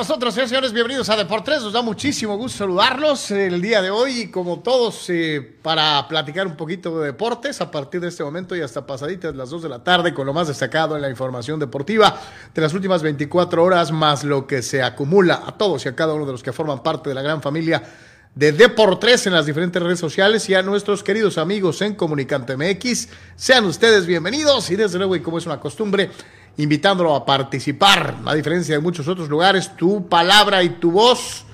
Nosotros, señores, señores. Bienvenidos a Deportes. Nos da muchísimo gusto saludarlos el día de hoy, como todos, eh, para platicar un poquito de deportes a partir de este momento y hasta pasaditas las 2 de la tarde, con lo más destacado en la información deportiva de las últimas 24 horas, más lo que se acumula a todos y a cada uno de los que forman parte de la gran familia de Deportes en las diferentes redes sociales y a nuestros queridos amigos en Comunicante MX. Sean ustedes bienvenidos y desde luego, y como es una costumbre, invitándolo a participar. A diferencia de muchos otros lugares, tu palabra y tu voz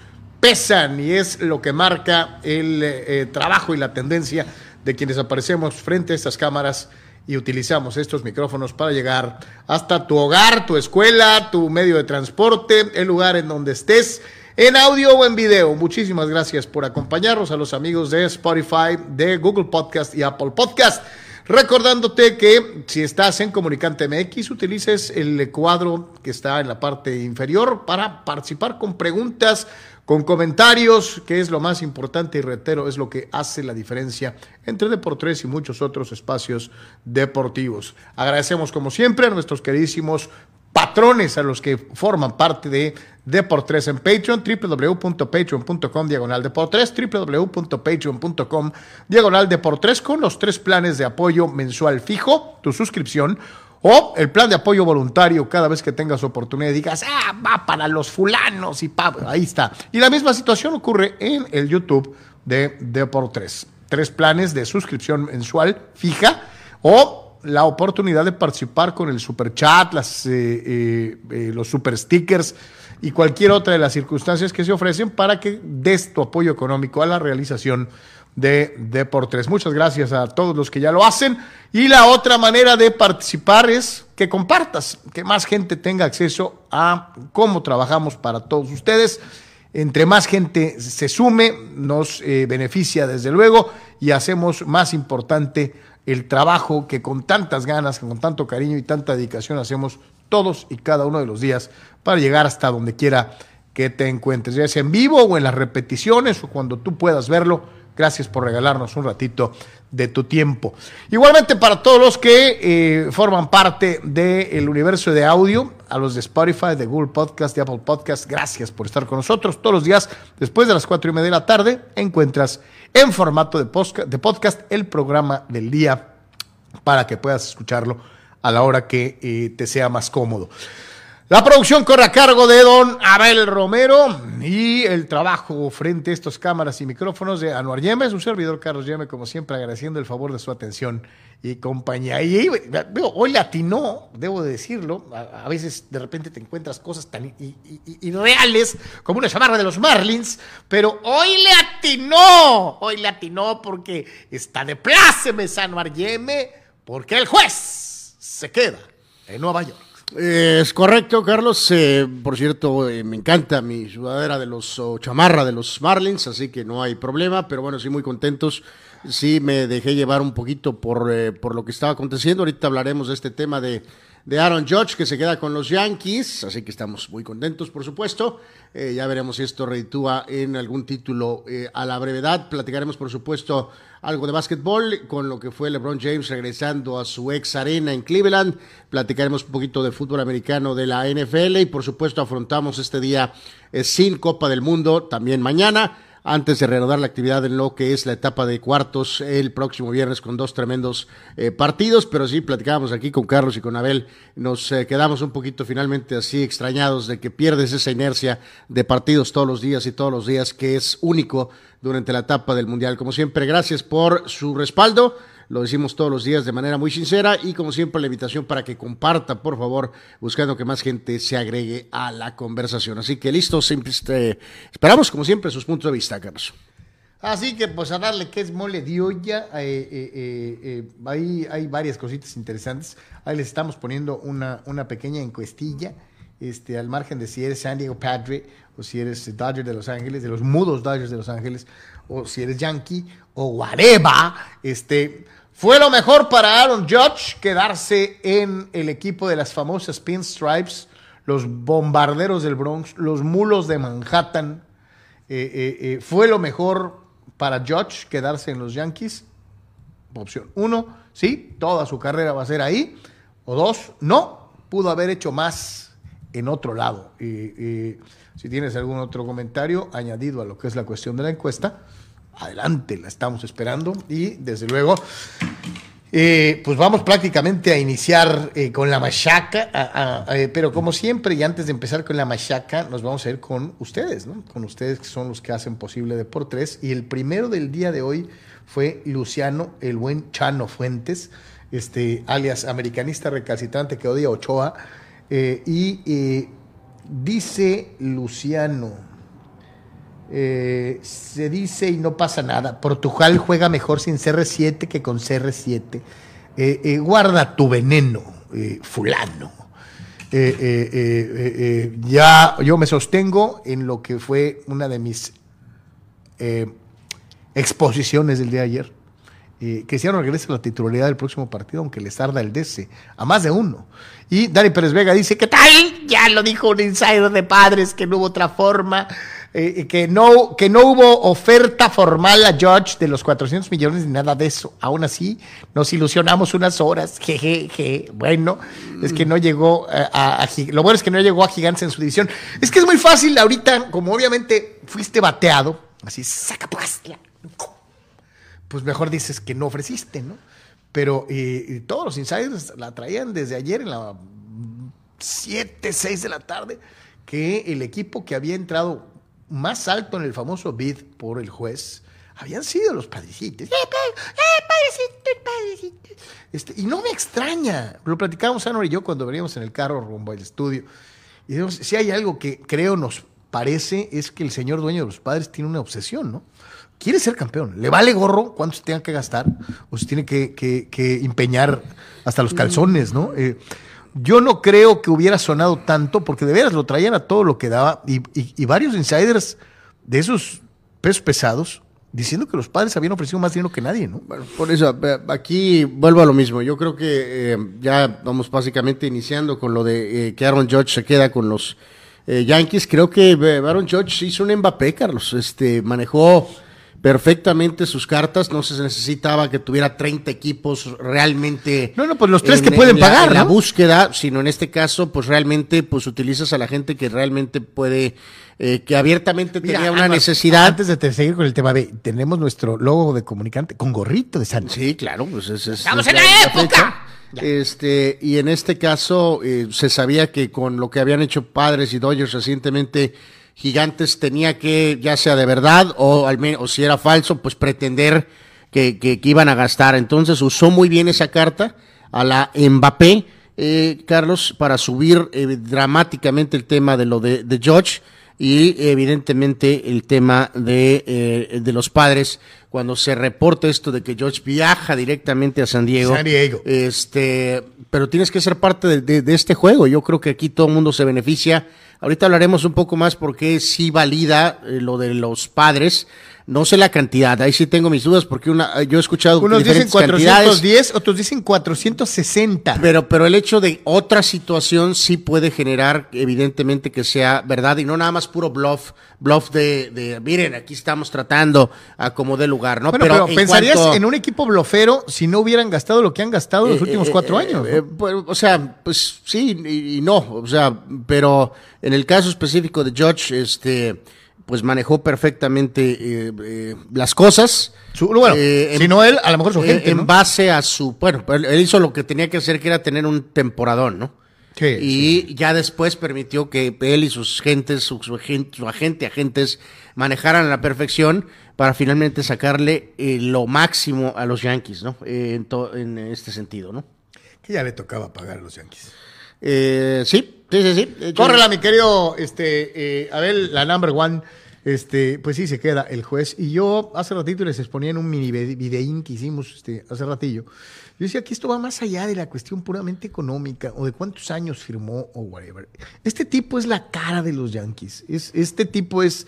pesan y es lo que marca el eh, trabajo y la tendencia de quienes aparecemos frente a estas cámaras y utilizamos estos micrófonos para llegar hasta tu hogar, tu escuela, tu medio de transporte, el lugar en donde estés, en audio o en video. Muchísimas gracias por acompañarnos a los amigos de Spotify, de Google Podcast y Apple Podcast. Recordándote que si estás en Comunicante MX, utilices el cuadro que está en la parte inferior para participar con preguntas, con comentarios, que es lo más importante y reitero, es lo que hace la diferencia entre Deportes y muchos otros espacios deportivos. Agradecemos como siempre a nuestros queridísimos patrones a los que forman parte de Deportes en Patreon, www.patreon.com diagonal Deportes, www.patreon.com diagonal Deportes con los tres planes de apoyo mensual fijo, tu suscripción, o el plan de apoyo voluntario cada vez que tengas oportunidad y digas, ah, va para los fulanos y pa, ahí está. Y la misma situación ocurre en el YouTube de Deportes. Tres planes de suscripción mensual fija o la oportunidad de participar con el super chat, las, eh, eh, eh, los super stickers y cualquier otra de las circunstancias que se ofrecen para que des tu apoyo económico a la realización de Deportes. Muchas gracias a todos los que ya lo hacen. Y la otra manera de participar es que compartas, que más gente tenga acceso a cómo trabajamos para todos ustedes. Entre más gente se sume, nos beneficia desde luego y hacemos más importante el trabajo que con tantas ganas, con tanto cariño y tanta dedicación hacemos todos y cada uno de los días para llegar hasta donde quiera que te encuentres, ya sea en vivo o en las repeticiones o cuando tú puedas verlo. Gracias por regalarnos un ratito de tu tiempo. Igualmente para todos los que eh, forman parte del universo de audio, a los de Spotify, de Google Podcast, de Apple Podcast, gracias por estar con nosotros todos los días. Después de las cuatro y media de la tarde, encuentras en formato de podcast, de podcast el programa del día para que puedas escucharlo a la hora que eh, te sea más cómodo. La producción corre a cargo de don Abel Romero y el trabajo frente a estas cámaras y micrófonos de Anuar Yeme, su servidor Carlos Yeme, como siempre agradeciendo el favor de su atención y compañía. Y hoy le atinó, debo de decirlo, a, veces de repente te encuentras cosas tan irreales como una chamarra de los Marlins, pero hoy le atinó, hoy le atinó porque está de pláceme Anuar Yeme, porque el juez se queda en Nueva York. Es correcto, Carlos. Eh, por cierto, eh, me encanta mi sudadera de los o chamarra de los Marlins, así que no hay problema. Pero bueno, sí, muy contentos. Sí, me dejé llevar un poquito por, eh, por lo que estaba aconteciendo. Ahorita hablaremos de este tema de, de Aaron Judge, que se queda con los Yankees. Así que estamos muy contentos, por supuesto. ya veremos si esto reditúa en algún título a la brevedad. Platicaremos, por supuesto, algo de básquetbol con lo que fue LeBron James regresando a su ex arena en Cleveland. Platicaremos un poquito de fútbol americano de la NFL y por supuesto afrontamos este día eh, sin Copa del Mundo también mañana antes de reanudar la actividad en lo que es la etapa de cuartos el próximo viernes con dos tremendos eh, partidos, pero sí platicábamos aquí con Carlos y con Abel, nos eh, quedamos un poquito finalmente así extrañados de que pierdes esa inercia de partidos todos los días y todos los días que es único durante la etapa del Mundial. Como siempre, gracias por su respaldo. Lo decimos todos los días de manera muy sincera y como siempre la invitación para que comparta, por favor, buscando que más gente se agregue a la conversación. Así que listo, este, esperamos como siempre sus puntos de vista, Carlos. Así que pues a darle que es mole de olla, eh, eh, eh, ahí hay varias cositas interesantes. Ahí les estamos poniendo una, una pequeña encuestilla, este, al margen de si eres San Diego Padre o si eres Dodger de Los Ángeles, de los mudos Dodgers de Los Ángeles, o si eres Yankee o whatever, este, fue lo mejor para Aaron Judge quedarse en el equipo de las famosas Pinstripes, los bombarderos del Bronx, los mulos de Manhattan. fue lo mejor para Judge quedarse en los Yankees? Opción uno, sí, toda su carrera va a ser ahí. O dos, no, pudo haber hecho más en otro lado. Si tienes algún otro comentario añadido a lo que es la cuestión de la encuesta, adelante, la estamos esperando. Y desde luego, eh, pues vamos prácticamente a iniciar eh, con la machaca, eh, pero como siempre, y antes de empezar con la machaca, nos vamos a ir con ustedes, ¿no? Con ustedes que son los que hacen posible Deportes. Y el primero del día de hoy fue Luciano, el buen Chano Fuentes, este, alias americanista recalcitrante que odia Ochoa. y dice Luciano. Eh, se dice y no pasa nada. Portugal juega mejor sin CR7 que con CR7. Eh, eh, guarda tu veneno, fulano. ya yo me sostengo en lo que fue una de mis exposiciones del día de ayer. hicieron regrese a la titularidad del próximo partido, aunque les tarda el DC, a más de uno. Y Dani Pérez Vega dice, ¿qué tal? Ya lo dijo un insider de padres, que no hubo otra forma. Eh, que, no, que no hubo oferta formal a George de los 400 millones ni nada de eso. Aún así, nos ilusionamos unas horas. Jejeje. Bueno, es que no llegó eh, a, Lo bueno es que no llegó a Gigantes en su división. Es que es muy fácil ahorita, como obviamente fuiste bateado, así, saca pues. Pues mejor dices que no ofreciste, ¿no? Pero eh, todos los insiders la traían desde ayer en la 7, 6 de la tarde, que el equipo que había entrado más alto en el famoso bid por el juez habían sido los padrecitos. ¡Eh, eh, este, y no me extraña. Lo platicábamos Anor y yo cuando veníamos en el carro rumbo al estudio. Y decimos, si hay algo que creo nos parece es que el señor dueño de los padres tiene una obsesión, ¿no? Quiere ser campeón. Le vale gorro cuánto se tenga que gastar o se tiene que, que, empeñar hasta los calzones, ¿no? Eh, yo no creo que hubiera sonado tanto, porque de veras lo traían a todo lo que daba, y, varios insiders de esos pesos pesados diciendo que los padres habían ofrecido más dinero que nadie, ¿no? Bueno, por eso, aquí vuelvo a lo mismo. Yo creo que eh, ya vamos básicamente iniciando con lo de eh, que Aaron Judge se queda con los eh, Yankees. Creo que Aaron Judge hizo un Mbappé, Carlos. Este, manejó perfectamente sus cartas, no se necesitaba que tuviera 30 equipos realmente. No, no, pues los tres que pueden pagar. La, la búsqueda, sino en este caso, pues realmente, pues utilizas a la gente que realmente puede, eh, que abiertamente tenía una necesidad. Antes de seguir con el tema, B, tenemos nuestro logo de comunicante con gorrito de Santos. Sí, claro, pues es. ¡Estamos en la, época! Este, y en este caso, eh, se sabía que con lo que habían hecho Padres y Dodgers recientemente, Gigantes tenía que, ya sea de verdad o al menos, o si era falso, pues pretender que, que, iban a gastar. Entonces usó muy bien esa carta a la Mbappé, eh, Carlos, para subir eh, dramáticamente el tema de lo de, de George y evidentemente el tema de, eh, de los padres cuando se reporta esto de que George viaja directamente a San Diego. San Diego. Este, pero tienes que ser parte de, de este juego. Yo creo que aquí todo el mundo se beneficia Ahorita hablaremos un poco más porque sí valida eh, lo de los padres. No sé la cantidad, ahí sí tengo mis dudas porque una, yo he escuchado Unos dicen 410, otros dicen 460. Pero, pero el hecho de otra situación sí puede generar evidentemente que sea verdad y no nada más puro bluff, bluff de, de miren, aquí estamos tratando a como de lugar, ¿no? pero, pensarías en un equipo blofero si no hubieran gastado lo que han gastado los eh, últimos eh, cuatro años. Pues, o sea, pues sí y, y no, o sea, pero en el caso específico de George, este pues manejó perfectamente eh, eh, las cosas. bueno, eh, si no él, a lo mejor su gente. En base a su. Bueno, él hizo lo que tenía que hacer, que era tener un temporadón, ¿no? Sí, y ya después permitió que él y sus gentes, su, agente, agentes, manejaran a la perfección para finalmente sacarle lo máximo a los Yankees, ¿no? en, en este sentido, ¿no? Que ya le tocaba pagar a los Yankees. sí, Sí, sí, sí. Córrela, mi querido este, eh, Abel, la number one. Este, pues sí, se queda el juez. Y yo hace ratito les exponía en un mini videín que hicimos este, hace ratillo. Yo decía que esto va más allá de la cuestión puramente económica o de cuántos años firmó o whatever. Este tipo es la cara de los Yankees. Es, este tipo es,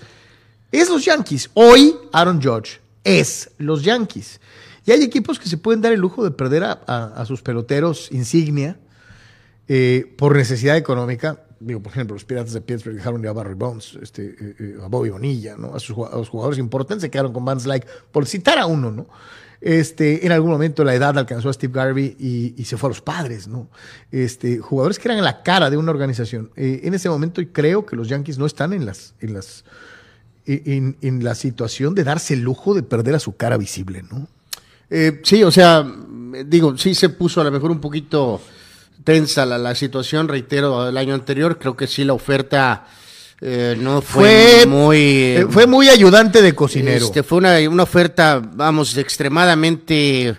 es los Yankees. Hoy, Aaron Judge es los Yankees. Y hay equipos que se pueden dar el lujo de perder a, sus peloteros insignia eh, por necesidad económica digo, por ejemplo, los Piratas de Pittsburgh dejaron ya a Barry Bones, este, eh, eh, a Bobby Bonilla, ¿no? A, sus, los jugadores importantes se quedaron con bands like, por citar a uno, ¿no? Este, en algún momento la edad alcanzó a Steve Garvey y, se fue a los padres, ¿no? Este, jugadores que eran la cara de una organización. En ese momento creo que los Yankees no están en las, en las, en, en la situación de darse el lujo de perder a su cara visible, ¿no? sí, o sea, digo, sí se puso a lo mejor un poquito tensa la, situación, reitero, del año anterior. Creo que sí, la oferta eh, no fue, muy. Eh, fue muy ayudante de cocinero. Este, fue una, una oferta, vamos, extremadamente.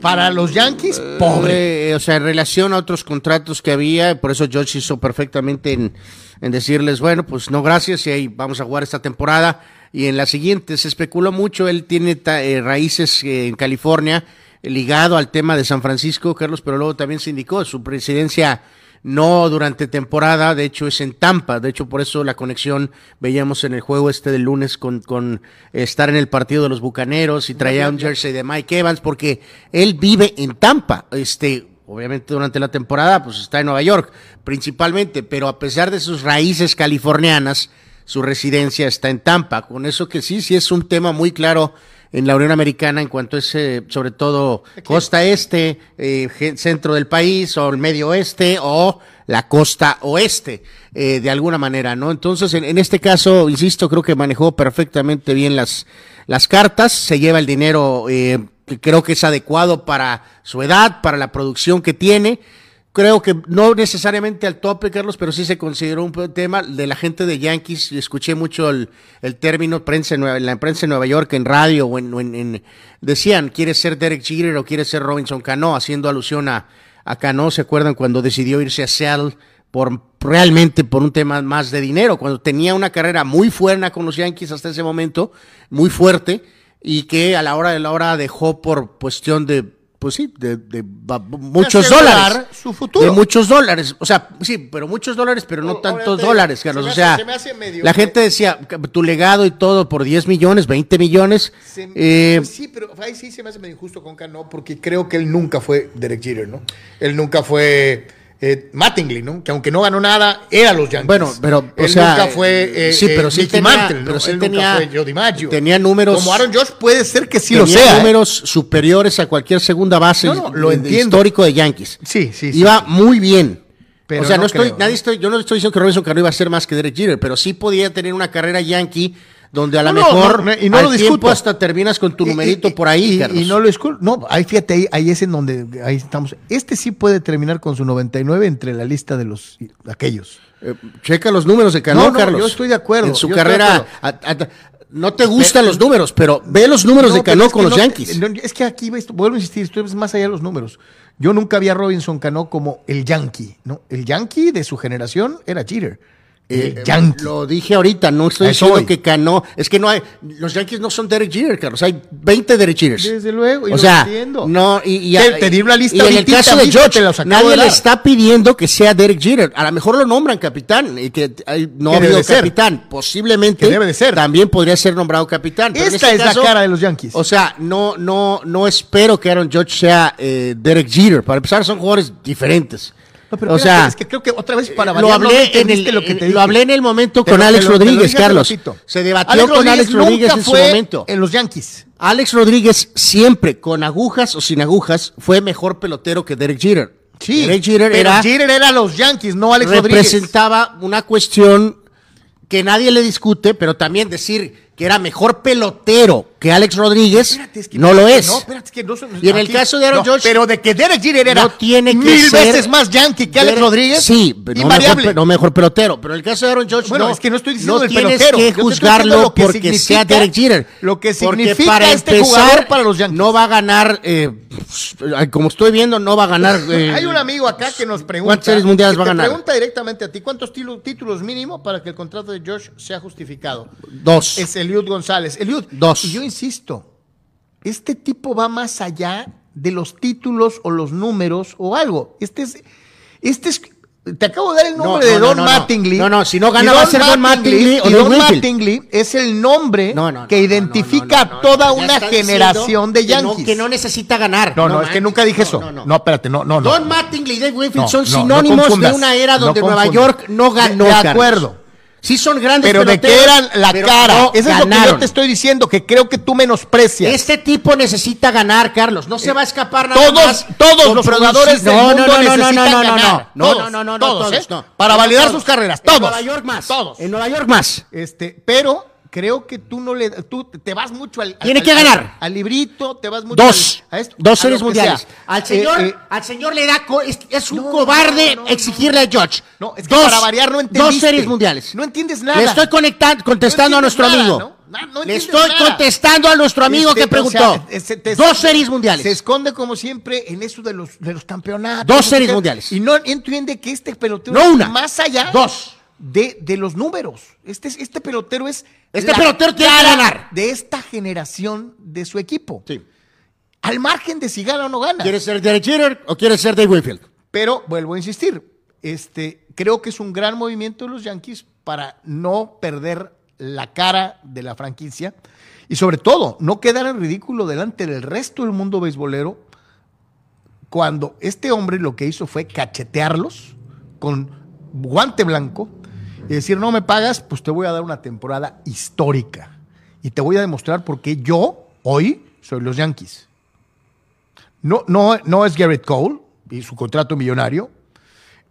Para los Yankees, eh, pobre. o sea, en relación a otros contratos que había, por eso George hizo perfectamente en, en decirles, bueno, pues no gracias y ahí vamos a jugar esta temporada. Y en la siguiente se especuló mucho, él tiene raíces en California ligado al tema de San Francisco, Carlos, pero luego también se indicó su presidencia no durante temporada, de hecho es en Tampa, de hecho por eso la conexión veíamos en el juego este del lunes con, con estar en el partido de los Bucaneros y traía un jersey de Mike Evans porque él vive en Tampa, este obviamente durante la temporada pues está en Nueva York principalmente, pero a pesar de sus raíces californianas, su residencia está en Tampa, con eso que sí, sí es un tema muy claro en la Unión Americana en cuanto es eh, sobre todo costa este, eh, centro del país o el medio oeste o la costa oeste, eh, de alguna manera, ¿no? Entonces, en, este caso, insisto, creo que manejó perfectamente bien las, las cartas, se lleva el dinero que creo que es adecuado para su edad, para la producción que tiene creo que no necesariamente al tope, Carlos, pero sí se consideró un tema de la gente de Yankees. Escuché mucho el, término prensa en, la prensa en Nueva York, en radio, o en, decían, ¿quiere ser Derek Jeter o quiere ser Robinson Cano? Haciendo alusión a, a Cano, ¿se acuerdan cuando decidió irse a Seattle? Por, realmente por un tema más de dinero, cuando tenía una carrera muy fuerte con los Yankees hasta ese momento, muy fuerte, y que a la hora de la hora dejó por cuestión de pues sí, de, muchos dólares. Su futuro. De muchos dólares. O sea, sí, pero muchos dólares, pero no tantos dólares, Carlos. o sea, la gente decía, tu legado y todo por 10 millones, 20 millones. Eh, pues sí, pero ahí sí se me hace medio injusto con Cano, porque creo que él nunca fue Derek Jeter, ¿no? Él nunca fue eh, Mattingly, ¿no? Que aunque no ganó nada, era los Yankees. Bueno, pero él nunca fue eh, sí, pero sí tenía, Mantle, pero sí tenía, nunca fue Joe DiMaggio. Tenía números como Aaron Josh puede ser que sí lo sea. ¿eh? números superiores a cualquier segunda base no, lo entiendo. histórico de Yankees. Sí, sí, sí. Iba muy bien. Pero o sea, no, estoy, nadie estoy, yo no estoy diciendo que Robinson Cano iba a ser más que Derek Jeter, pero sí podía tener una carrera Yankee donde a lo mejor y no lo disculpo. hasta terminas con tu numerito por ahí, y, no lo disculpo. No, ahí fíjate, ahí, ahí, es en donde ahí estamos. Este sí puede terminar con su 99 entre la lista de los aquellos. Eh, checa los números de Cano, Carlos. Yo estoy de acuerdo. En su carrera, no te gustan los números, pero ve los números de Cano con los Yankees. es que aquí, vuelvo a insistir, estoy más allá de los números. Yo nunca vi a Robinson Cano como el Yankee, ¿no? El Yankee de su generación era Jeter. Eh, Yankee. Lo dije ahorita, no estoy diciendo que Cano. Es que no hay. Los Yankees no son Derek Jeter, Carlos. Hay 20 Derek Jeters. Desde luego. Y o sea, no. Y, te, di una lista. Y en el caso de George, nadie le está pidiendo que sea Derek Jeter. A lo mejor lo nombran capitán y que no ha habido capitán. Posiblemente. debe de ser. También podría ser nombrado capitán. Esta este es la cara de los Yankees. O sea, no, no, no espero que Aaron George sea eh, Derek Jeter. Para empezar, son jugadores diferentes o sea, es que creo que otra vez para lo hablé en el, lo, que te lo hablé en el momento con Alex Rodríguez, Carlos. Se debatió con Alex Rodríguez en su momento. En los Yankees. Alex Rodríguez siempre, con agujas o sin agujas, fue mejor pelotero que Derek Jeter. Sí, Derek Jeter pero era, Jeter era los Yankees, no Alex Rodríguez. Representaba una cuestión que nadie le discute, pero también decir que era mejor pelotero que Alex Rodríguez, Espérate, es que- no lo es. No, espérate, es que no Y en el caso de Aaron Judge- Pero de que Derek Jeter era no tiene que mil ser- veces más yankee que Alex Derek- Rodríguez. Sí, no mejor, no mejor pelotero. Pero en el caso de Aaron George, Bueno, no, es que no estoy diciendo no del tienes pelotero. Que juzgarlo lo que porque sea Derek Jeter. lo que Porque significa para este empezar, jugador para los Yankees. No va a ganar, eh, como estoy viendo, no va a ganar. eh, Hay un amigo acá que nos pregunta. ¿Cuántas series mundiales que va a te ganar? pregunta directamente a ti, ¿cuántos títulos mínimo para que el contrato de George sea justificado? Dos. Es Eliud González. Eliud, Dos. Y yo insisto, este tipo va más allá de los títulos o los números o algo. Este es, este es, te acabo de dar el No, nombre no, de no, Don no, no. Mattingly. No, no, si no gana va a ser Don Mattingly y Don. Mattingly es el nombre No, no, no, que identifica a toda una generación de Yankees. Que no, que no necesita ganar. no, no, es que nunca dije eso. No, no. No, espérate, no, no. Don Mattingly y Dave Winfield son sinónimos de una era donde Nueva. York no ganó. De acuerdo. Sí son grandes Pero de peloteros, eran la cara. no Eso es lo que yo te estoy diciendo, que creo que tú menosprecias. Este tipo necesita ganar, Carlos. No se va a escapar nada todos, más todos los jugadores del No, mundo no, no, necesitan no, no, no, ganar. no, Todos, no, no, todos, todos, ¿eh? Para validar Todos. sus carreras, En todos. Nueva York más. Todos. En Nueva York más. Este, pero creo que tú no le tú te vas mucho al, Tiene al- que ganar. al, librito, te vas mucho Dos. al- a esto, Dos series mundiales. sea. Al Eh, señor, eh, al señor le da co- es, es un No, cobarde no, no, exigirle a George. No, es que dos, para variar no entendiste. Dos series mundiales. No entiendes nada. Le estoy conectando, contestando a nuestro amigo. Le estoy nada. contestando a nuestro amigo Este, que preguntó. o sea, ese- te- dos series mundiales. Se esconde como siempre en eso de los, de los campeonatos. Dos series mundiales. Y no entiende que este pelotero No es una. más allá Dos. De, de los números. Este, es- este pelotero es Este la pelotero tiene que ganar. de esta generación de su equipo. Sí. Al margen de si gana o no gana. ¿Quieres ser Derek Jeter o quieres ser Dave Winfield? Pero vuelvo a insistir, este, creo que es un gran movimiento de los Yankees para no perder la cara de la franquicia y sobre todo no quedar en ridículo delante del resto del mundo beisbolero cuando este hombre lo que hizo fue cachetearlos con guante blanco y decir no me pagas, pues te voy a dar una temporada histórica y te voy a demostrar por qué yo hoy soy los Yankees. No, no, no es Garrett Cole y su contrato millonario.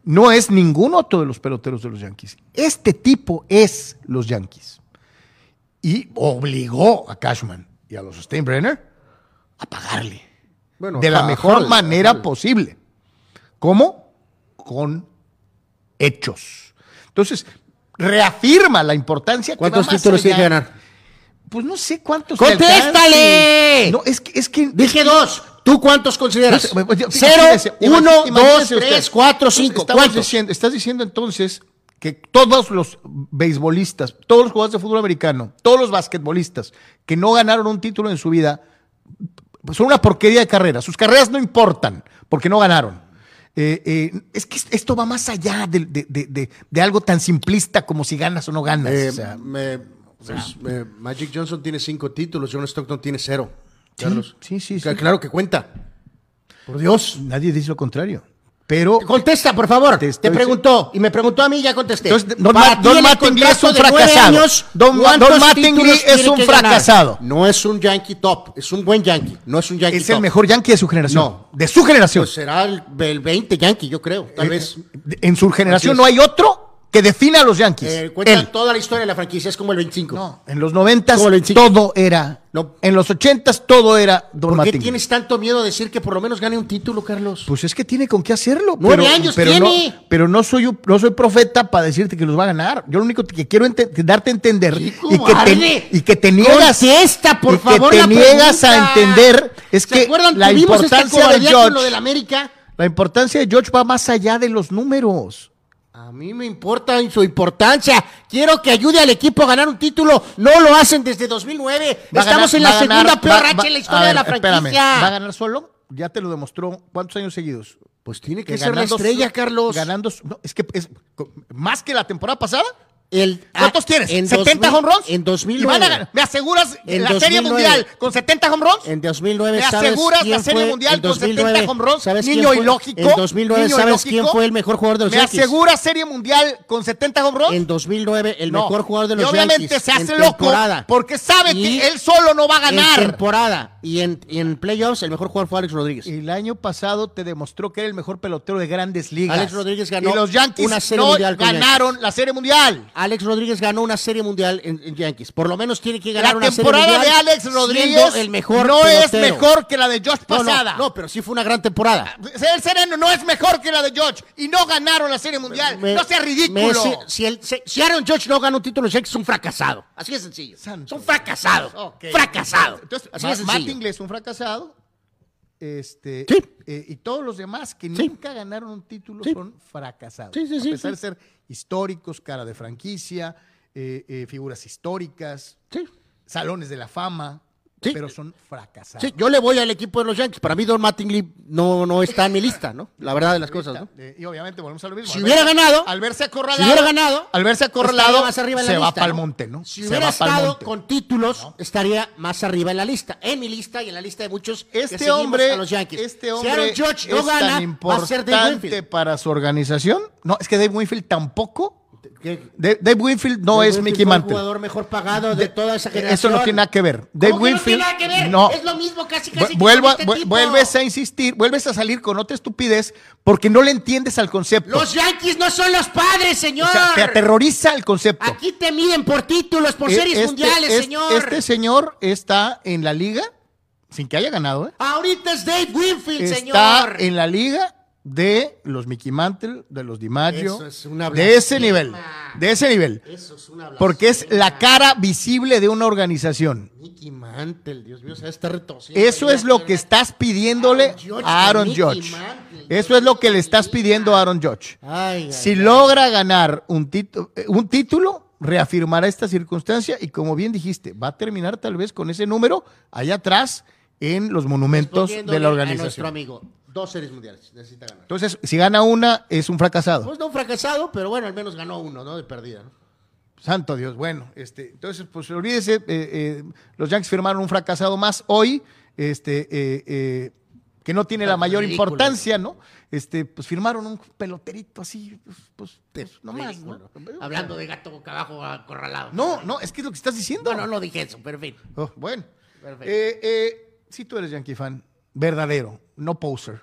No es ningún otro de los peloteros de los Yankees. Este tipo es los Yankees. Y obligó a Cashman y a los Steinbrenner a pagarle. Bueno, de la a mejor a manera posible. ¿Cómo? Con hechos. Entonces, reafirma la importancia que va ¿Cuántos títulos tiene que ganar? Pues no sé cuántos. ¡Contéstale! No, es que, es que Dije dos. ¿Tú cuántos consideras? no pues, Cero, uno, dos, usted. tres, cuatro, cinco. ¿Cuántos? Diciendo, estás diciendo entonces que todos los beisbolistas, todos los jugadores de fútbol americano, todos los basquetbolistas que no ganaron un título en su vida, son una porquería de carrera. Sus carreras no importan porque no ganaron. Eh, eh, es que esto va más allá de, de- de- de- algo tan simplista como si ganas o no ganas. Eh, o sea, me- pues, Magic Johnson tiene cinco títulos, John Stockton tiene cero. Carlos. sí, sí, Ca- sí. Claro que cuenta. Por Dios. nadie dice lo contrario. Pero Contesta, por favor. Te preguntó y me preguntó a mí ya contesté. Entonces, Don, Ma- Mattingly es un fracasado. años, Don, ¿cuántos Don Mattingly es un ganar? fracasado. No es un Yankee top, es un buen Yankee. No es un Yankee Es top. el mejor Yankee de su generación. No. De su generación. Pues será el, el 20 Yankee, yo creo. Tal Eh, vez. de- En su generación no hay otro que defina a los Yankees. Eh, cuenta Él. toda la historia de la franquicia, es como el 25. No, en los noventas Como el 25. todo era. No. En los ochentas todo era Don ¿Por qué tienes tanto miedo de decir que por lo menos gane un título, Carlos? Pues es que tiene con qué hacerlo. Nueve pero- años pero tiene. No, pero no soy, no soy profeta para decirte que los va a ganar. Yo lo único que quiero ente- darte a entender y que, te, y que te niegas, Contesta, por y que favor, te la niegas a entender es ¿Se que acuerdan? la esta importancia de con lo George, del América. la importancia de George va más allá de los números. A mí me importa su importancia. Quiero que ayude al equipo a ganar un título. No lo hacen desde 2009. Va a Estamos ganar- en la segunda ganar- peor va- racha va- en la historia de la espérame, franquicia. ¿Va a ganar solo? Ya te lo demostró. ¿Cuántos años seguidos? Pues tiene que, Que ser la estrella, Carlos. Ganando. No, es que es más que la temporada pasada. El, ¿Cuántos ah, tienes? en ¿70 2000 home runs? En Y 2009. van a ganar. ¿Me aseguras En la Serie 2009. Mundial con 70 home runs? En 2009, ¿Me ¿sabes aseguras la Serie fue? Mundial En con 70 2009, home runs? ¿sabes quién Niño fue? ilógico. En 2009, niño ¿sabes ilógico. quién fue el mejor jugador de los ¿Me Yankees? aseguras Serie Mundial con 70 home runs? En 2009, el No. mejor jugador de Y los obviamente Yankees. se hace en loco porque sabe Y que él solo no va a En ganar. temporada. Y en, y en playoffs, el mejor jugador fue Alex Rodríguez. El año pasado te demostró que era el mejor pelotero de grandes ligas. Alex Rodríguez ganó Y los Yankees una Serie no Mundial ganaron la Serie Mundial. Alex Rodríguez ganó una serie mundial en, en Yankees. Por lo menos tiene que ganar La una serie temporada mundial. de Alex Rodríguez el mejor no es mejor que la de No, no, pasada. No, pero sí fue una gran temporada. El Sereno no es mejor que la de George y no ganaron la Serie Mundial. Me- no sea ridículo. Si, el- si- Aaron Judge no gana un título, los Yankees es un fracasado. Así de sencillo. Santo Son fracasados. Ok. Fracasado. Entonces, Así de sencillo. Matt Inglés un fracasado. Este, Sí. eh, y todos los demás que Sí. nunca ganaron un título Sí. son fracasados. A pesar de ser históricos, cara de franquicia, eh, eh, figuras históricas, salones de la fama, Sí. pero son fracasados. Sí, yo le voy al equipo de los Yankees. Para mí, Don Mattingly no, no está en mi lista, ¿no? La verdad de las cosas, ¿no? Eh, y obviamente volvemos a lo mismo. Si Al hubiera ganado, al verse acorralado, si hubiera ganado, al verse acorralado, más arriba en la se va para el monte, ¿no? Si Se hubiera estado con títulos, estaría más arriba en la lista. En mi lista y en la lista de muchos Este hombre, a los Yankees. este si hombre Aaron Judge no es gana, tan va a ser Dave importante para su organización. No, es que Dave Winfield tampoco. ¿Qué? Dave, Dave Winfield no Dave es Winfield Mickey fue el Mantle. jugador mejor pagado de De- toda esa Eso generación. no tiene nada que ver. Dave ¿Cómo que no Winfield. tiene nada que ver? no. Es lo mismo casi casi. Que este tipo. vuelves a insistir, vuelves a salir con otra estupidez porque no le entiendes al concepto. Los Yankees no son los padres, señor. o sea, te aterroriza el concepto. Aquí te miden por títulos, por Eh, series este- mundiales, este- señor. Este señor está en la liga sin que haya ganado, ¿eh? Ahorita es Dave Winfield, está señor. en la liga de los Mickey Mantle, de los DiMaggio, Eso es una de ese nivel, de ese nivel, Eso es una porque es la cara visible de una organización. Mickey Mantle, Dios mío, se está retorciendo. Eso es lo que estás pidiéndole Aaron a Aaron Judge. Mantle. Eso es lo que le estás pidiendo a Aaron Judge. Ay, ay, Si ay. logra ganar un, eh, un título, reafirmará esta circunstancia y como bien dijiste, va a terminar tal vez con ese número allá atrás en los monumentos de la A nuestro organización. amigo, dos series mundiales necesita ganar. Entonces, si gana una, es un fracasado. Pues no un fracasado, pero bueno, al menos ganó uno, ¿no? De perdida, ¿no? Santo Dios, bueno, este, entonces, pues olvídese, eh, eh, los Yankees firmaron un fracasado más hoy, este, eh, que no tiene la mayor ridículo. importancia, ¿no? Este, pues firmaron un peloterito así, pues, pues, pues, no. Hablando de gato boca abajo acorralado. No, no, es que es lo que estás diciendo. No, no, no dije eso, pero en fin. Oh, bueno. Perfecto. Si tú eres Yankee fan, verdadero, no poser.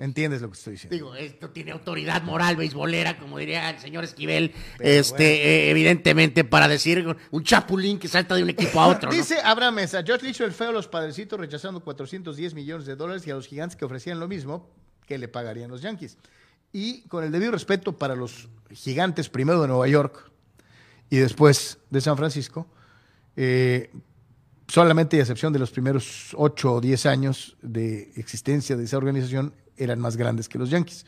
Entiendes lo que estoy diciendo. Digo, esto tiene autoridad moral beisbolera, como diría el señor Esquivel, este, eh, evidentemente, para decir un chapulín que salta de un equipo a otro. ¿no? Dice Abraham Mesa, George hizo el feo a los padrecitos rechazando 410 millones de dólares y a los gigantes que ofrecían lo mismo, que le pagarían los Yankees. Y con el debido respeto para los gigantes, primero de Nueva York y después de San Francisco, eh, solamente y a excepción de los primeros 8 o 10 años de existencia de esa organización, eran más grandes que los Yankees.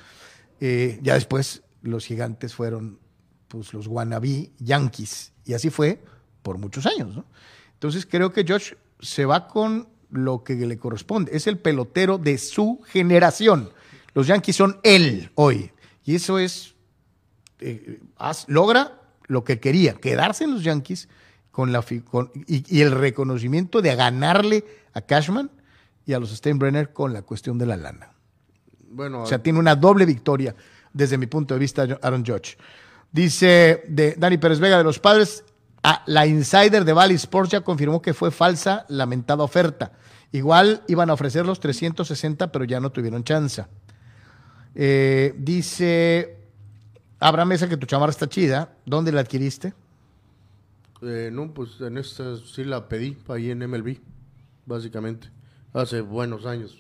Eh, ya después los gigantes fueron pues, los wannabe Yankees. Y así fue por muchos años. ¿no? Entonces creo que Josh se va con lo que le corresponde. Es el pelotero de su generación. Los Yankees son él hoy. Y eso es, eh, logra lo que quería, quedarse en los Yankees con la, con- y el reconocimiento de ganarle a Cashman y a los Steinbrenner con la cuestión de la lana. Bueno, O sea, tiene una doble victoria desde mi punto de vista Aaron Judge. Dice de Dani Pérez Vega de los Padres, ah, la insider de Valley Sports ya confirmó que fue falsa lamentada oferta. Igual iban a ofrecer los 360, pero ya no tuvieron chance. Eh, dice Abraham Mesa que tu chamarra está chida. ¿Dónde la adquiriste? eh, no, pues en esta sí la pedí, ahí en MLB, básicamente, hace buenos años.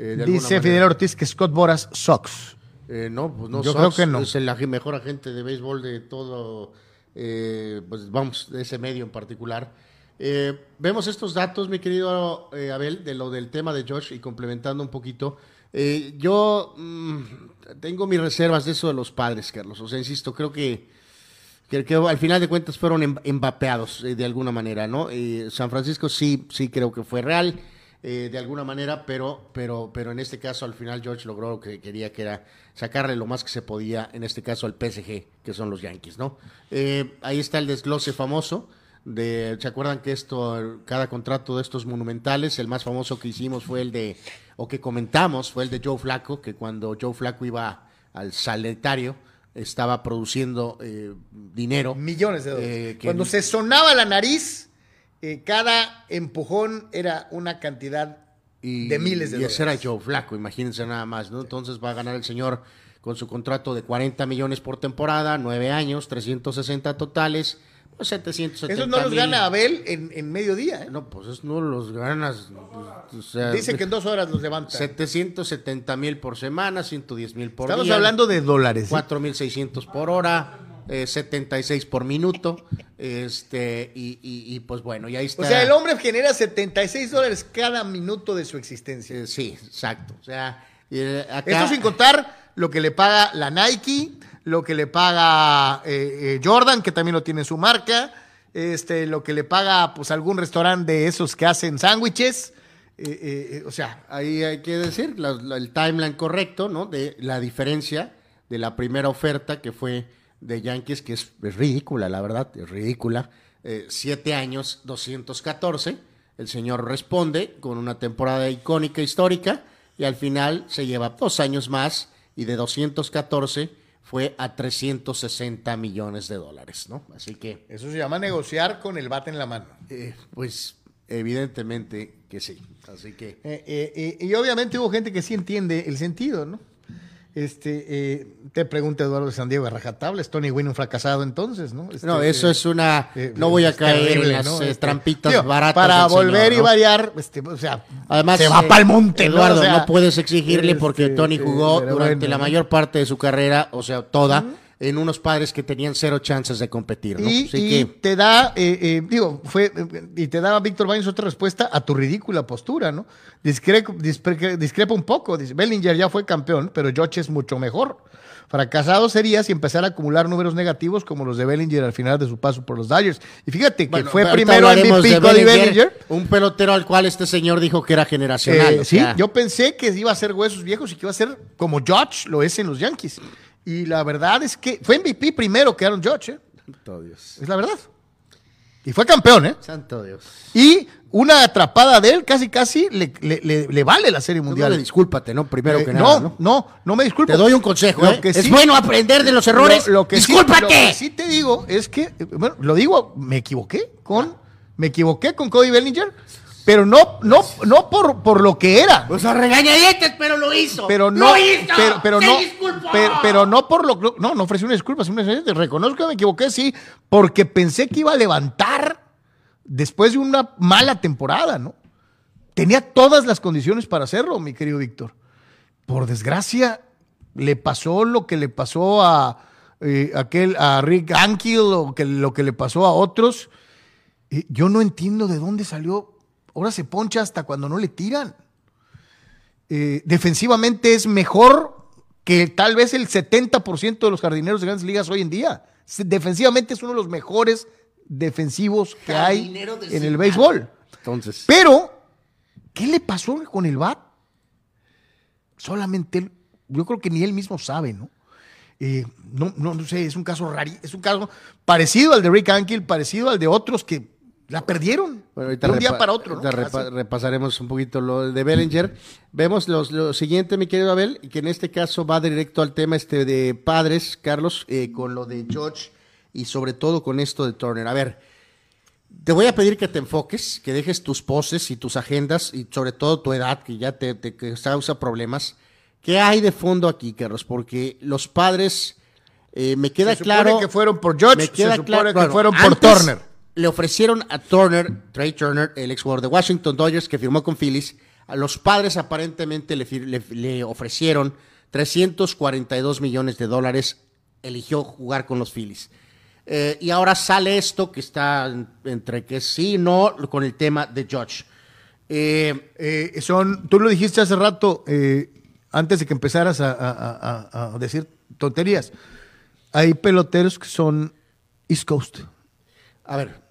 Eh, Dice. Fidel Ortiz que Scott Boras sucks. Eh, no, pues no. Yo creo que no. Es el mejor agente de béisbol de todo, eh, pues vamos, de ese medio en particular. Eh, vemos estos datos, mi querido Abel, de lo del tema de Josh y complementando un poquito. Yo mm, tengo mis reservas de eso de los padres, Carlos. O sea, insisto, creo que, que, que al final de cuentas fueron em- embapeados eh, de alguna manera, ¿no? Eh, San Francisco sí, sí creo que fue real eh, de alguna manera, pero, pero, pero en este caso al final George logró lo que quería, que era sacarle lo más que se podía, en este caso al PSG, que son los Yankees, ¿no? Eh, ahí está el desglose famoso. De, ¿Se acuerdan que esto, cada contrato de estos monumentales, el más famoso que hicimos fue el de, o que comentamos, fue el de Joe Flaco, que cuando Joe Flaco iba al sanitario, estaba produciendo eh, dinero. Millones de dólares. Eh, que- Cuando se sonaba la nariz, eh, cada empujón era una cantidad Y, de miles de y ese era dólares. Joe Flaco, imagínense nada más, ¿no? Entonces va a ganar el señor con su contrato de 40 millones por temporada, 9 años, 360 totales, pues 770 Eso no los mil. gana Abel en, en mediodía. ¿eh? No, pues eso no los ganas. o sea, Dice que en dos horas los levanta. 770 mil por semana, 110 mil por Estamos día. hablando de dólares. ¿eh? 4.600 por hora, eh, 76 por minuto, este, y, y- y, pues bueno, y ahí está. O sea, el hombre genera 76 dólares cada minuto de su existencia. Eh, sí, exacto. O sea, eh, acá... Esto sin contar lo que le paga la Nike, lo que le paga eh, eh, Jordan, que también lo tiene en su marca, este, lo que le paga pues algún restaurante de esos que hacen sándwiches. o sea, Ahí hay que decir la- la- el timeline correcto, ¿no? De la diferencia de la primera oferta que fue de Yankees, que es, es ridícula, la verdad, es ridícula. Eh, siete años, 214. El señor responde con una temporada icónica, histórica, y al final se lleva dos años más y de 214 fue a 360 millones de dólares, ¿no? Así que, eso se llama negociar con el bate en la mano. eh, pues, evidentemente que sí. Así que. Eh, y obviamente hubo gente que sí entiende el sentido, ¿no? Este, eh, te pregunta Eduardo de San Diego de Rajatabla, ¿es Tony Wynn un fracasado entonces, no? Este, No, eso eh, es una. eh, No voy a caer terrible, en las ¿no? eh, Este, trampitas baratas. Para volver señor, y ¿no? variar, este, o sea, Además, se va para el monte, ¿no? Eduardo, O sea, no puedes exigirle porque este, Tony jugó durante bueno, la mayor parte de su carrera, o sea, toda, en unos padres que tenían cero chances de competir, ¿no? Y, Así y que. te da, eh, eh, digo, fue, eh, y te da Víctor Baños otra respuesta a tu ridícula postura, ¿no? Discre- dispre- discrepa un poco, dice, Bellinger ya fue campeón, pero George es mucho mejor. Fracasado sería si empezara a acumular números negativos como los de Bellinger al final de su paso por los Dodgers. Y fíjate que Bueno, fue primero hablaremos MVP de Cody Bellinger, Bellinger. Un pelotero al cual este señor dijo que era generacional. Eh, sí, sea, yo pensé que iba a ser huesos viejos y que iba a ser como George lo es en los Yankees. Y la verdad es que fue MVP primero que Aaron George, ¿eh? Santo Dios. es la verdad. Y fue campeón, ¿eh? Santo Dios. Y una atrapada de él casi casi le, le- le- le vale la Serie Mundial. Mundial. discúlpate, ¿no? Primero Eh, que no, nada. no, ¿no? no, me disculpo. Te doy un consejo, ¿eh? que es sí- bueno aprender de los errores. Lo, lo que sí- ¡Discúlpate! lo que sí te digo es que, eh, bueno, lo digo, me equivoqué con, me equivoqué con Cody Bellinger, pero no, no, no por, por lo que era. Pues a regañadientes, pero lo hizo. pero no, ¡Lo hizo! pero, pero ¡Se no, disculpó! pero, pero no por lo, no, no ofrecí una disculpa, simplemente reconozco que me equivoqué, sí, porque pensé que iba a levantar después de una mala temporada, ¿no? Tenía todas las condiciones para hacerlo, mi querido Víctor. Por desgracia, le pasó lo que le pasó a eh, aquel, a Rick Ankiel, o que, lo que le pasó a otros. Eh, yo no entiendo de dónde salió. Ahora se poncha hasta cuando no le tiran eh, defensivamente es mejor que tal vez el 70% de los jardineros de grandes ligas hoy en día. Defensivamente es uno de los mejores defensivos que hay Jardinero en el béisbol. Entonces. Pero, ¿qué le pasó con el bat? Solamente él, yo creo que ni él mismo sabe, ¿no? Eh, no, no, no sé, es un caso raro, es un caso parecido al de Rick Ankiel, parecido al de otros que la perdieron Bueno, de un día para otro, repasaremos un poquito lo de Bellinger. Vemos los- lo siguiente, mi querido Abel, que en este caso va directo al tema este de padres, Carlos, eh, con lo de George y sobre todo con esto de Turner. A ver, te voy a pedir que te enfoques, que dejes tus poses y tus agendas y sobre todo tu edad, que ya te, causa problemas. ¿Qué hay de fondo aquí, Carlos? Porque los padres, eh, me queda Se supone claro... que fueron por George, Me queda se supone claro- que fueron por antes Turner. Le ofrecieron a Turner, Trey Turner, el ex jugador de Washington Dodgers que firmó con Phillies. A los padres aparentemente le, fir- le- le ofrecieron 342 millones de dólares. Eligió jugar con los Phillies. Eh, y ahora sale esto que está en- entre que sí y no con el tema de Judge. Eh, Eh, son, tú lo dijiste hace rato, antes de que empezaras a, a- a- a decir tonterías. Hay peloteros que son East Coast. A ver,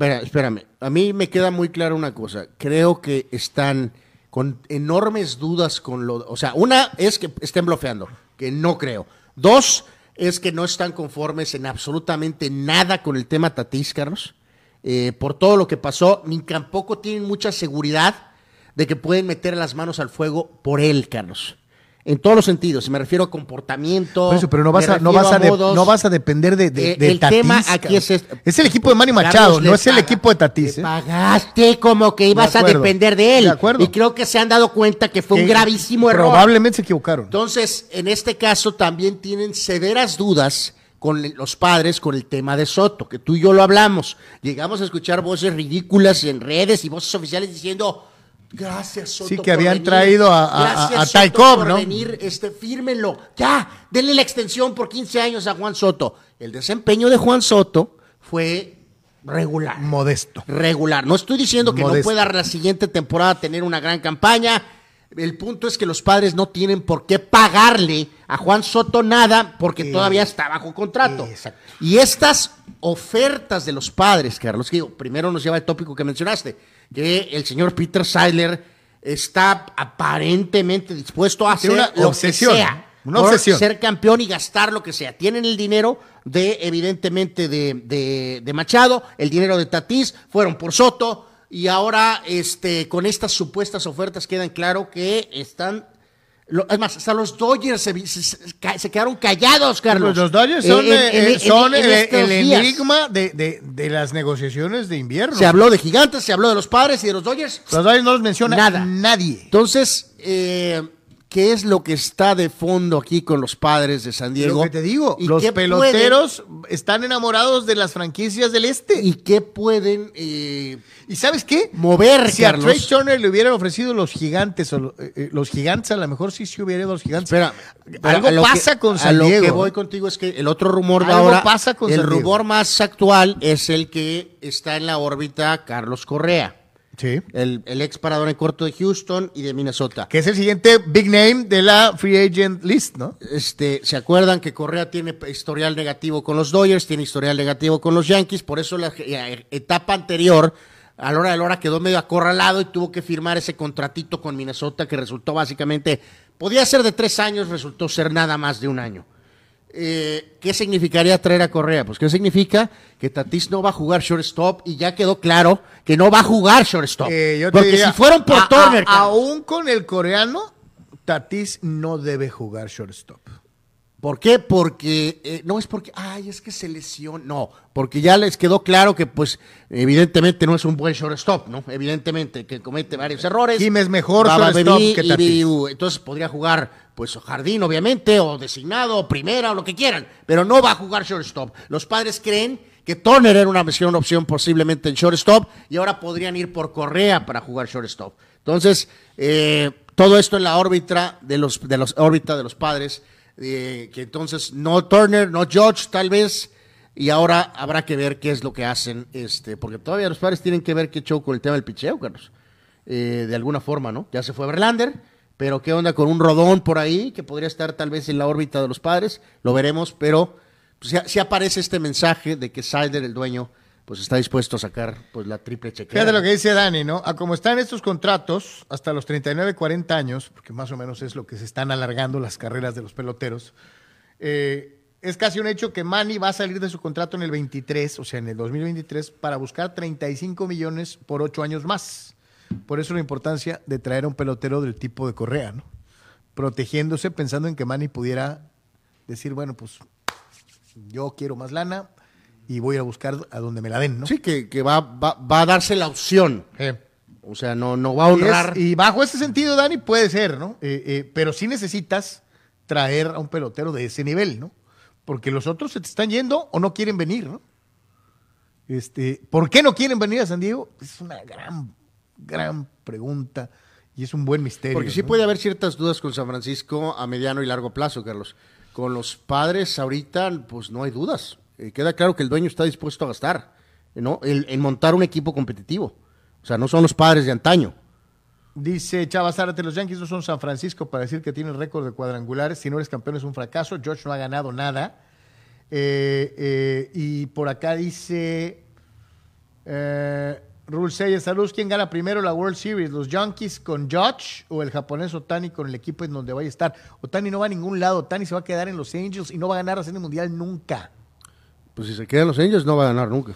espérame. A mí me queda muy clara una cosa. Creo que están con enormes dudas con lo. O sea, una es que estén bloqueando, que no creo. Dos es que no están conformes en absolutamente nada con el tema Tatís, Carlos. eh, por todo lo que pasó, ni tampoco tienen mucha seguridad de que pueden meter las manos al fuego por él, Carlos. En todos los sentidos, me refiero a comportamiento. Por eso, pero no vas, a, no, vas a de- no vas a depender de, de, Eh, de el tema aquí es este. Es el equipo de Manny Machado, no es el equipo de Tatís. ¿eh? pagaste como que ibas De a depender de él. de acuerdo. Y creo que se han dado cuenta que fue un gravísimo error. Probablemente se equivocaron. Entonces, en este caso también tienen severas dudas con los padres con el tema de Soto, que tú y yo lo hablamos. Llegamos a escuchar voces ridículas en redes y voces oficiales diciendo, gracias Soto. Sí, que por habían venir. traído a- a- Gracias, a Soto, Taikov, por ¿no? venir, este, fírmenlo. Ya, denle la extensión por 15 años a Juan Soto. El desempeño de Juan Soto fue regular Modesto. regular. No estoy diciendo que no pueda la siguiente temporada tener una gran campaña. El punto es que los padres no tienen por qué pagarle a Juan Soto nada porque Eh, todavía está bajo contrato. exacto. Y estas ofertas de los padres, Carlos, que digo, primero nos lleva el tópico que mencionaste, que el señor Peter Seiler está aparentemente dispuesto a hacer una lo obsesión, que sea. una por obsesión. ser campeón y gastar lo que sea. Tienen el dinero de, evidentemente, de, de- de Machado, el dinero de Tatís, fueron por Soto, y ahora, este, con estas supuestas ofertas quedan claro que están. Es más, hasta los Dodgers se, se- quedaron callados, Carlos. Los Dodgers son, En- en- eh, en- son en el, enigma de, de- de las negociaciones de invierno. Se habló de gigantes, se habló de los padres y de los Dodgers. Los Dodgers no los menciona Nada. nadie. Entonces, eh, ¿qué es lo que está de fondo aquí con los padres de San Diego? Lo que te digo, ¿Y los peloteros están enamorados de las franquicias del este. ¿Y qué pueden eh, ¿Y sabes qué? mover, Si a? Trey Turner le hubieran ofrecido los gigantes, o lo- eh, eh, los gigantes a lo mejor sí se hubiera ido a los gigantes. Espera, algo a lo pasa que- con A San lo Diego. que voy contigo es que el otro rumor de Algo ahora, pasa con el San Diego. rumor más actual es el que está en la órbita Carlos Correa, Sí. el, el ex parador en corto de Houston y de Minnesota. Que es el siguiente big name de la free agent list, ¿no? Este, ¿Se acuerdan que Correa tiene historial negativo con los Dodgers, tiene historial negativo con los Yankees? Por eso la etapa anterior, a la hora de la hora, quedó medio acorralado y tuvo que firmar ese contratito con Minnesota que resultó básicamente, podía ser de tres años, resultó ser nada más de un año. Eh, ¿Qué significaría traer a Correa? Pues, ¿qué significa? Que Tatis no va a jugar shortstop y ya quedó claro que no va a jugar shortstop. Eh, yo te Porque diría, si fueron por a- Turner, aún con el coreano, Tatis no debe jugar shortstop. ¿Por qué? Porque eh, no es porque, ay, es que se lesionó. No, porque ya les quedó claro que, pues, evidentemente no es un buen shortstop, ¿no? Evidentemente que comete varios errores. Kim es mejor Baba shortstop Bebí que Tatis. Biu. Entonces podría jugar, pues, jardín, obviamente, o designado, o primera, o lo que quieran. Pero no va a jugar shortstop. Los padres creen que Turner era una opción, una opción posiblemente en shortstop y ahora podrían ir por Correa para jugar shortstop. Entonces, eh, todo esto en la órbita de los, de los, órbita de los padres, eh, que entonces no Turner, no George tal vez, y ahora habrá que ver qué es lo que hacen, este, porque todavía los padres tienen que ver qué show con el tema del picheo, Carlos. Eh, de alguna forma, ¿no? Ya se fue Verlander, pero qué onda con un rodón por ahí que podría estar tal vez en la órbita de los padres, lo veremos, pero pues, si, aparece este mensaje de que Sider, el dueño, pues está dispuesto a sacar pues la triple chequera. Fíjate lo que dice Dani, ¿no? A como están estos contratos, hasta los 39, 40 años, porque más o menos es lo que se están alargando las carreras de los peloteros, eh, es casi un hecho que Manny va a salir de su contrato en el 23, o sea, en el 2023, para buscar 35 millones por 8 años más. Por eso la importancia de traer a un pelotero del tipo de Correa, ¿no? Protegiéndose, pensando en que Manny pudiera decir, bueno, pues yo quiero más lana y voy a buscar a donde me la den, ¿no? Sí, que, que va, va, va a darse la opción. Eh. O sea, no, no va a Y, es- honrar. y bajo ese sentido, Dani, puede ser, ¿no? Eh, eh, pero sí necesitas traer a un pelotero de ese nivel, ¿no? Porque los otros se te están yendo o no quieren venir, ¿no? Este, ¿Por qué no quieren venir a San Diego? Es una gran, gran pregunta y es un buen misterio. Porque sí ¿no? puede haber ciertas dudas con San Francisco a mediano y largo plazo, Carlos. Con los padres ahorita, pues no hay dudas. Eh, queda claro que el dueño está dispuesto a gastar, ¿no? El- en montar un equipo competitivo. O sea, no son los padres de antaño. Dice Chava los Yankees no son San Francisco para decir que tienen récord de cuadrangulares. Si no eres campeón es un fracaso. George no ha ganado nada. Eh, eh, y por acá dice eh, Rule saludos. ¿Quién gana primero la World Series? ¿Los Yankees con George o el japonés Otani con el equipo en donde vaya a estar? Otani no va a ningún lado. Otani se va a quedar en los Angels y no va a ganar la Serie Mundial nunca. Pues si se quedan los Angels no va a ganar nunca.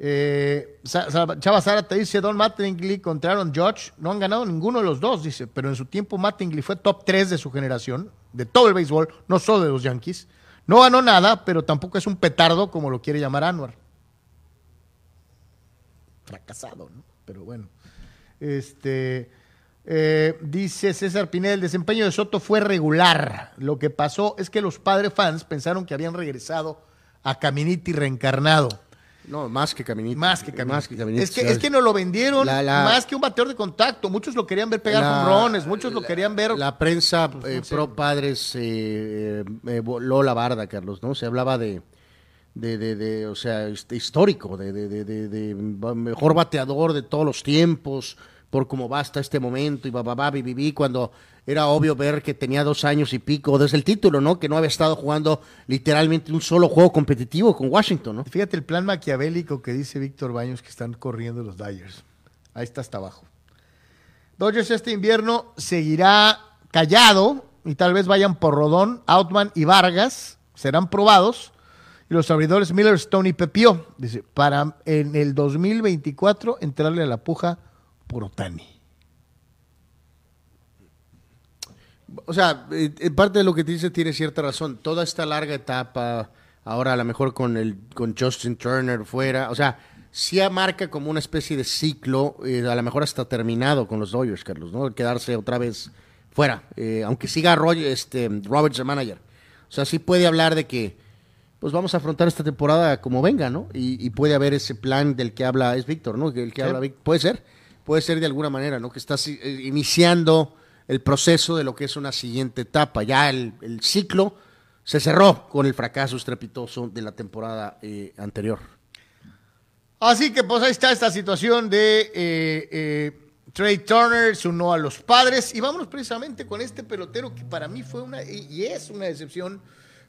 Eh, Chava Sara te dice, Don Mattingly contra Aaron Judge, no han ganado ninguno de los dos, dice, pero en su tiempo Mattingly fue top 3 de su generación, de todo el béisbol, no solo de los Yankees. No ganó nada, pero tampoco es un petardo como lo quiere llamar Anwar. Fracasado, ¿no? Pero bueno. Este, eh, dice César Pineda, el desempeño de Soto fue regular. Lo que pasó es que los padres fans pensaron que habían regresado a Caminiti reencarnado. No, más que Caminiti. Más que Caminiti. Es, que, es que nos lo vendieron más que un bateador de contacto. Muchos lo querían ver pegar hombrones, muchos lo querían ver. La prensa pues, eh, pro padres eh, eh, voló la barda, Carlos, ¿no? Se hablaba de, de, de, o sea, histórico, de, de, de, mejor bateador de todos los tiempos, por cómo va hasta este momento, y va, va, va, cuando era obvio ver que tenía dos años y pico desde el título, ¿no? Que no había estado jugando literalmente un solo juego competitivo con Washington, ¿no? Fíjate el plan maquiavélico que dice Víctor Baños que están corriendo los Dyers. Ahí está hasta abajo. Dodgers este invierno seguirá callado y tal vez vayan por Rodón, Outman y Vargas, serán probados. Y los abridores Miller, Stone y Pepio, dice, para en el 2024 entrarle a la puja por Otani. O sea, en eh, parte de lo que te dice tiene cierta razón. Toda esta larga etapa, ahora a lo mejor con, el, con Justin Turner fuera, o sea, sí marca como una especie de ciclo, eh, a lo mejor hasta terminado con los Dodgers, Carlos, ¿no? Quedarse otra vez fuera, eh, aunque siga Roy, este, Roberts el manager. O sea, sí puede hablar de que, pues vamos a afrontar esta temporada como venga, ¿no? Y, puede haber ese plan del que habla, es Víctor, ¿no? El que habla, puede ser, puede ser de alguna manera, ¿no? Que estás iniciando el proceso de lo que es una siguiente etapa. Ya el, ciclo se cerró con el fracaso estrepitoso de la temporada eh, anterior. Así que pues ahí está esta situación de eh, eh, Trey Turner, se unió a los padres y vámonos precisamente con este pelotero que para mí fue una y es una decepción.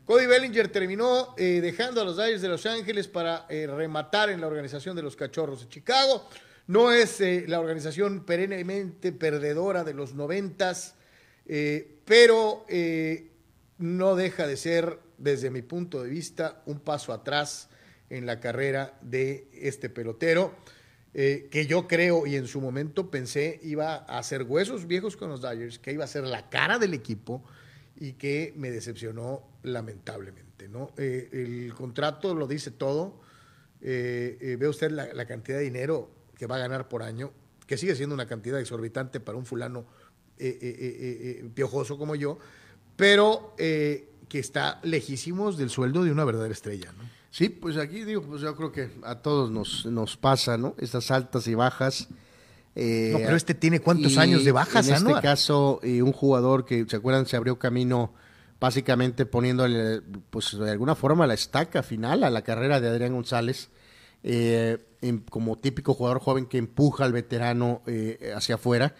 Cody Bellinger terminó dejando a los Dodgers de Los Ángeles para rematar en la organización de los Cachorros de Chicago. No es eh, la organización perennemente perdedora de los noventas, eh, pero eh, no deja de ser, desde mi punto de vista, un paso atrás en la carrera de este pelotero, que yo creo y en su momento pensé iba a hacer huesos viejos con los Dodgers, que iba a ser la cara del equipo y que me decepcionó lamentablemente. ¿no? el contrato lo dice todo. ve usted la, la cantidad de dinero que va a ganar por año, que sigue siendo una cantidad exorbitante para un fulano eh, eh, eh, piojoso como yo, pero que está lejísimos del sueldo de una verdadera estrella, ¿no? Sí, pues aquí digo, pues yo creo que a todos nos, nos pasa, ¿no? Estas altas y bajas. no, pero este tiene cuántos años de bajas, En este caso, un jugador que, ¿se acuerdan? Se abrió camino básicamente poniéndole, pues de alguna forma, la estaca final a la carrera de Adrián González eh, como típico jugador joven que empuja al veterano eh, hacia afuera,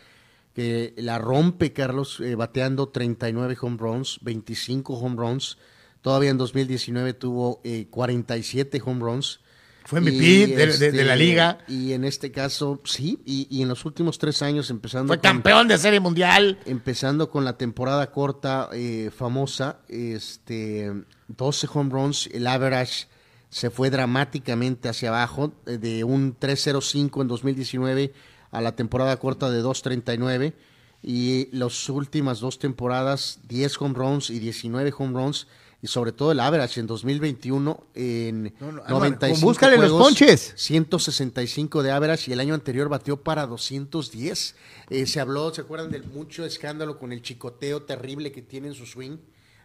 que la rompe Carlos eh, bateando 39 home runs, 25 home runs, todavía en 2019 tuvo 47 home runs. Fue MVP de, la este, liga. Y en este caso, sí, y, en los últimos tres años empezando... Fue campeón de serie mundial. Empezando con la temporada corta famosa, este, 12 home runs, el average se fue dramáticamente hacia abajo, eh, de un 3.05 en 2019 a la temporada corta de 2.39 y las últimas dos temporadas 10 home runs y 19 home runs y sobre todo el average en 2021 en no, no, 95 búscale los ponches. 165 de average y el año anterior batió para 210 eh, se habló se acuerdan del mucho escándalo con el chicoteo terrible que tiene en su swing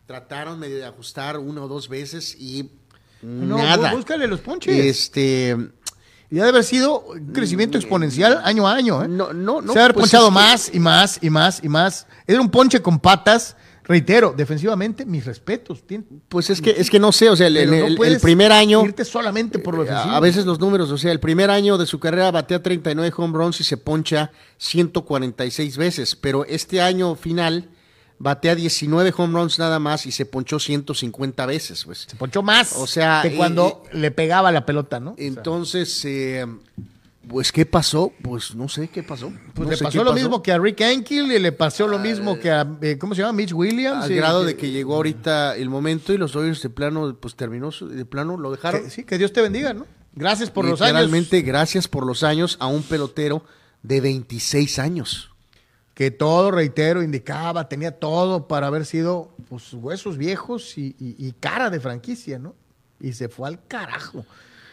trataron medio de ajustar una o dos veces y no, Nada. Búscale los ponches. Este. Y ha de haber sido un crecimiento exponencial año a año. ¿eh? No, no, no. Se ha haber pues ponchado más y más y más y más. Era un ponche con patas. Reitero, defensivamente, mis respetos. Pues es que, es que no sé, o sea, el, el, primer año. Irte solamente por lo eh, A veces los números, o sea, el primer año de su carrera batea 39 home runs y se poncha 146 veces, pero este año final batea 19 home runs nada más y se ponchó 150 veces, pues. Se ponchó más. O sea, que cuando le pegaba la pelota, ¿no? Entonces, eh, pues, ¿qué pasó? Pues no sé qué pasó. Pues le pasó lo mismo que a Rick Ankill y le pasó lo mismo que a, eh, ¿cómo se llama? Mitch Williams. Al grado de que llegó ahorita el momento y los Dodgers de plano, pues terminó, de plano lo dejaron. sí, que Dios te bendiga, ¿no? Gracias por los años. Literalmente, gracias por los años a un pelotero de 26 años. Que todo, reitero, indicaba, tenía todo para haber sido pues, huesos viejos y, y- y cara de franquicia, ¿no? Y se fue al carajo.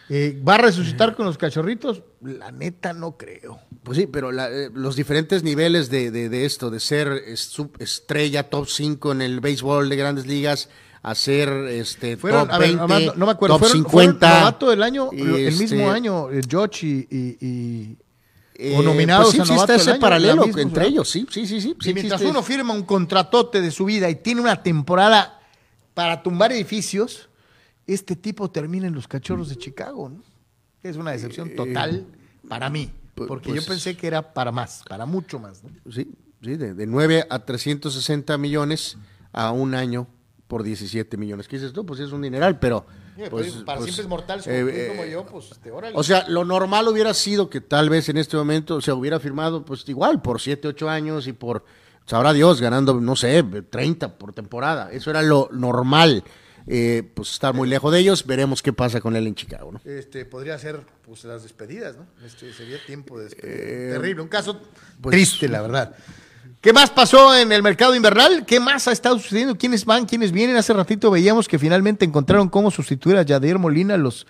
Eh, ¿Va a resucitar con los cachorritos? La neta no creo. Pues sí, pero la- eh, los diferentes niveles de, de- de esto, de ser sub- estrella top 5 en el béisbol de grandes ligas, a ser este, Fueron, top a ver, 20, nomás no, me acuerdo, top fueron, 50. fueron novato del año, el este, mismo año, eh, George y, y- y- eh, o nominados pues sí, a del ese año, paralelo misma, entre ellos, sí, sí, sí, sí. y mientras existe. uno firma un contratote de su vida y tiene una temporada para tumbar edificios, este tipo termina en los cachorros de Chicago, ¿no? Es una decepción total para mí, pu- porque pues- yo pensé que era para más, para mucho más. ¿no? Sí, sí, de, de 9 a 360 millones a un año por 17 millones. ¿Qué dices tú? Pues es un dineral, pero... pues, para pues, simples mortales eh, tú eh, como yo, pues te órale. O sea, lo normal hubiera sido que tal vez en este momento se hubiera firmado, pues igual, por 7, 8 años y por, sabrá Dios, ganando, no sé, 30 por temporada. Eso era lo normal. Eh, pues está muy lejos de ellos. Veremos qué pasa con él en Chicago, ¿no? este podría ser pues las despedidas, ¿no? Este sería tiempo de. Eh, Terrible, un caso pues- triste, la verdad. ¿Qué más pasó en el mercado invernal? ¿Qué más ha estado sucediendo? ¿Quiénes van? ¿Quiénes vienen? Hace ratito veíamos que finalmente encontraron cómo sustituir a Yadier Molina los,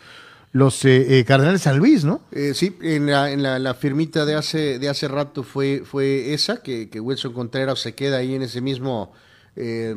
los eh, eh, Cardenales de San Luis, ¿no? Eh, sí, en, la, en la, firmita de hace, de hace rato fue, fue esa, que, que Wilson Contreras se queda ahí en ese mismo eh,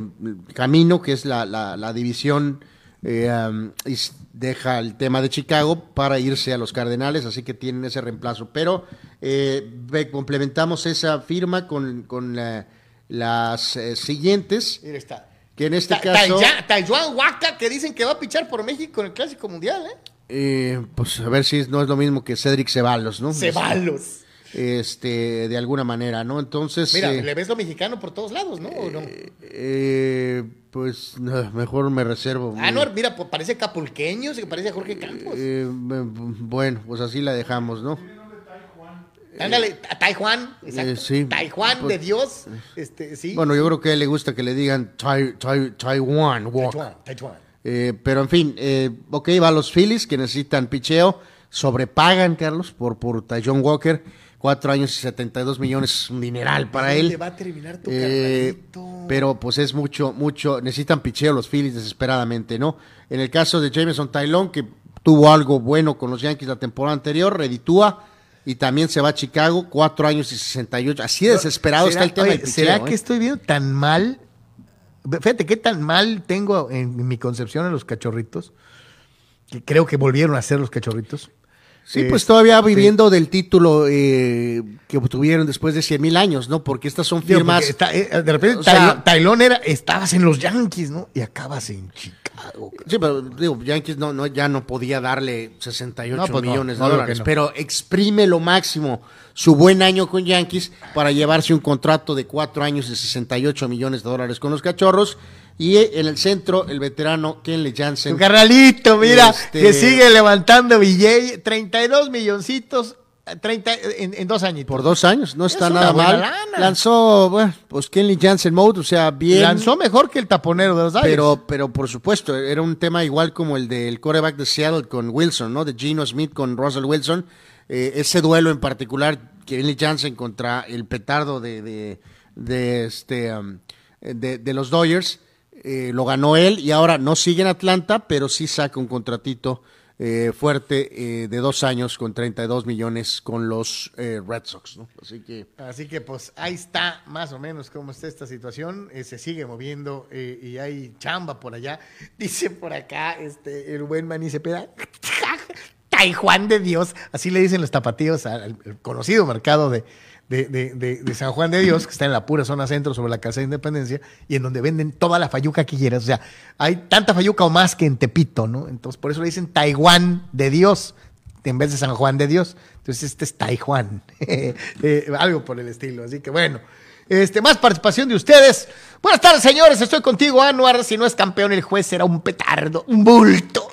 camino, que es la, la división, eh, um, y deja el tema de Chicago para irse a los Cardenales, así que tienen ese reemplazo. Pero eh, complementamos esa firma con, con la- las eh, siguientes, Mira, está. que en este Ta- caso... Taijuan Huaca, que dicen que va a pichar por México en el Clásico Mundial, ¿eh? eh, pues a ver si no es lo mismo que Cedric Ceballos, ¿no? Ceballos. Este, de alguna manera, ¿no? Entonces... Mira, eh, le ves lo mexicano por todos lados, ¿no? ¿O no? Eh, pues no, mejor me reservo. Ah, no, mira, pues parece capulqueño, se parece a Jorge Campos. Eh, bueno, pues así la dejamos, ¿no? Ándale, a Taijuan, exacto. eh, sí. Pues- de Dios, este, sí. Bueno, yo creo que a él le gusta que le digan Tai- Tai- Taiwan Walk. Eh, pero en fin, eh, ok, va a los Phillies que necesitan picheo, sobrepagan, Carlos, por, por John Walker, cuatro años y 72 millones, un dineral para ¿Dónde él. va a terminar tu Eh, pero pues es mucho, mucho, necesitan picheo los Phillies desesperadamente, ¿no? En el caso de Jameson Tylon, que tuvo algo bueno con los Yankees la temporada anterior, reditúa y también se va a Chicago, cuatro años y 68. Así de desesperado está ¿Será- el tema oye, del picheo. ¿Será ¿eh? que estoy viendo tan mal? Fíjate qué tan mal tengo en mi concepción a los cachorritos, que creo que volvieron a ser los cachorritos. Sí, pues todavía viviendo del título eh, que obtuvieron después de 100 mil años, ¿no? Porque estas son firmas. está- eh, de repente o sea- Tailón- era, estabas en los Yankees, ¿no? Y acabas en Chicago. Sí, pero digo, Yankees no, no, ya no podía darle 68 No, pues millones no, de dólares, pero exprime lo máximo su buen año con Yankees para llevarse un contrato de cuatro años de 68 millones de dólares con los cachorros. Y eh, en el centro, el veterano Kenley Jansen. Tu carnalito, mira, Este- que sigue levantando billete, 32 milloncitos 30, en, en dos años. Por dos años, no está Es nada mal. lana. Lanzó, bueno, pues Kenley Jansen Mode, o sea, bien. Lanzó mejor que el taponero de los Dodgers. Pero, pero por supuesto, era un tema igual como el del quarterback de Seattle con Wilson, ¿no? De Gino Smith con Russell Wilson. Eh, ese duelo en particular, Kenley Jansen contra el petardo de, de, de este, um, de, de los Dodgers, eh, lo ganó él y ahora no sigue en Atlanta, pero sí saca un contratito eh, fuerte eh, de dos años con 32 millones con los Red Sox, ¿no? Así que... Así que pues ahí está más o menos cómo está esta situación. Se sigue moviendo y hay chamba por allá. Dice por acá este el buen Maní Cepeda. Taijuan de Dios. Así le dicen los tapatíos al conocido mercado de, de, de- de- de San Juan de Dios, que está en la pura zona centro sobre la Casa de Independencia, y en donde venden toda la fayuca que quieras. O sea, hay tanta fayuca o más que en Tepito, ¿no? Entonces por eso le dicen Taiwán de Dios en vez de San Juan de Dios. Entonces este es Taijuan, Eh, algo por el estilo. Así que bueno, este, más participación de ustedes. Buenas tardes, señores. Estoy contigo, Anuar. Si no es campeón, el juez será un petardo, un bulto.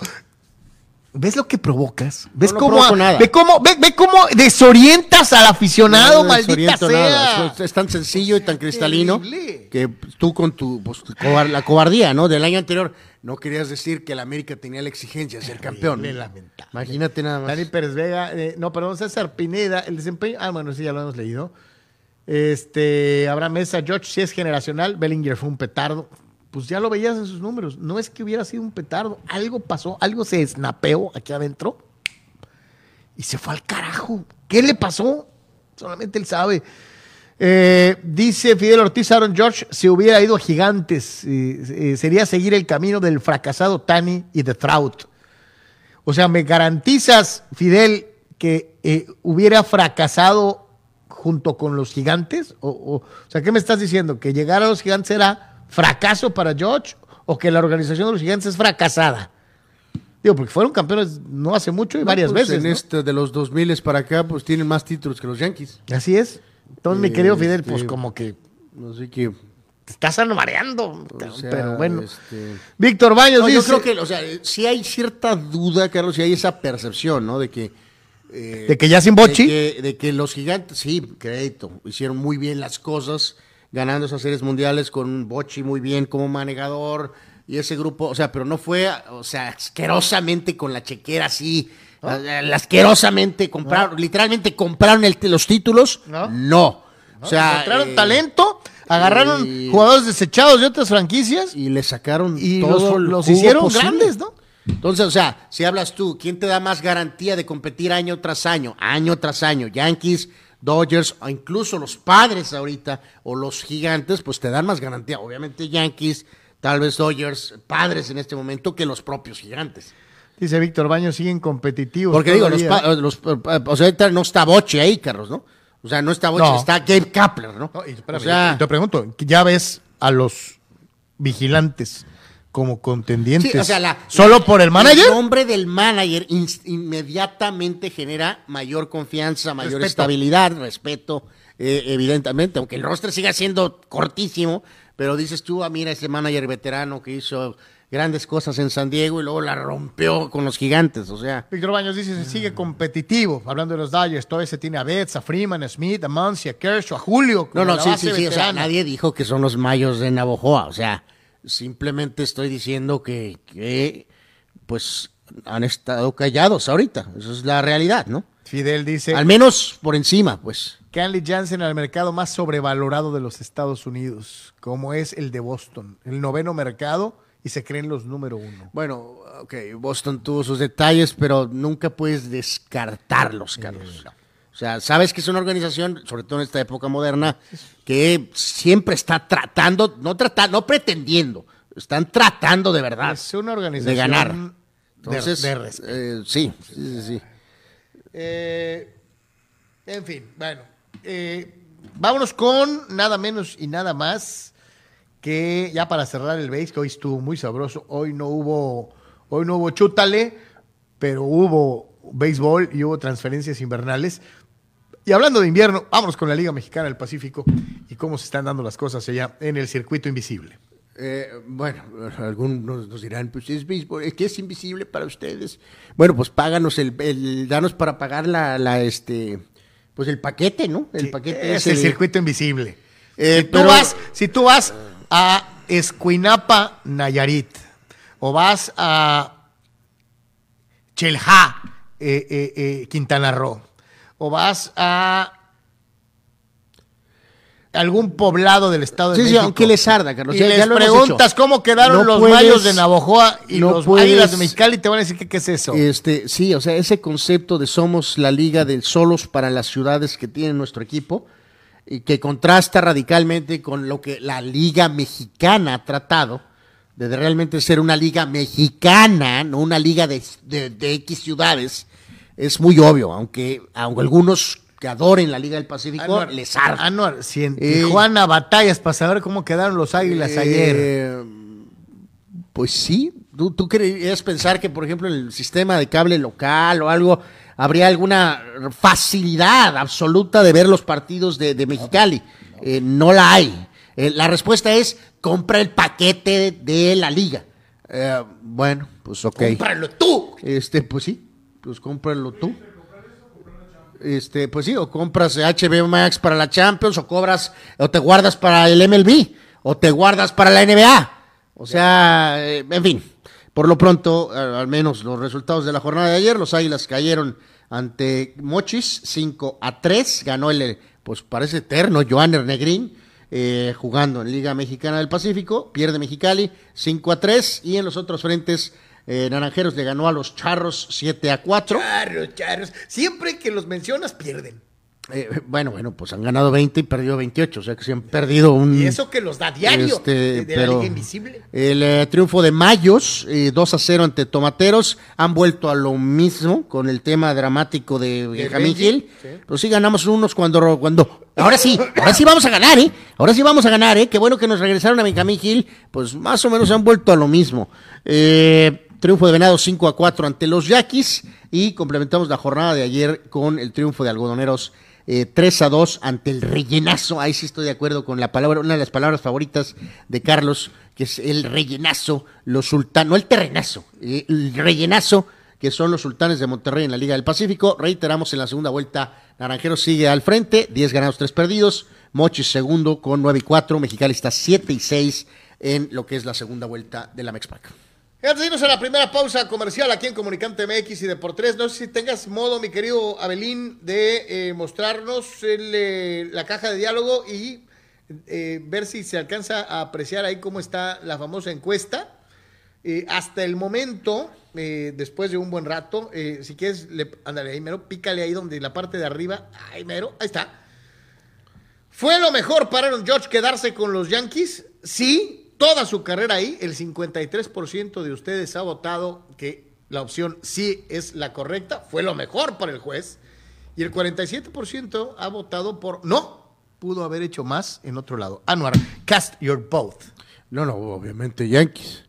¿Ves lo que provocas? ¿Ves no cómo, nada. Ve cómo, ve, ve cómo desorientas al aficionado, No maldita sea. nada. Es, tan sencillo y tan cristalino terrible. que tú con tu pues, la cobardía, ¿no? Del año anterior no querías decir que el América tenía la exigencia de ser campeón. lamentable. Imagínate nada más. Dani Pérez Vega, eh, no, perdón, César Pineda, el desempeño, ah, bueno, sí, ya lo hemos leído. Este, Abraham Mesa, George, si es generacional, Bellinger fue un petardo. Pues ya lo veías en sus números. No es que hubiera sido un petardo, algo pasó, algo se snapeó aquí adentro y se fue al carajo. ¿Qué le pasó? Solamente él sabe. Eh, dice Fidel Ortiz, Aaron George, si hubiera ido a Gigantes, eh, eh, sería seguir el camino del fracasado Tani y de Trout. O sea, ¿me garantizas, Fidel, que hubiera fracasado junto con los gigantes? O, o, o sea, ¿qué me estás diciendo? ¿Que llegar a los gigantes era fracaso para George o que la organización de los gigantes es fracasada? Digo, porque fueron campeones no hace mucho y No, varias pues, veces. En ¿no? este de los 2000 para acá, pues tienen más títulos que los Yankees. Así es. Entonces, mi querido Fidel, Este, pues como que Así que. te estás mareando. o sea, pero bueno. este, Víctor Baños No, dice... yo creo que, o sea, sí hay cierta duda, Carlos, y hay esa percepción, ¿no? De que. eh, De que ya sin Bocci. De que, de que los gigantes, sí, crédito, hicieron muy bien las cosas, ganando esas series mundiales con un Bochi muy bien como manejador y ese grupo, o sea, pero no fue, o sea, asquerosamente con la chequera así, asquerosamente compraron, literalmente compraron el- los títulos, ¿No? no. O sea, encontraron eh, talento, agarraron y- jugadores desechados de otras franquicias y le sacaron y todo los, los hicieron posible. grandes, ¿no? Entonces, o sea, si hablas tú, ¿quién te da más garantía de competir año tras año, año tras año? Yankees, Dodgers, o incluso los padres ahorita, o los gigantes, pues te dan más garantía. Obviamente Yankees, tal vez Dodgers, padres en este momento, que los propios gigantes. Dice Víctor Baños, siguen competitivos. Porque digo, los, pa- los- o sea, no está Boche ahí, Carlos, ¿no? O sea, no está Boche, No. está Gabe Kapler, ¿no? No, y espérame, o sea, y te pregunto, ¿ya ves a los vigilantes como contendientes Sí, o sea, la- solo por el manager? El nombre del manager inmediatamente genera mayor confianza, mayor Respeto. estabilidad, respeto, eh, evidentemente, aunque el roster siga siendo cortísimo, pero dices tú, ah, mira ese manager veterano que hizo grandes cosas en San Diego y luego la rompió con los gigantes, o sea. Víctor Baños dice, se sigue competitivo, hablando de los Dodgers, todavía se tiene a Betts, a Freeman, a Smith, a Muncy, a Kershaw, a Julio. No, no, sí, sí, sí, o sea, nadie dijo que son los mayos de Navojoa, o sea, simplemente estoy diciendo que, que pues han estado callados ahorita, esa es la realidad, ¿no? Fidel dice, Al menos por encima, pues. Canley Jansen al mercado más sobrevalorado de los Estados Unidos, como es el de Boston, el noveno mercado y se creen los número uno. Bueno, ok, Boston tuvo sus detalles, pero nunca puedes descartarlos, Carlos. O sea, sabes que es una organización, sobre todo en esta época moderna, que siempre está tratando, no tratando, no pretendiendo, están tratando de verdad Es una organización de ganar. de- Entonces, de respeto. eh, sí, sí, sí, sí. Eh, en fin, bueno. eh, vámonos con nada menos y nada más que ya para cerrar el base, que hoy estuvo muy sabroso. Hoy no hubo, hoy no hubo chútale, pero hubo béisbol y hubo transferencias invernales. Y hablando de invierno, vámonos con la Liga Mexicana del Pacífico y cómo se están dando las cosas allá en el circuito invisible. Eh, bueno, algunos nos dirán, pues es que es invisible para ustedes. Bueno, pues páganos el, el danos para pagar la, la este, pues el paquete, ¿no? El paquete es el circuito invisible. Eh, si, tú vas, si tú vas a Escuinapa, Nayarit, o vas a Chelja, eh, eh, eh, Quintana Roo, o vas a algún poblado del estado de Sí, sí, México. aunque les arda, Carlos, Y ya- les preguntas cómo quedaron No los puedes- mayos de Navojoa y no los puedes- águilas de Mexicali, te van a decir que qué es eso. Este, sí, o sea, ese concepto de somos la liga de solos para las ciudades que tiene nuestro equipo, y que contrasta radicalmente con lo que la liga mexicana ha tratado, de realmente ser una liga mexicana, no una liga de, de- de X ciudades, es muy obvio, aunque, aunque algunos que adoren la Liga del Pacífico Anuar, les arda. Anuar, si en Eh, Tijuana batallas para saber cómo quedaron los águilas ayer. Eh, Pues sí, ¿Tú, tú querías pensar que, por ejemplo, en el sistema de cable local o algo, habría alguna facilidad absoluta de ver los partidos de, de Mexicali. Eh, no la hay. Eh, la respuesta es compra el paquete de, la liga. Eh, bueno, pues ok. Cómpralo tú. Este, pues sí, pues cómpralo tú. Este, pues sí, o compras HBO Max para la Champions, o cobras, o te guardas para el MLB, o te guardas para la NBA. O sea, eh, en fin, por lo pronto, al menos los resultados de la jornada de ayer, los Águilas cayeron ante Mochis 5 a 3, ganó el, pues parece eterno, Joan Negrín, eh, jugando en Liga Mexicana del Pacífico, pierde Mexicali 5 a 3 y en los otros frentes eh, Naranjeros le ganó a los Charros 7 a 4. Charros, charros. Siempre que los mencionas, pierden. Eh, bueno, bueno, pues han ganado 20 y perdido 28, o sea que se han perdido un... Y eso que los da diario Este, de, de la Liga Invisible. El eh, triunfo de Mayos, eh, 2 a 0 ante Tomateros, han vuelto a lo mismo con el tema dramático de Benjamín Gil. sí. Pero sí ganamos unos cuando, cuando... Ahora sí, ahora sí vamos a ganar, ¿eh? Ahora sí vamos a ganar, ¿eh? Qué bueno que nos regresaron a Benjamín Gil, pues más o menos han vuelto a lo mismo. Eh, triunfo de Venado 5 a 4 ante los Yaquis y complementamos la jornada de ayer con el triunfo de Algodoneros eh, 3 a 2 ante el rellenazo. Ahí sí estoy de acuerdo con la palabra, una de las palabras favoritas de Carlos, que es el rellenazo, los sultanes, no el terrenazo, eh, el rellenazo, que son los sultanes de Monterrey en la Liga del Pacífico. Reiteramos en la segunda vuelta, Naranjeros sigue al frente, 10 ganados, 3 perdidos. Mochis segundo con 9 y 4, Mexicali está 7 y 6 en lo que es la segunda vuelta de la Mexpac. Antes de irnos a la primera pausa comercial aquí en Comunicante MX y de por tres, no sé si tengas modo, mi querido Abelín, de eh, mostrarnos eh, la caja de diálogo y eh, ver si se alcanza a apreciar ahí cómo está la famosa encuesta. Hasta el momento, después de un buen rato, si quieres, le, ándale ahí, mero, pícale ahí donde la parte de arriba, ahí mero, ahí está. ¿Fue lo mejor para Aaron George quedarse con los Yankees? Sí, toda su carrera ahí, el 53% de ustedes ha votado que la opción sí es la correcta, fue lo mejor para el juez, y el 47% ha votado por no, pudo haber hecho más en otro lado. Anuar, cast your vote. No, no, obviamente Yankees.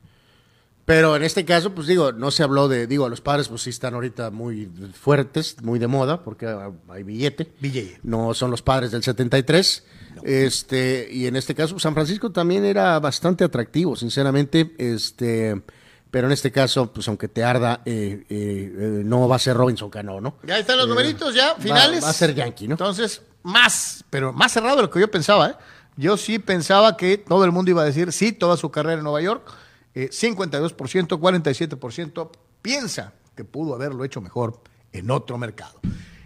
Pero en este caso, pues digo, no se habló de, digo, los padres pues sí están ahorita muy fuertes, muy de moda, porque hay billete. Billete. No son los padres del 73. Este, y en este caso, San Francisco también era bastante atractivo, sinceramente. Este, pero en este caso, pues aunque te arda, eh, eh, eh, no va a ser Robinson Cano, ¿no? Ya están los numeritos, ya, va- finales. Va, a ser Yankee, ¿no? Entonces, más, pero más cerrado de lo que yo pensaba, ¿eh? Yo sí pensaba que todo el mundo iba a decir sí, toda su carrera en Nueva York. Eh, 52%, 47% piensa que pudo haberlo hecho mejor en otro mercado.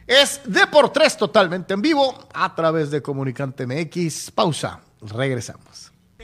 Es de por tres totalmente en vivo a través de Comunicante MX. Pausa, regresamos.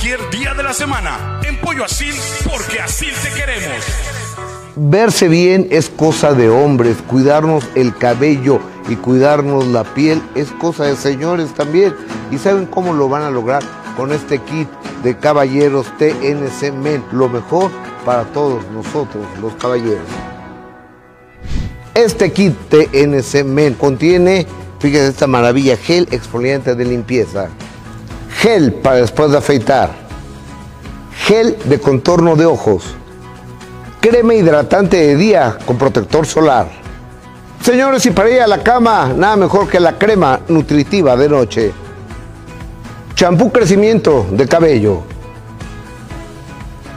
día de la semana. En Pollo Asil, porque así te queremos. Verse bien es cosa de hombres, cuidarnos el cabello y cuidarnos la piel es cosa de señores también. ¿Y saben cómo lo van a lograr? Con este kit de caballeros TNC Men, lo mejor para todos nosotros los caballeros. Este kit TNC Men contiene, fíjense esta maravilla, gel exfoliante de limpieza, gel para después de afeitar, gel de contorno de ojos, crema hidratante de día con protector solar. Señores, y para ir a la cama, nada mejor que la crema nutritiva de noche. Champú crecimiento de cabello.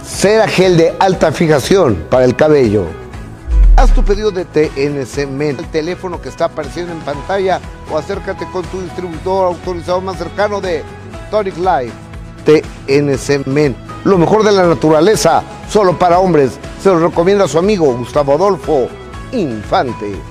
Cera gel de alta fijación para el cabello. Haz tu pedido de TNC Men, el teléfono que está apareciendo en pantalla o acércate con tu distribuidor autorizado más cercano de Life. TNC Men, lo mejor de la naturaleza, solo para hombres. Se lo recomienda su amigo Gustavo Adolfo Infante.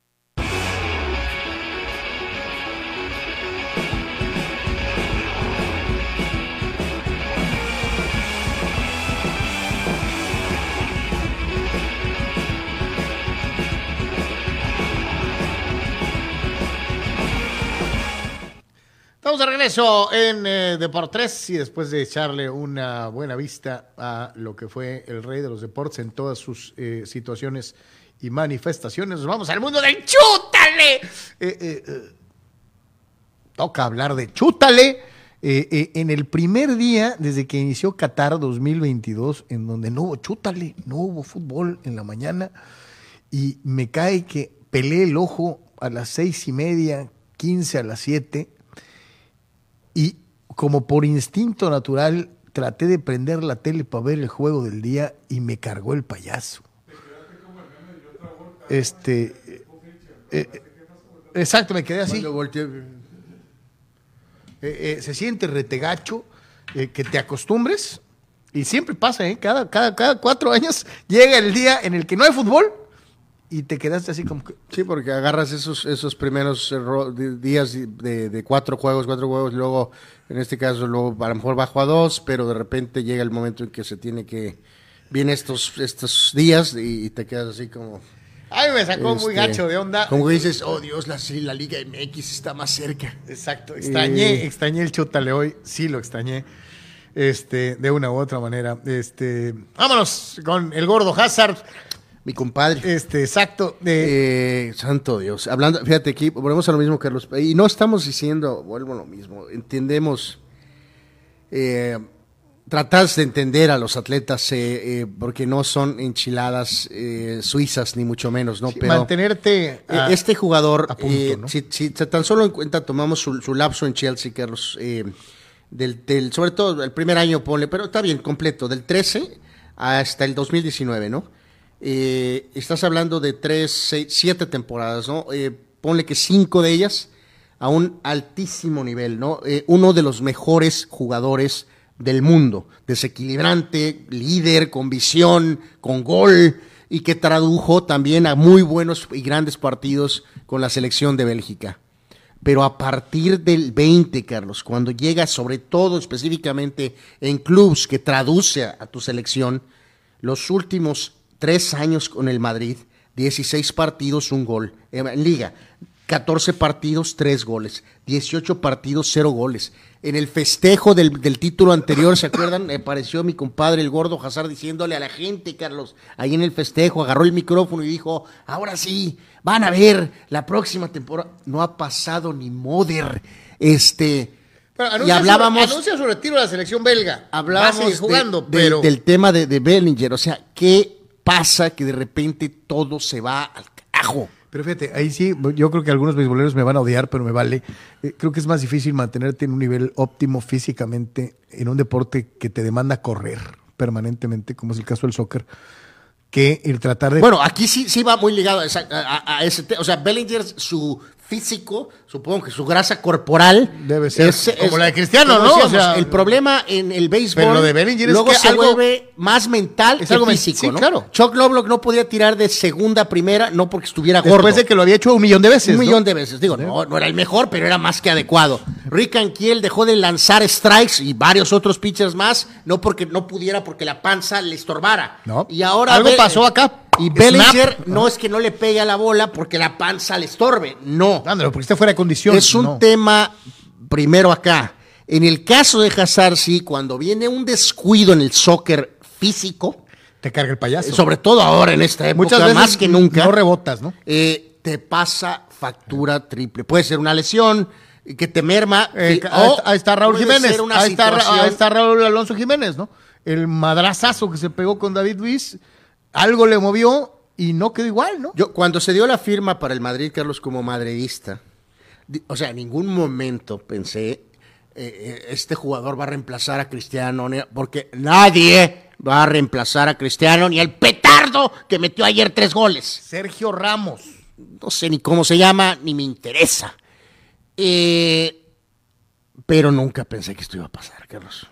Estamos de regreso en eh, Deportes y después de echarle una buena vista a lo que fue el rey de los deportes en todas sus eh, situaciones y manifestaciones, nos vamos al mundo del chútale. Eh, eh, eh, toca hablar de chútale. Eh, en el primer día, desde que inició Qatar 2022, en donde no hubo chútale, no hubo fútbol en la mañana, y me cae que peleé el ojo a las seis y media, quince a las siete, y como por instinto natural traté de prender la tele para ver el juego del día y me cargó el payaso. Este, eh, eh, exacto, me quedé así. Eh, eh, se siente retegacho, eh, que te acostumbres. Y siempre pasa, ¿eh? Cada, cada, cada cuatro años llega el día en el que no hay fútbol y te quedaste así como que... Sí, porque agarras esos, esos primeros eh, días de, de cuatro juegos, cuatro juegos, y luego, en este caso, luego a lo mejor bajo a dos, pero de repente llega el momento en que se tiene que. Vienen estos, estos días y, y te quedas así como. Ay, me sacó muy este, gacho de onda. Como dices, oh Dios, la, sí, la Liga MX está más cerca. Exacto, extrañé, Eh. extrañé el chútale hoy, sí lo extrañé, este, de una u otra manera. Este, vámonos con el gordo Hazard, Mi compadre. este, exacto, Eh, santo Dios. Hablando, fíjate aquí, volvemos a lo mismo, Carlos. Y no estamos diciendo, vuelvo a lo mismo. Entendemos. Eh, tratas de entender a los atletas eh, eh, porque no son enchiladas eh, suizas, ni mucho menos, ¿no? sí, Pero mantenerte a- este jugador, a punto, ¿no? si, si tan solo en cuenta tomamos su, su lapso en Chelsea, Carlos, eh, del, del- sobre todo el primer año, ponle, pero está bien, completo, del 13 hasta el 2019, ¿no? Eh, estás hablando de tres, seis, siete temporadas, ¿no? Eh, ponle que cinco de ellas a un altísimo nivel, ¿no? Eh, uno de los mejores jugadores del mundo, desequilibrante, líder, con visión, con gol, y que tradujo también a muy buenos y grandes partidos con la selección de Bélgica. Pero a partir del 20, Carlos, cuando llega sobre todo específicamente en clubs que traduce a, a tu selección, los últimos tres años con el Madrid, 16 partidos, un gol. Eh, En liga, 14 partidos, tres goles. 18 partidos, cero goles. En el festejo del, del título anterior, ¿se acuerdan? Me pareció mi compadre el gordo Hazard diciéndole a la gente, Carlos, ahí en el festejo, agarró el micrófono y dijo, ahora sí, van a ver la próxima temporada. No ha pasado ni moder. Este. Pero y hablábamos. Su, anuncia su retiro de la selección belga. Hablábamos de- jugando, de- pero del tema de, de Bellinger. O sea, ¿qué pasa que de repente todo se va al carajo? Pero fíjate, ahí sí, yo creo que algunos beisboleros me van a odiar, pero me vale. Eh, creo que es más difícil mantenerte en un nivel óptimo físicamente en un deporte que te demanda correr permanentemente, como es el caso del soccer, que el tratar de... Bueno, aquí sí, sí va muy ligado a, esa- a- a ese tema. O sea, Bellinger, su físico, supongo que su grasa corporal Debe ser como la de Cristiano, ¿no? decíamos, O sea, el problema en el béisbol Pero lo de Bellinger es luego que se algo- vuelve más mental Es que algo físico, sí, ¿no? claro. Chuck Lovelock no podía tirar de segunda a primera, no porque estuviera gordo. Después de que lo había hecho un millón de veces. Un ¿no? millón de veces. Digo, no, no era el mejor, pero era más que adecuado. Rick Ankiel dejó de lanzar strikes y varios otros pitchers más, no porque no pudiera, porque la panza le estorbara. No. Y ahora Algo pasó acá. Y Snap. Bellinger no es que no le pegue a la bola porque la panza le estorbe. No. Ándale, porque esté fuera de condición. Es un no. tema primero acá. En el caso de Hazard, sí, cuando viene un descuido en el soccer físico, Te carga el payaso. sobre todo ahora en esta época, Muchas veces más que nunca, no rebotas, ¿no? eh, te pasa factura triple. Puede ser una lesión que te merma. Eh, que- ahí, está, ahí está Raúl Jiménez. Ahí está, ahí está Raúl Alonso Jiménez, ¿no? El madrazazo que se pegó con David Luis, algo le movió y no quedó igual, ¿no? Yo, cuando se dio la firma para el Madrid, Carlos, como madridista, di- o sea, en ningún momento pensé, eh, eh, este jugador va a reemplazar a Cristiano, porque nadie va a reemplazar a Cristiano, ni el petardo que metió ayer tres goles. Sergio Ramos. No sé ni cómo se llama, ni me interesa. Eh, pero nunca pensé que esto iba a pasar, Carlos.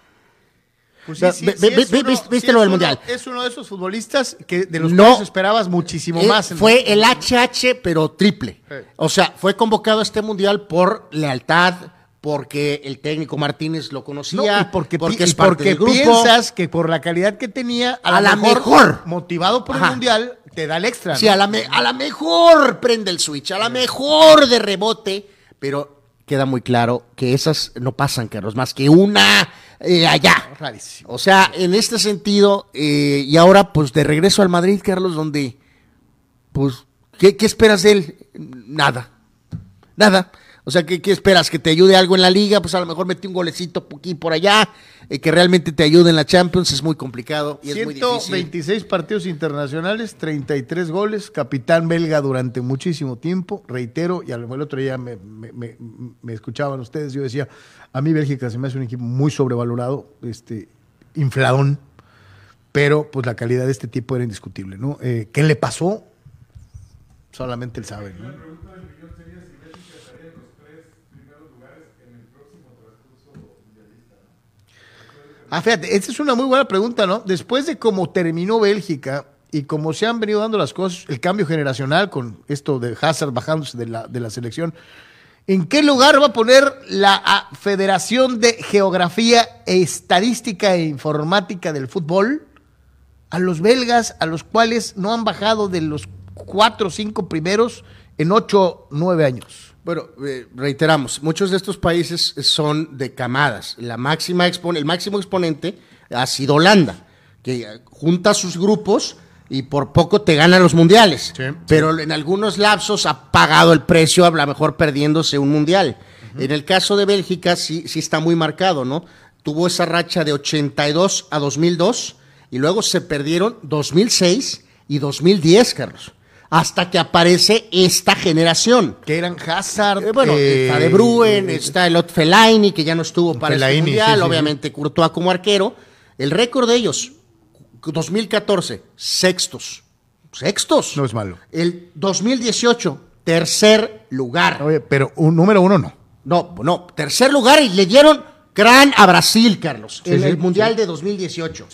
Pues uno- viste lo del uno- Mundial. Es uno de esos futbolistas que de los No. cuales esperabas muchísimo Eh, más. fue el HH, pero triple. O sea, fue convocado a este mundial por lealtad, porque el técnico Martínez lo No, conocía, y porque, es parte porque del grupo. piensas que por la calidad que tenía, a, A la la mejor, mejor. motivado por Ajá. el Mundial, te da el extra. Sí, ¿no? a la, me- a la mejor prende el switch, a la mejor de rebote, pero queda muy claro que esas no pasan, Carlos, más que una eh, allá. Rarísimo. O sea, en este sentido, eh, y ahora pues de regreso al Madrid, Carlos, donde, pues, ¿qué, qué esperas de él? Nada, nada. O sea, ¿qué, qué esperas? ¿Que te ayude algo en la liga? Pues a lo mejor metí un golecito aquí por allá, eh, que realmente te ayude en la Champions, es muy complicado y es muy difícil. 126 partidos internacionales, 33 goles, capitán belga durante muchísimo tiempo, reitero, y a lo mejor el otro día me- me escuchaban ustedes, yo decía, a mí Bélgica se me hace un equipo muy sobrevalorado, este, infladón, pero pues la calidad de este tipo era indiscutible, ¿no? Eh, ¿Qué le pasó? Solamente él sabe, ¿no? Ah, fíjate, esta es una muy buena pregunta, ¿no? Después de cómo terminó Bélgica y cómo se han venido dando las cosas, el cambio generacional con esto de Hazard bajándose de la, de la selección, ¿en qué lugar va a poner la ah, Federación de Geografía e Estadística e Informática del Fútbol a los belgas, a los cuales no han bajado de los cuatro o cinco primeros en ocho, nueve años? Bueno, eh, reiteramos, muchos de estos países son de camadas. La máxima expon- el máximo exponente ha sido Holanda, que junta sus grupos y por poco te gana los mundiales. Sí, Pero en algunos lapsos ha pagado el precio, a lo mejor perdiéndose un mundial. En el caso de Bélgica sí, sí está muy marcado, ¿no? Tuvo esa racha de 82 a 2002 y luego se perdieron 2006 y 2010, Carlos. Hasta que aparece esta generación. Que eran Hazard. Eh, bueno, eh, está De Bruyne, está el Ot Fellaini, que ya no estuvo para el Fellaini, mundial, sí, sí, obviamente Courtois como arquero. El récord de ellos, 2014, sextos. Sextos. No es malo. El 2018, tercer lugar. Oye, pero un número uno no. No, no, tercer lugar y le dieron gran a Brasil, Carlos, en el Mundial de 2018.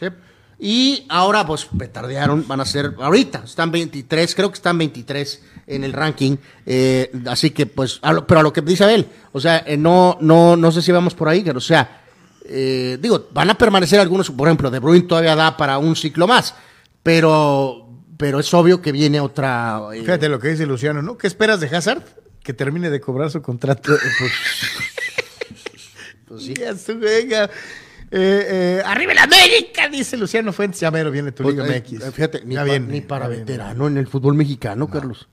Y ahora, pues, petardearon, van a ser, ahorita, están 23, creo que están 23 en el ranking. eh, así que, pues, a lo- pero a lo que dice Abel, o sea, eh, no, no, no sé si vamos por ahí, pero, o sea, eh, digo, van a permanecer algunos, por ejemplo, De Bruyne todavía da para un ciclo más, pero, pero es obvio que viene otra. eh, Fíjate lo que dice Luciano, ¿no? ¿Qué esperas de Hazard? Que termine de cobrar su contrato. pues, sí. Ya su- venga. Eh, eh, arriba el América, dice Luciano Fuentes. Ya mero viene tu Pues, Liga eh, MX. Fíjate, ni, Ya pa- viene, ni para viene. veterano en el fútbol mexicano, Carlos.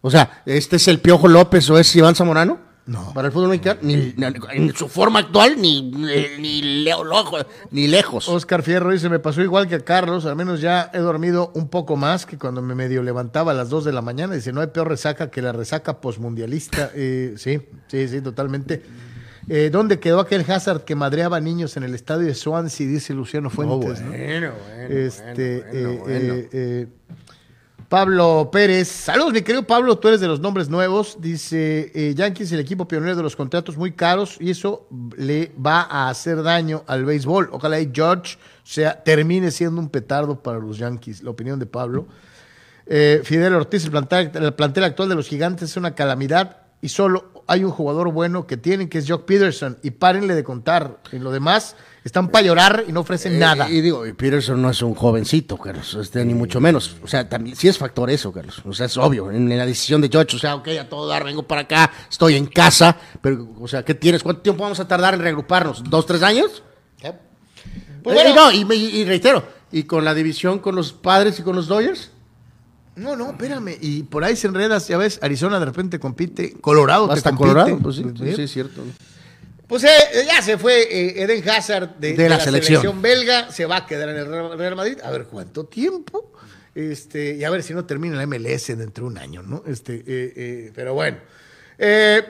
O sea, ¿este es el Piojo López o es Iván Zamorano? No. Para el fútbol mexicano, ni, ni- en su forma actual, ni, ni, ni leo- lojo- ni lejos. Oscar Fierro dice, me pasó igual que a Carlos, al menos ya he dormido un poco más que cuando me medio levantaba a las 2 de la mañana. Dice, no hay peor resaca que la resaca posmundialista. Eh, sí, sí, sí, totalmente. Eh, ¿Dónde quedó aquel Hazard que madreaba niños en el estadio de Swansea? Dice Luciano Fuentes. ¿no? bueno, bueno, Este, bueno, eh, bueno. eh, Pablo Pérez, saludos mi querido Pablo, tú eres de los nombres nuevos, dice Yankees el equipo pionero de los contratos muy caros y eso le va a hacer daño al béisbol. Ojalá y George sea, termine siendo un petardo para los Yankees, la opinión de Pablo. Fidel Ortiz, el plantel, el plantel actual de los gigantes es una calamidad y solo hay un jugador bueno que tienen que es Jock Peterson y párenle de contar, en lo demás están para llorar y no ofrecen Eh, nada. Y digo, Peterson no es un jovencito, Carlos, este, ni mucho menos. O sea, también sí es factor eso, Carlos. O sea, es obvio. En, la decisión de George, o sea, ok, a todo dar, vengo para acá, estoy en casa, pero, o sea, ¿qué tienes? ¿Cuánto tiempo vamos a tardar en reagruparnos? ¿Dos, tres años? Pues Eh, bueno, no, y, y reitero, ¿y con la división con los padres y con los Dodgers? No, no, espérame. Y por ahí se enredas, ya ves, Arizona de repente compite, Colorado te Hasta compite. Colorado, pues sí, sí, sí, es cierto. Pues eh, ya se fue eh, Eden Hazard de, De la selección. belga, se va a quedar en el Real Madrid. A ver cuánto tiempo. Este, y a ver si no termina la MLS dentro de un año, ¿no? Este, eh, eh, pero bueno. Eh,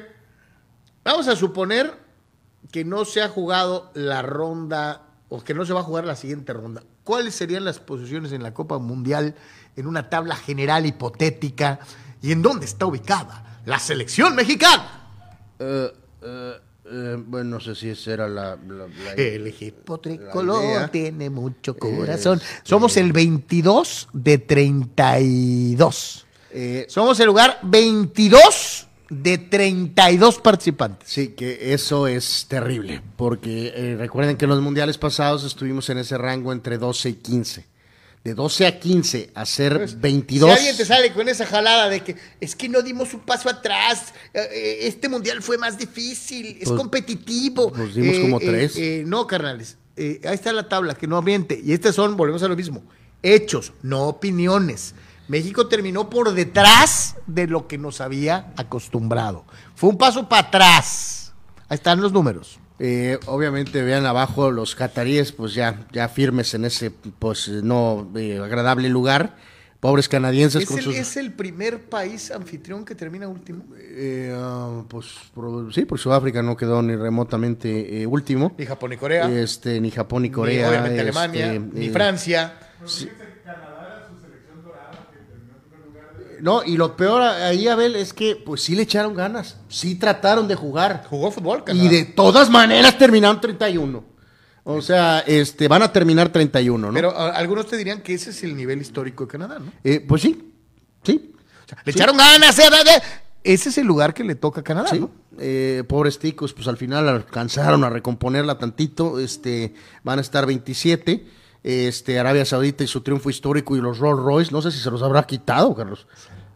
vamos a suponer que no se ha jugado la ronda, o que no se va a jugar la siguiente ronda. ¿Cuáles serían las posiciones en la Copa Mundial en una tabla general hipotética? ¿Y en dónde está ubicada la selección mexicana? Eh, eh, eh, bueno, no sé si esa era la... la- la- El equipo tricolor tiene mucho corazón. Este- Somos el 22 de 32. Eh, Somos el lugar 22 de 32 participantes. Sí, que eso es terrible, porque eh, recuerden que en los mundiales pasados estuvimos en ese rango entre 12 y 15. De 12 a 15 a ser 22. Si alguien te sale con esa jalada de que es que no dimos un paso atrás, eh, eh, este mundial fue más difícil, es Pues- competitivo. pues dimos como tres. eh, no, carnales, ahí está la tabla, que no miente. Y estas son, volvemos a lo mismo, hechos, no opiniones. México terminó por detrás de lo que nos había acostumbrado. Fue un paso para atrás. Ahí están los números. Eh, obviamente vean abajo los cataríes, pues ya, ya firmes en ese pues no eh, agradable lugar. Pobres canadienses ¿Es con el, sus... es el primer país anfitrión que termina último? Eh, ah, pues por- sí, por Sudáfrica no quedó ni remotamente eh, último. Ni Japón ni Corea. Este, ni Japón ni Ni, Corea. obviamente este, Alemania, ni eh, Francia. No, y lo peor ahí, Abel, es que pues sí le echaron ganas, sí trataron de jugar. Jugó fútbol, Canadá. Y de todas maneras terminaron 31. O sea, este, van a terminar 31, ¿no? Pero a- algunos te dirían que ese es el nivel histórico de Canadá, ¿no? Eh, pues sí, sí. O sea, le echaron ganas. eh, eh, eh. Ese es el lugar que le toca a Canadá, Sí, ¿no? eh, pobres ticos, pues al final alcanzaron a recomponerla tantito, este, van a estar 27, este, Arabia Saudita y su triunfo histórico y los Rolls Royce, no sé si se los habrá quitado, Carlos.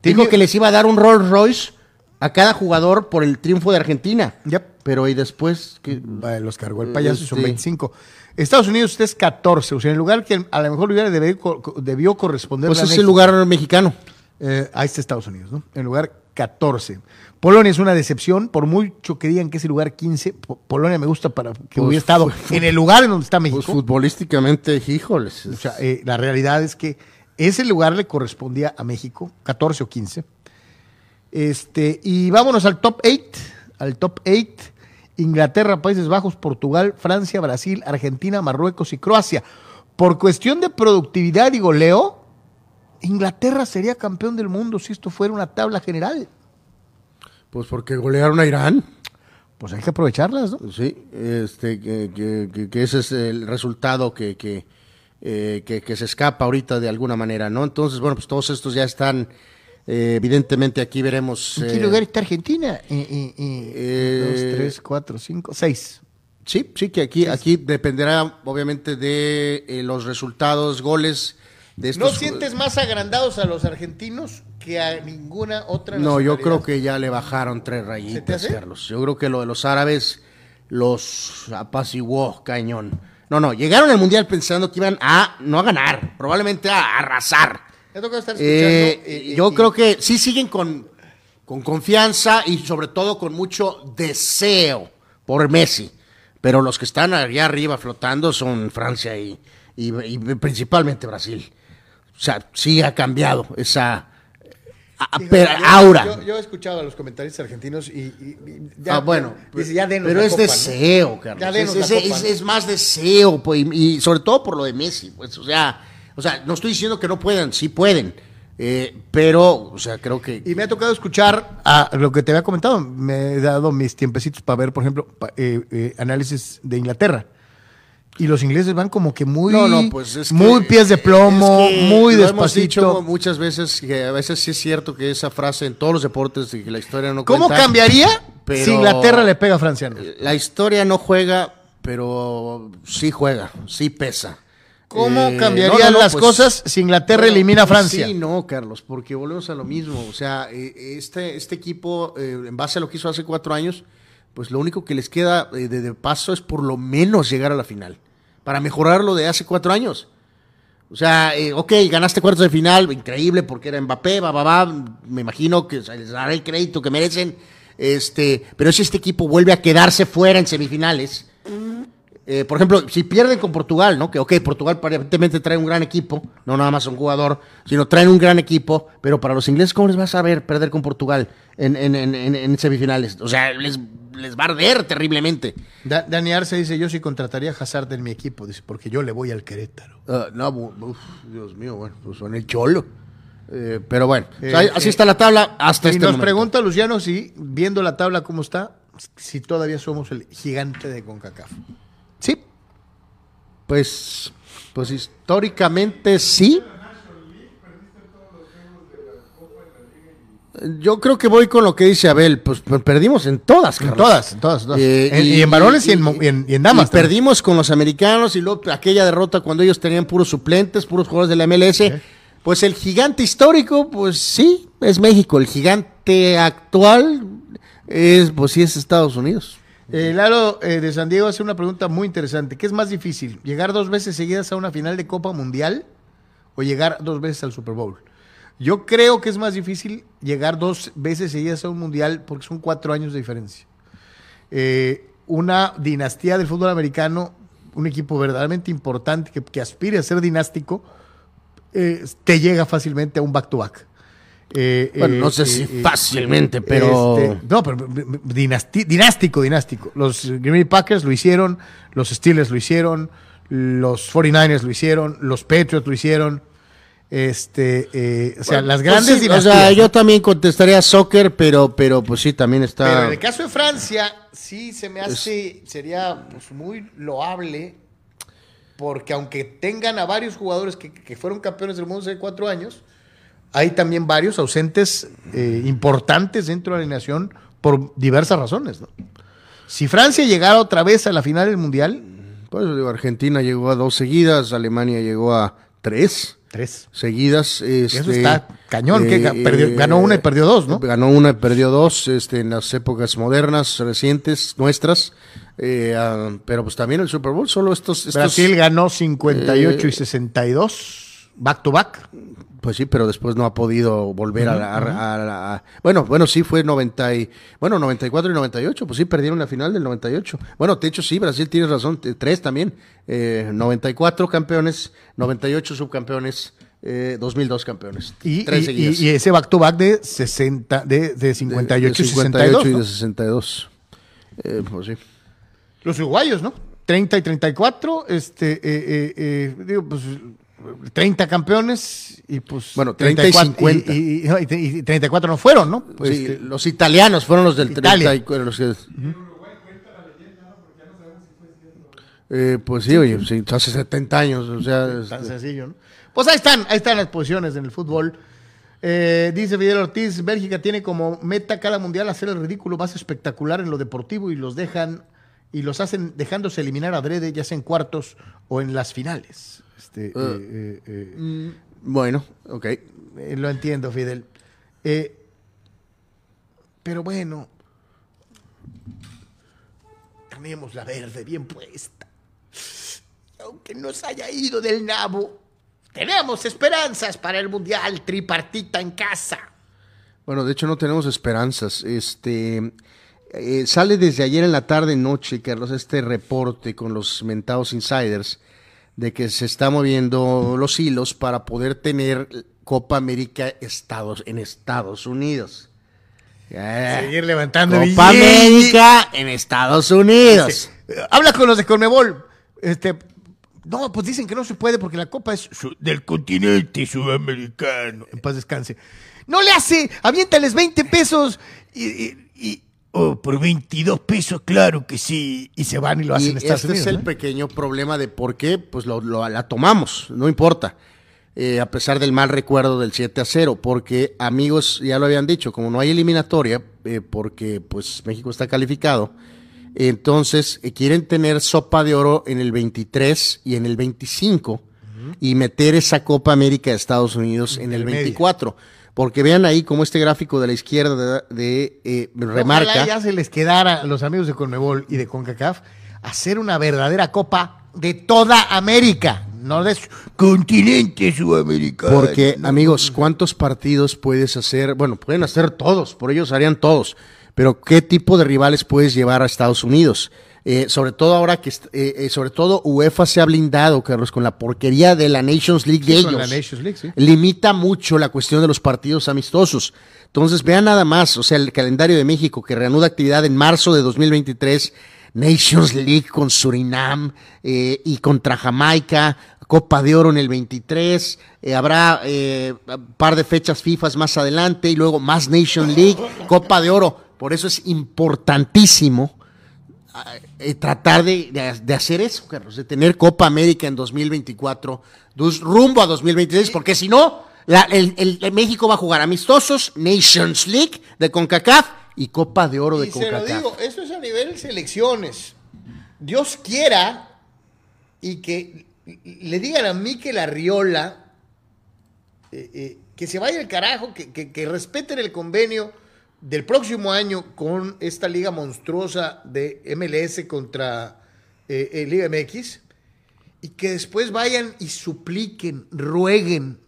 Dijo que les iba a dar un Rolls Royce a cada jugador por el triunfo de Argentina. Yep. Pero y después, que los cargó el payaso son Este- 25. Estados Unidos usted es 14, o sea, en el lugar que a lo mejor hubiera debió, debió corresponder pues es el lugar mexicano. Eh, ahí está Estados Unidos, ¿no? En lugar 14. Polonia es una decepción, por mucho que digan que es el lugar 15. Po- Polonia me gusta para que Pues, hubiera estado fue- en el lugar en donde está México. Pues futbolísticamente, híjoles. O sea, eh, la realidad es que ese lugar le correspondía a México, 14 o 15. Este, y vámonos al top 8, al top 8. Inglaterra, Países Bajos, Portugal, Francia, Brasil, Argentina, Marruecos y Croacia. Por cuestión de productividad y goleo, Inglaterra sería campeón del mundo si esto fuera una tabla general. pues porque golearon a Irán. Pues hay que aprovecharlas, ¿no? Sí, este, que, que- que- ese es el resultado que, que, eh, que, que se escapa ahorita de alguna manera, ¿no? Entonces, bueno, pues todos estos ya están, eh, evidentemente aquí veremos... ¿En qué eh, lugar está Argentina? Eh, dos, tres, cuatro, cinco, seis. Sí, sí, que aquí, aquí dependerá obviamente de los resultados, goles de estos... ¿No sientes más agrandados a los argentinos que a ninguna otra No, yo creo que ya le bajaron tres ¿Se te rayitas? Carlos. Yo creo que lo de los árabes los apaciguó, cañón. No, no, llegaron al Mundial pensando que iban a, no a ganar, probablemente a arrasar. Estar. Eh, eh, yo eh, creo que sí siguen con, con confianza y sobre todo con mucho deseo por Messi. Pero los que están allá arriba flotando son Francia y, y- y principalmente Brasil. O sea, sí ha cambiado esa pero- aura. Yo, yo he escuchado a los comentaristas argentinos y, y- y ya, ah, bueno, dice, ya denos pero la es copa, ¿no? deseo, Carlos. Ya es, la es- copa, es- ¿no? es más deseo, pues, y, y sobre todo por lo de Messi, pues, o sea, o sea, no estoy diciendo que no puedan, sí pueden, Eh, pero, o sea, creo que... Y me ha tocado escuchar a lo que te había comentado. Me he dado mis tiempecitos para ver, por ejemplo, pa- eh, eh, análisis de Inglaterra. Y los ingleses van como que muy, No, no, pues es que- muy pies de plomo, es que muy lo hemos dicho despacito. muchas veces que a veces sí es cierto que esa frase en todos los deportes de que la historia no ¿Cómo cuenta, cambiaría pero- si Inglaterra le pega a Francia? no? La historia no juega, pero sí juega, sí pesa. ¿Cómo Eh, cambiarían no, no, las pues, cosas si Inglaterra bueno, elimina a pues Francia? Sí, no, Carlos, porque volvemos a lo mismo. O sea, eh, este, este equipo, eh, en base a lo que hizo hace cuatro años, pues lo único que les queda eh, de, de paso es por lo menos llegar a la final, para mejorar lo de hace cuatro años. O sea, eh, ok, ganaste cuartos de final, increíble, porque era Mbappé, va, me imagino que les dará el crédito que merecen, este, pero si este equipo vuelve a quedarse fuera en semifinales, eh, por ejemplo, si pierden con Portugal, ¿no? Que, ok, Portugal aparentemente trae un gran equipo, no nada más un jugador, sino traen un gran equipo, pero para los ingleses, ¿cómo les vas a ver perder con Portugal en, en- en- en- en semifinales? O sea, les, les va a arder terriblemente. Da- Dani Arce dice, yo sí contrataría a Hazard en mi equipo, dice, porque yo le voy al Querétaro. Ah, no, uf, Dios mío, bueno, pues son el cholo. Eh, pero bueno, o Eh, sea, así está la tabla hasta y este nos momento. pregunta Luciano si, viendo la tabla cómo está, si todavía somos el gigante de CONCACAF. Sí, Pues, pues históricamente sí. Yo creo que voy con lo que dice Abel, pues per- perdimos en todas, En Carlos. todas, en todas, en todas. Eh, En- y en varones y en y en- damas perdimos con los americanos y luego aquella derrota cuando ellos tenían puros suplentes, puros jugadores de la MLS. Pues el gigante histórico, pues sí, es México. El gigante actual es, pues sí, es Estados Unidos. Eh, Lalo eh, de San Diego hace una pregunta muy interesante. ¿Qué es más difícil? ¿Llegar dos veces seguidas a una final de Copa Mundial o llegar dos veces al Super Bowl? Yo creo que es más difícil llegar dos veces seguidas a un Mundial porque son cuatro años de diferencia. Eh, una dinastía del fútbol americano, un equipo verdaderamente importante que, que aspire a ser dinástico, eh, te llega fácilmente a un back-to-back. Eh, Bueno, eh, no sé eh, si eh, fácilmente, pero... este, no, pero dinasti- dinástico, dinástico. Los Green Bay Packers lo hicieron, los Steelers lo hicieron, los 49ers lo hicieron, los Patriots lo hicieron. Este, o sea, las Pues grandes sí, dinastías. O sea, yo también contestaría soccer, pero, pero pues sí, también está... Pero en el caso de Francia, sí se me hace, sería pues, muy loable, porque aunque tengan a varios jugadores que, que fueron campeones del mundo hace cuatro años, hay también varios ausentes eh, importantes dentro de la alineación por diversas razones. ¿no? Si Francia llegara otra vez a la final del Mundial, Por eso digo, Argentina llegó a dos seguidas, Alemania llegó a tres tres. seguidas. Eso este, está cañón, que perdió- ganó una y perdió dos, ¿no? Ganó una y perdió dos este, en las épocas modernas, recientes, nuestras. eh, ah, pero pues también el Super Bowl, solo estos... estos Brasil ganó 58 y Eh, 62, back to back. Pues sí, pero después no ha podido volver a, la- a la- a- Bueno, bueno, sí fue 90 y... Bueno, 94 y 98, pues sí, perdieron la final del 98. Bueno, de hecho sí, Brasil tienes razón, tres también. Eh, 94 campeones, 98 subcampeones, eh, 2002 campeones. Y, tres y- y- y ese back to back de 60 de, de 58 de y 62. y de 62. Eh, pues sí. Los uruguayos, ¿no? 30 y 34, este, eh, eh, eh, digo, pues 30 campeones y pues. Bueno, 30 y 50. Y, y- no, y- y 34 no fueron, ¿no? Pues, Sí, este, los italianos fueron los del Italia. 30 y los que- Eh, pues sí, oye, sí, hace 70 años, o sea, tan este, sencillo, ¿no? Pues ahí están, ahí están las posiciones en el fútbol. Eh, dice Fidel Ortiz, Bélgica tiene como meta cada mundial hacer el ridículo más espectacular en lo deportivo y los dejan y los hacen dejándose eliminar a Drede, ya sea en cuartos o en las finales. Este, eh, eh, eh, bueno, ok. eh, lo entiendo, Fidel. Pero bueno, tenemos la verde bien puesta. Aunque nos haya ido del nabo, tenemos esperanzas para el mundial tripartita en casa. Bueno, de hecho no tenemos esperanzas. Este sale desde ayer en la tarde noche, Carlos, este reporte con los mentados insiders de que se está moviendo los hilos para poder tener Copa América Estados en Estados Unidos. Eh, Seguir levantando Copa billete. América en Estados Unidos. Habla con los de Conmebol. Este, No, pues dicen que no se puede porque la copa es del continente sudamericano. En paz descanse. No le hace, aviéntales 20 pesos y, y- y- oh, por 22 pesos, claro que sí. Y se van y lo hacen Y en Estados este Unidos. es el ¿no? pequeño problema de por qué pues lo, lo- la tomamos, no importa. Eh, a pesar del mal recuerdo del 7 a 0, porque amigos ya lo habían dicho, como no hay eliminatoria, eh, porque pues México está calificado, entonces eh, quieren tener sopa de oro en el 23 y en el 25 y meter esa Copa América de Estados Unidos en el el medio. 24. Porque vean ahí como este gráfico de la izquierda de, de, eh, remarca. Ojalá ya se les quedara a los amigos de Conmebol y de CONCACAF hacer una verdadera copa de toda América, no de su continente sudamericano. Porque, amigos, ¿cuántos partidos puedes hacer? Bueno, pueden hacer todos, por ellos harían todos, pero ¿qué tipo de rivales puedes llevar a Estados Unidos? Eh, sobre todo ahora que, eh, eh, sobre todo UEFA se ha blindado, Carlos, con la porquería de la Nations League de Sí, con ellos. la Nations League, sí. Limita mucho la cuestión de los partidos amistosos. Entonces, vean nada más, o sea, el calendario de México que reanuda actividad en marzo de 2023, Nations League con Surinam eh, y contra Jamaica, Copa de Oro en el 23, eh, habrá eh, un par de fechas FIFA más adelante y luego más Nation League, Copa de Oro. Por eso es importantísimo tratar de, de- de hacer eso, Carlos, de tener Copa América en 2024, dus- rumbo a 2023, porque si no, la- el, el- el México va a jugar amistosos, Nations League de CONCACAF y Copa de Oro de Y se lo CONCACAF. digo, eso es a nivel selecciones. Dios quiera y que le digan a Mikel Arriola eh, eh, que se vaya al carajo, que, que- que respeten el convenio del próximo año con esta liga monstruosa de MLS contra eh, eh, Liga MX y que después vayan y supliquen, rueguen,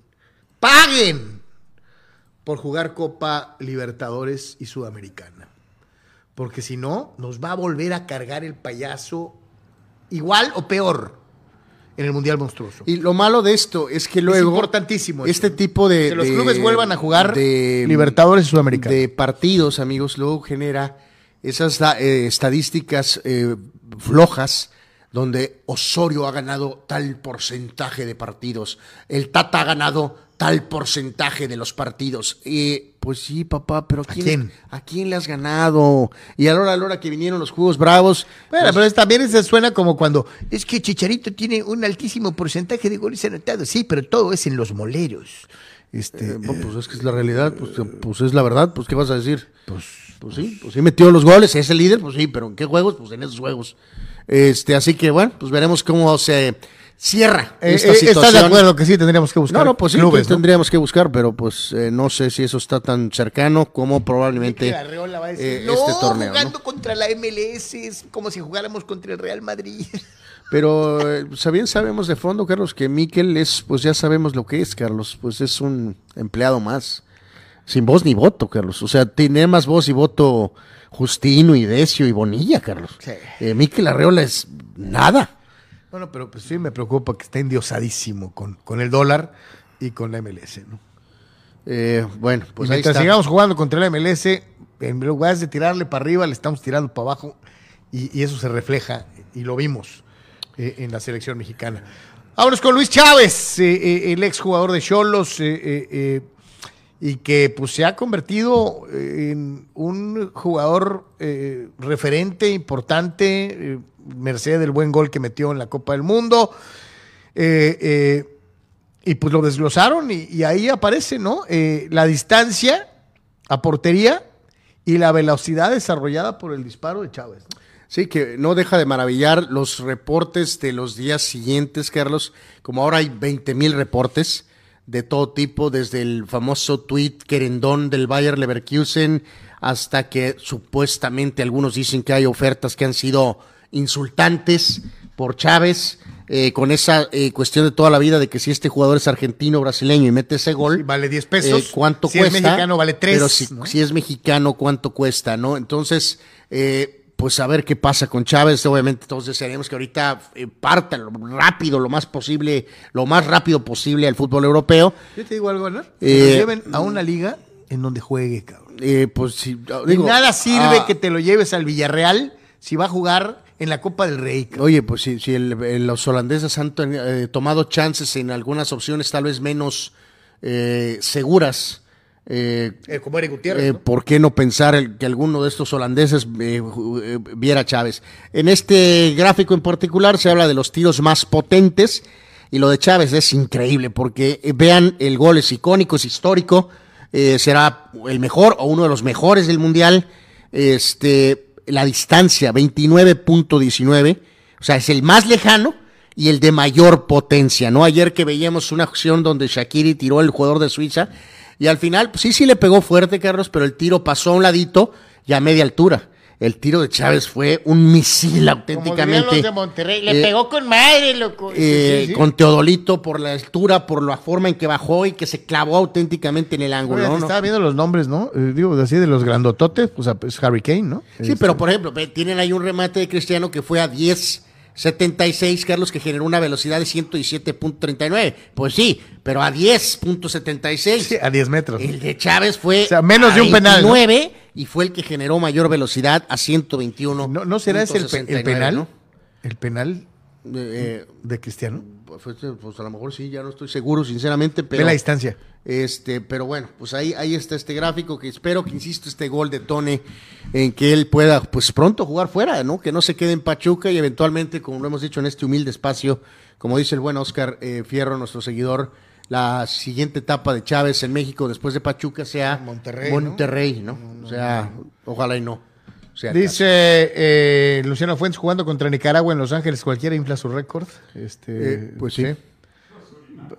paguen por jugar Copa Libertadores y Sudamericana. Porque si no, nos va a volver a cargar el payaso igual o peor en el Mundial Monstruoso. Y lo malo de esto es que luego. importantísimo eso, Este tipo de. Que los de- clubes vuelvan a jugar de- Libertadores y Sudamericana. De partidos, amigos, luego genera esas eh, estadísticas eh, flojas donde Osorio ha ganado tal porcentaje de partidos, el Tata ha ganado tal porcentaje de los partidos. Y pues sí, papá, pero ¿a quién, quién? ¿a quién le has ganado? Y a la hora, a la hora que vinieron los Juegos Bravos, Bueno, pues, pero es- también se suena como cuando es que Chicharito tiene un altísimo porcentaje de goles anotados. Sí, pero todo es en los moleros. Este, Eh, bueno, pues es que es la realidad, pues, pues es la verdad, pues ¿qué vas a decir? Pues, pues sí, pues sí metió los goles, es el líder, pues sí, pero ¿en qué juegos? Pues en esos juegos. Este, así que bueno, pues veremos cómo se cierra eh, esta eh, situación. ¿Estás de acuerdo que sí tendríamos que buscar No, no, pues sí, clubes, tendríamos que buscar, pero pues eh, no sé si eso está tan cercano como probablemente va a decir, eh, no, este torneo. ¿no? jugando contra la MLS es como si jugáramos contra el Real Madrid. Pero eh, bien sabemos de fondo, Carlos, que Miquel es, pues ya sabemos lo que es, Carlos, pues es un empleado más. Sin voz ni voto, Carlos. O sea, tiene más voz y voto Justino y Decio y Bonilla, Carlos. Sí. Miquel Arreola es nada. Bueno, pero pues sí me preocupa que está endiosadísimo con, con el dólar y con la MLS, ¿no? Eh, bueno, pues y ahí mientras está. sigamos jugando contra la MLS, en lugar de tirarle para arriba, le estamos tirando para abajo y, y eso se refleja y lo vimos eh, en la selección mexicana. Vámonos con Luis Chávez, eh, eh, el ex jugador de Cholos eh, eh, eh, y que pues se ha convertido eh, en un jugador eh, referente, importante, eh, merced del buen gol que metió en la Copa del Mundo. Eh, y pues lo desglosaron y, ahí aparece, ¿no? La distancia a portería y la velocidad desarrollada por el disparo de Chávez. Sí, que no deja de maravillar los reportes de los días siguientes, Carlos. Como ahora hay 20 mil reportes de todo tipo, desde el famoso tweet querendón del Bayer Leverkusen hasta que supuestamente algunos dicen que hay ofertas que han sido insultantes por Chávez, eh, con esa eh, cuestión de toda la vida de que si este jugador es argentino o brasileño y mete ese gol, Sí, vale 10 pesos. eh, ¿Cuánto Si es cuesta? mexicano, vale 3, Pero si, ¿no? si es mexicano, ¿cuánto cuesta? ¿no? Entonces, eh, pues a ver qué pasa con Chávez. Obviamente, todos desearíamos que ahorita eh, parta lo rápido, lo más posible, lo más rápido posible al fútbol europeo. Yo te digo algo, ¿no? Que Eh, lo lleven a una liga en donde juegue, cabrón. Eh, pues si De digo, nada sirve ah, que te lo lleves al Villarreal si va a jugar en la Copa del Rey. cabrón. Oye, pues si, si el- los holandeses han eh, tomado chances en algunas opciones tal vez menos eh, seguras, eh, Eh, como Eric Gutiérrez. eh, ¿no? ¿por qué no pensar el- que alguno de estos holandeses viera a Chávez? En este gráfico en particular se habla de los tiros más potentes y lo de Chávez es increíble porque vean, el gol es icónico, es histórico, será el mejor o uno de los mejores del Mundial. Este, la distancia, 29.19, o sea, es el más lejano y el de mayor potencia, ¿no? Ayer que veíamos una acción donde Shakiri tiró el jugador de Suiza y al final, pues, sí, sí le pegó fuerte, Carlos, pero el tiro pasó a un ladito y a media altura. El tiro de Chávez fue un misil Como auténticamente. los de Monterrey, le eh, pegó con madre, loco. eh, Sí, sí, sí. Con Teodolito por la altura, por la forma en que bajó y que se clavó auténticamente en el ángulo. Oye, ¿no? te estaba viendo los nombres, ¿no? Eh, digo, así de los grandototes, pues es Harry Kane, ¿no? Sí, Este, pero por ejemplo, tienen ahí un remate de Cristiano que fue a 10.76, Carlos, que generó una velocidad de 117.39. Pues sí, pero a 10.76. sí, a 10 metros. El de Chávez fue O sea, menos a de un penal, ¿no? 29 y fue el que generó mayor velocidad a 121. ¿No, ¿No será ese el, pe- el 69, penal? ¿no? ¿El penal Eh, de Cristiano? Pues, pues, a lo mejor sí, ya no estoy seguro, sinceramente, pero de la distancia. Este, pero bueno, pues ahí, ahí está este gráfico que espero que insisto este gol de Tone en que él pueda pues pronto jugar fuera, ¿no? Que no se quede en Pachuca y eventualmente, como lo hemos dicho en este humilde espacio, como dice el buen Oscar eh, Fierro, nuestro seguidor, la siguiente etapa de Chávez en México después de Pachuca sea Monterrey, ¿no? Monterrey, ¿no? O sea, ojalá y no. Sea Dice eh, Luciano Fuentes jugando contra Nicaragua en Los Ángeles, cualquiera infla su récord. Este, Eh, pues sí.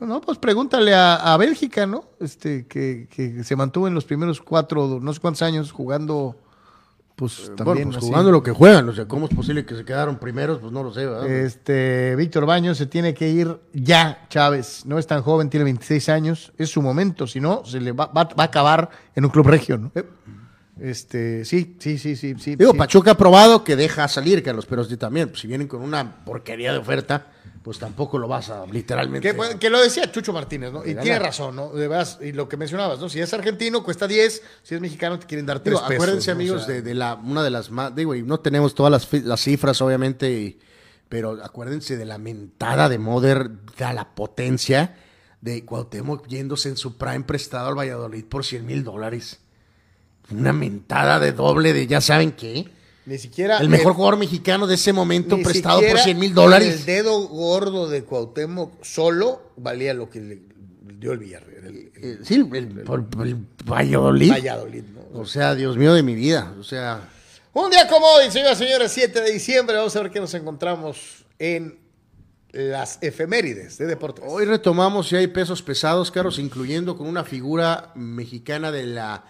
No, pues pregúntale a, a Bélgica, ¿no? Este, que, que se mantuvo en los primeros cuatro, no sé cuántos años jugando, pues Bueno, también. pues así. jugando lo que juegan, o sea, ¿cómo es posible que se quedaron primeros? Pues no lo sé, ¿verdad? Este, Víctor Baños se tiene que ir ya, Chávez. No es tan joven, tiene 26 años. Es su momento, si no, se le va, va- va a acabar en un club regio, ¿no? Este, sí, sí, sí, sí, sí. Digo, sí. Pachuca ha probado que deja salir, Carlos, pero sí también, pues, si vienen con una porquería de oferta, pues tampoco lo vas a literalmente. Que, pues, que lo decía Chucho Martínez, ¿no? Y ganar. tiene razón, ¿no? De y lo que mencionabas, ¿no? Si es argentino, cuesta 10, si es mexicano, te quieren dar 3 Digo, pesos. acuérdense, ¿no? O amigos, sea, de, de la una de las más, digo, y no tenemos todas las, cifras, obviamente, y- pero acuérdense de la mentada de Moder, de la potencia de Cuauhtémoc yéndose en su prime prestado al Valladolid por 100 mil dólares. Una mentada de doble de ya saben qué. Ni siquiera. El mejor jugador mexicano de ese momento prestado por siquiera 100 mil dólares. El dedo gordo de Cuauhtémoc solo valía lo que le dio el Villarreal. El, el Eh, sí, el, Valladolid. Valladolid, ¿no? O sea, Dios mío de mi vida. O sea, Un día como hoy, señoras y señores, 7 de diciembre, vamos a ver qué nos encontramos en las efemérides de deportes. hoy retomamos si hay pesos pesados, Carlos, incluyendo con una figura mexicana de la,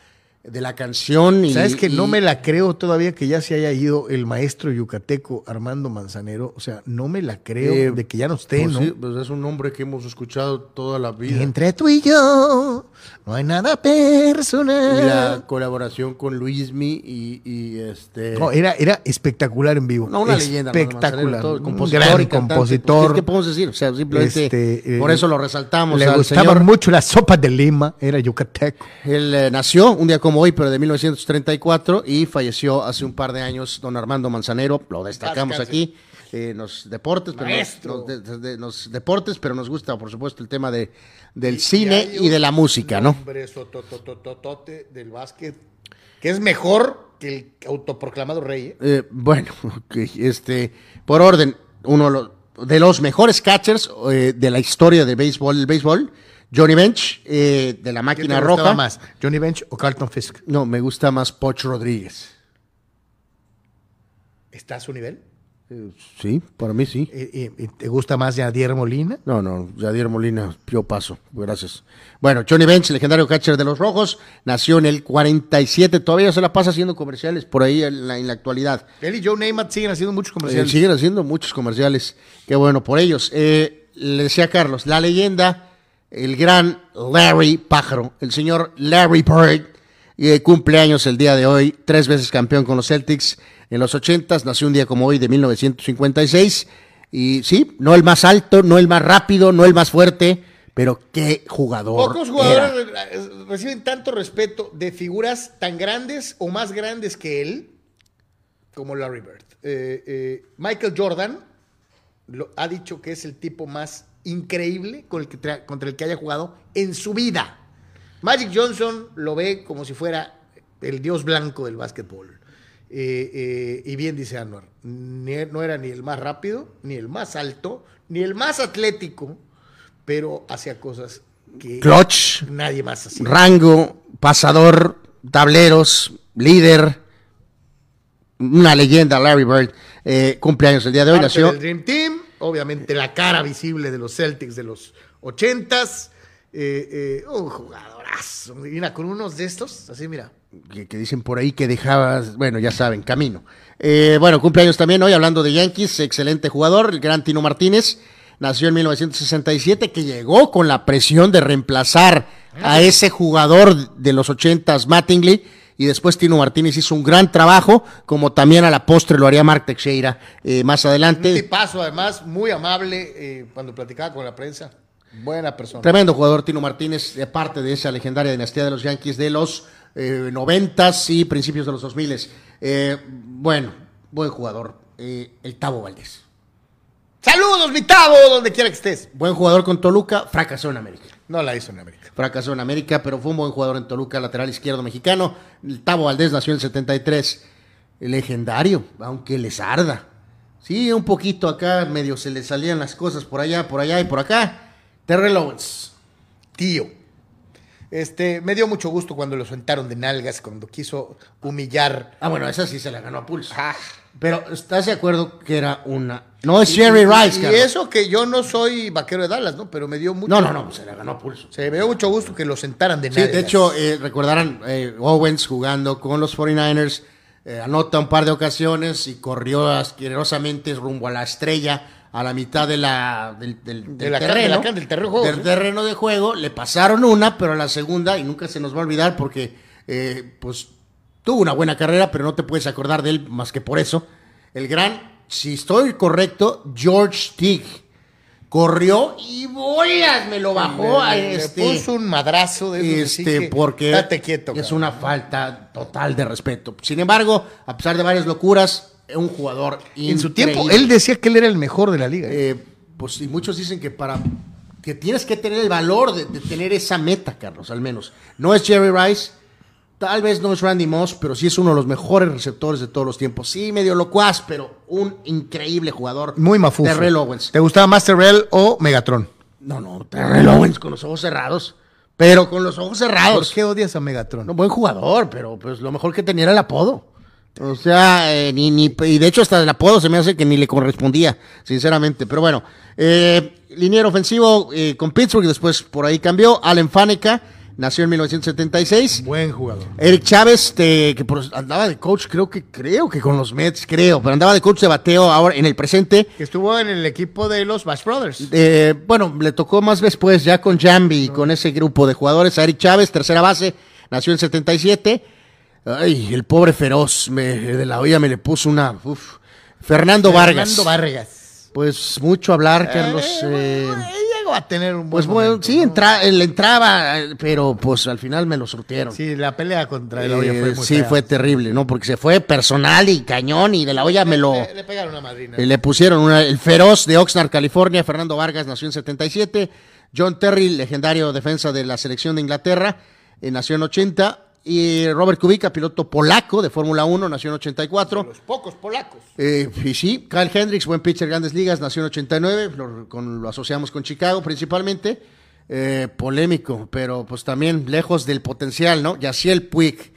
de la canción. Y, ¿Sabes que y- no me la creo todavía que ya se haya ido el maestro yucateco Armando Manzanero? O sea, no me la creo Eh, de que ya no esté, pues ¿no? sí, pues es un nombre que hemos escuchado toda la vida. Entre tú y yo no hay nada personal. Y la colaboración con Luismi y, y este. No, era, era espectacular en vivo. No, una leyenda. Espectacular. Todo, compositor gran y cantante, compositor. pues, ¿Qué podemos decir? O sea, simplemente Este, eh, por eso lo resaltamos. Le gustaban mucho las sopas de Lima, era yucateco. Él eh, nació un día como hoy, pero de 1934 y falleció hace un par de años don Armando Manzanero. Lo destacamos Descanse. aquí eh, en los deportes, pero nos, nos- de- de- nos- deportes, pero nos gusta por supuesto el tema de del cine y, de la música, ¿no? Hombre, del básquet, que es mejor que el autoproclamado rey. ¿eh? Eh, bueno, ok, este, por orden, uno de los, de mejores catchers eh, de la historia del béisbol, el béisbol, Johnny Bench, eh, de la ¿Quién máquina te gustaba roja. más, Johnny Bench o Carlton Fisk? No, me gusta más Poch Rodríguez. ¿Está a su nivel? Eh, sí, para mí sí. Eh, eh, ¿Te gusta más Yadier Molina? No, no, Yadier Molina, yo paso, gracias. Bueno, Johnny Bench, legendario catcher de los Rojos, nació en el 47, todavía se la pasa haciendo comerciales por ahí en la, en la actualidad. Él y Joe Namath siguen haciendo muchos comerciales. siguen haciendo muchos comerciales, qué bueno por ellos. Le decía Carlos, la leyenda, el gran Larry Pájaro, el señor Larry Bird, eh, cumpleaños el día de hoy, tres veces campeón con los Celtics en los 80 nació un día como hoy de 1956. Y sí, no el más alto, no el más rápido, no el más fuerte, pero qué jugador. Pocos jugadores re- reciben tanto respeto de figuras tan grandes o más grandes que él. como Larry Bird. Eh, eh, Michael Jordan lo- ha dicho que es el tipo más increíble con el que tra- contra el que haya jugado en su vida. Magic Johnson lo ve como si fuera el dios blanco del básquetbol. Eh, eh, y bien dice Anwar, no era ni el más rápido, ni el más alto, ni el más atlético, pero hacía cosas que Clutch, nadie más hacía. rango, pasador, tableros, líder. Una leyenda, Larry Bird. Eh, cumpleaños el día de hoy. Parte Nació del Dream Team, obviamente la cara visible de los Celtics de los ochentas. Eh, eh, un jugadorazo. Mira, con unos de estos, así mira. que, que dicen por ahí que dejabas, bueno, ya saben, camino. Eh, bueno, cumpleaños también hoy, hablando de Yankees, excelente jugador, el gran Tino Martínez, nació en 1967, que llegó con la presión de reemplazar a ese jugador de los 80s, Mattingly, y después Tino Martínez hizo un gran trabajo, como también a la postre lo haría Mark Teixeira eh, más Un adelante. tipazo, además, muy amable eh, cuando platicaba con la prensa. Buena persona. Tremendo jugador Tino Martínez, de parte de esa legendaria dinastía de los Yankees de los eh, 90s y principios de los 2000s. Eh, bueno, buen jugador. Eh, el Tavo Valdés. Saludos, mi Tavo, donde quiera que estés. Buen jugador con Toluca, fracasó en América. No la hizo en América. Fracasó en América, pero fue un buen jugador en Toluca, lateral izquierdo mexicano. El Tavo Valdés nació en el 73. Legendario, aunque les arda. Sí, un poquito acá, medio se le salían las cosas por allá, por allá y por acá. Terrell Owens. Tío. Este, me dio mucho gusto cuando lo sentaron de nalgas, cuando quiso humillar. Ah, bueno, esa sí se la ganó a pulso. Ah. Pero, ¿estás de acuerdo que era una... No es Jerry Rice, Y Carlos. eso que yo no soy vaquero de Dallas, ¿no? Pero me dio mucho. No, no, no, se la ganó a pulso. Se me dio mucho gusto que lo sentaran de Sí, nalgas. de hecho, eh, recordarán, eh, Owens jugando con los 49ers, eh, anota un par de ocasiones y corrió asquerosamente rumbo a la estrella a la mitad de la, del, del- De del la can- de terreno. la del terreno de juego, Del sí. terreno de juego. Le pasaron una, pero a la segunda, y nunca se nos va a olvidar porque, pues, tuvo una buena carrera, pero no te puedes acordar de él más que por eso. El gran, si estoy correcto, George Teague. Corrió y bolas, me lo bajó a Le- le este. puso un madrazo de esos Este, que, porque Date quieto. es cabrón. una falta total de respeto. Sin embargo, a pesar de varias locuras, es un jugador En su tiempo, él decía que él era el mejor de la liga. ¿eh? Eh, pues y muchos dicen que para que tienes que tener el valor de, de tener esa meta, Carlos, al menos. No es Jerry Rice, tal vez no es Randy Moss, pero sí es uno de los mejores receptores de todos los tiempos. Sí, medio locuaz, pero un increíble jugador. Muy mafufo. Terrell Owens. ¿Te gustaba más Terrell o Megatron? No, no, Terrell Owens con los ojos cerrados. Pero con los ojos cerrados. ¿Por qué odias a Megatron? No, buen jugador, pero pues lo mejor que tenía era el apodo. O sea, eh, ni, ni, y de hecho hasta el apodo se me hace que ni le correspondía, sinceramente. Pero bueno, eh, liniero ofensivo eh, con Pittsburgh, después por ahí cambió. Allen Faneca, nació en 1976. Buen jugador. Eric Chávez, te- que andaba de coach, creo que creo que con los Mets, creo, pero andaba de coach de bateo ahora en el presente. Que estuvo en el equipo de los Bash Brothers. Eh, bueno, le tocó más después, ya con Jambi, y con ese grupo de jugadores. A Eric Chávez, tercera base, nació en 77. Ay, el pobre feroz, me, de la olla me le puso una. uf. Fernando Vargas. Fernando Vargas. Pues mucho hablar, Carlos. Eh, eh, a tener un buen pues bueno, momento, sí, ¿no? entra, le entraba, pero pues al final me lo surtieron. Sí, la pelea contra el olla Eh, fue muy sí, fea. fue terrible, ¿no? Porque se fue personal y cañón y de la olla me lo. Le, le pegaron una madrina. Eh, Le pusieron una- el feroz de Oxnard, California. Fernando Vargas nació en 77. John Terry, legendario defensa de la selección de Inglaterra, eh, nació en 80. Y Robert Kubica, piloto polaco de Fórmula 1, nació en 84. Los pocos polacos. Eh, y sí, Kyle Hendricks, buen pitcher, grandes ligas, nació en 89. Lo, con- lo asociamos con Chicago principalmente. Eh, polémico, pero pues también lejos del potencial, ¿no? Yaciel Puig,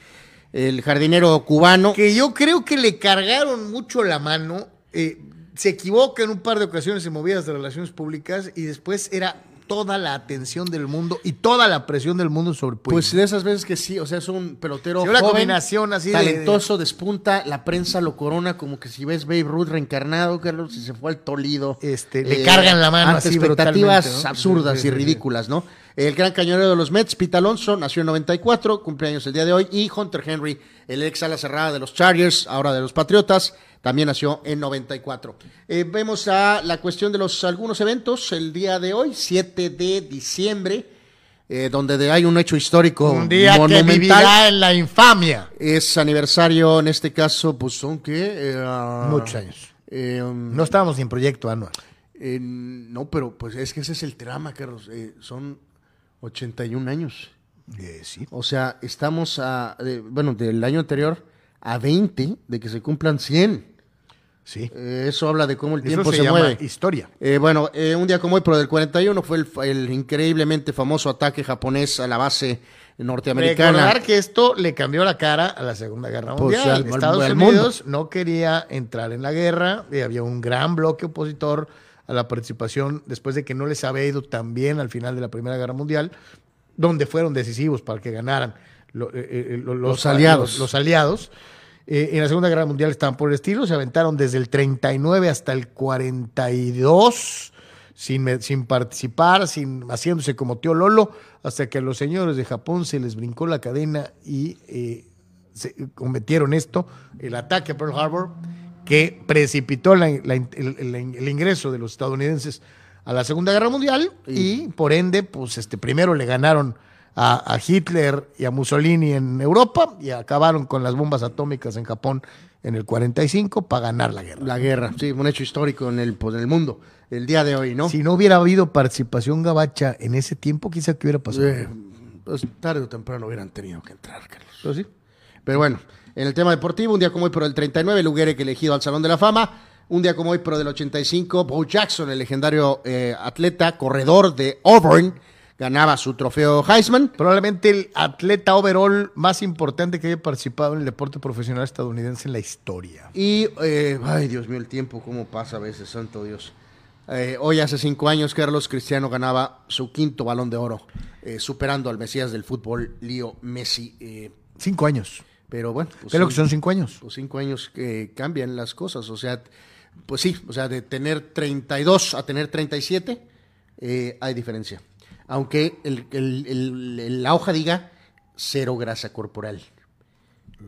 el jardinero cubano. Que yo creo que le cargaron mucho la mano. eh, se equivoca en un par de ocasiones en movidas de relaciones públicas y después era toda la atención del mundo y toda la presión del mundo sobre Puig. Pues de esas veces que sí, o sea, es un pelotero Sí, una joven, combinación así de- talentoso, despunta, la prensa lo corona como que si ves Babe Ruth reencarnado, Carlos, y se fue al Tolido. Eh, Este, le cargan la mano ante así expectativas absurdas Sí, sí, y ridículas, ¿no? El gran cañonero de los Mets, Pete Alonso, nació en 94, cumpleaños el día de hoy, y Hunter Henry, el ex ala cerrada de los Chargers, ahora de los Patriotas, también nació en 94. Eh, vemos a la cuestión de los algunos eventos el día de hoy, 7 de diciembre. eh, donde de- hay un hecho histórico Un día que monumental. vivirá en la infamia. Es aniversario, en este caso, pues son que... Muchos años. um, No estábamos ni en proyecto anual. eh, no, pero pues es que ese es el trama, Carlos. eh, son 81 años. Eh, sí. O sea, estamos a, bueno, del año anterior a 20 de que se cumplan 100. Sí. Eh, eso habla de cómo el Eso tiempo se, se, llama mueve. historia. Eh, bueno, eh, un día como hoy, pero del 41, fue el, el increíblemente famoso ataque japonés a la base norteamericana. Recordar que esto le cambió la cara a la Segunda Guerra Pues, Mundial. al- al- Estados al Unidos no quería entrar en la guerra y había un gran bloque opositor a la participación después de que no les había ido tan bien al final de la Primera Guerra Mundial, donde fueron decisivos para que ganaran eh, eh, lo- los, Los aliados. Los, aliados. Eh, en la Segunda Guerra Mundial estaban por el estilo, se aventaron desde el 39 hasta el 42 sin, sin participar, sin haciéndose como tío Lolo, hasta que a los señores de Japón se les brincó la cadena y eh, se cometieron esto, el ataque a Pearl Harbor, que precipitó la- la- el, el- el ingreso de los estadounidenses a la Segunda Guerra Mundial y, por ende, pues este primero le ganaron a, a Hitler y a Mussolini en Europa y acabaron con las bombas atómicas en Japón en el 45 para ganar la guerra. La guerra, sí, un hecho histórico en el, pues, en el mundo, el día de hoy, ¿no? Si no hubiera habido participación gabacha en ese tiempo, quizá que hubiera pasado. Eh, pues tarde o temprano hubieran tenido que entrar, Carlos. Pero sí. Pero bueno, en el tema deportivo, un día como hoy, pero el 39, Luguere que elegido al Salón de la Fama. Un día como hoy, pero del 85, Bo Jackson, el legendario eh, atleta, corredor de Auburn, ganaba su trofeo Heisman. Probablemente el atleta overall más importante que haya participado en el deporte profesional estadounidense en la historia. Y, eh, ay Dios mío, el tiempo, cómo pasa a veces, santo Dios. Eh, hoy hace cinco años, Carlos Cristiano ganaba su quinto balón de oro, eh, superando al Mesías del fútbol, Leo Messi. Cinco años. Pero bueno, pues Pero sí. que son cinco años. pues cinco años que cambian las cosas. O sea, pues sí, o sea, de tener 32 a tener 37, eh, hay diferencia. Aunque el- el- el- la hoja diga cero grasa corporal.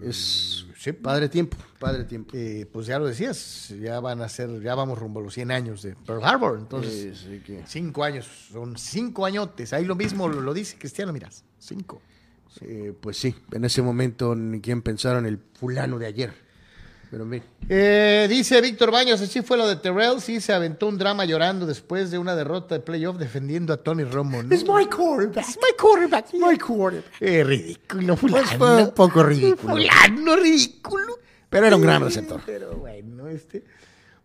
Es Sí. padre tiempo, padre tiempo. Eh, pues ya lo decías, ya van a ser, ya vamos rumbo a los 100 años de Pearl Harbor. Entonces, sí que- cinco años, son cinco añotes. Ahí lo mismo lo, lo dice Cristiano, miras, cinco. Eh, pues sí, en ese momento ni quien pensara en el fulano de ayer. Pero mira, Eh, dice Víctor Baños, así fue lo de Terrell, sí se aventó un drama llorando después de una derrota de playoff defendiendo a Tony Romo. ¿no? my quarterback. my quarterback. My quarterback. Eh, ridículo, Pues fulano. fue un poco ridículo. Fulano, ridículo. Pero era un gran receptor. Pero bueno, este...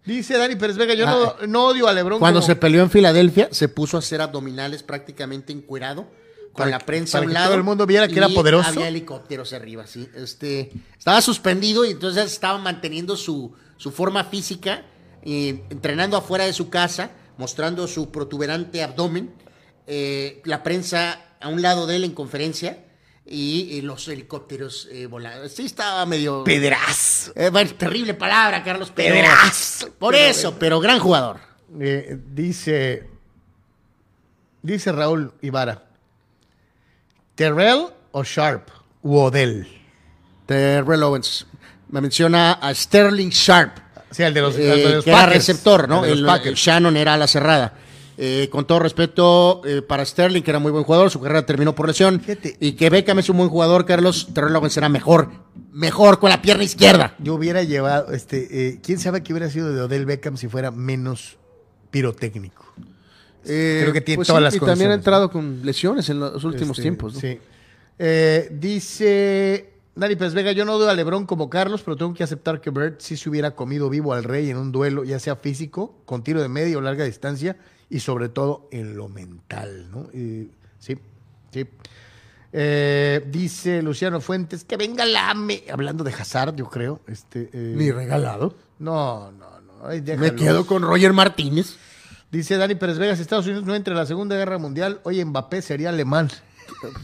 Dice Dani Pérez Vega, yo Ah, no, no odio a Lebron Cuando como- se peleó en Filadelfia, se puso a hacer abdominales prácticamente encuerado, con Para la prensa a un que lado. todo el mundo viera que era poderoso. Había helicópteros arriba, sí. Este, estaba suspendido y entonces estaba manteniendo su, su forma física, eh, entrenando afuera de su casa, mostrando su protuberante abdomen. eh, la prensa a un lado de él en conferencia y, los helicópteros eh, volando. Sí, estaba medio. Pederazo. Eh, bueno, terrible palabra, Carlos. Pero, Pederazo. Por eso, pero gran jugador. Eh, dice, dice Raúl Ibarra, Terrell o Sharp u Odell. Terrell Owens. Me menciona a Sterling Sharp, O sea, el de los, eh, el de los que era Packers. receptor, ¿no? El Packers. Shannon era a la cerrada. Eh, con todo respeto eh, para Sterling, que era muy buen jugador, su carrera terminó por lesión. Fíjate. Y que Beckham es un buen jugador, Carlos. Terrell Owens era mejor, mejor con la pierna izquierda. Yo hubiera llevado, este, quién sabe qué hubiera sido de Odell Beckham si fuera menos pirotécnico. Creo que tiene pues todas sí, las Y también ha condiciones, entrado con lesiones en los últimos Este, tiempos, ¿no? Sí. Eh, dice Dani Pérez Vega, yo no doy a Lebron como Carlos, pero tengo que aceptar que Bert sí se hubiera comido vivo al rey en un duelo, ya sea físico, con tiro de media o larga distancia, y sobre todo en lo mental, ¿no? Y- sí, sí. Eh, dice Luciano Fuentes, que venga la AME, hablando de Hazard, yo creo. Este, eh, Ni regalado. no, no, no. Me quedo con Roger Martínez. Dice Dani Pérez Vega, si Estados Unidos no entra en la Segunda Guerra Mundial, hoy Mbappé sería alemán.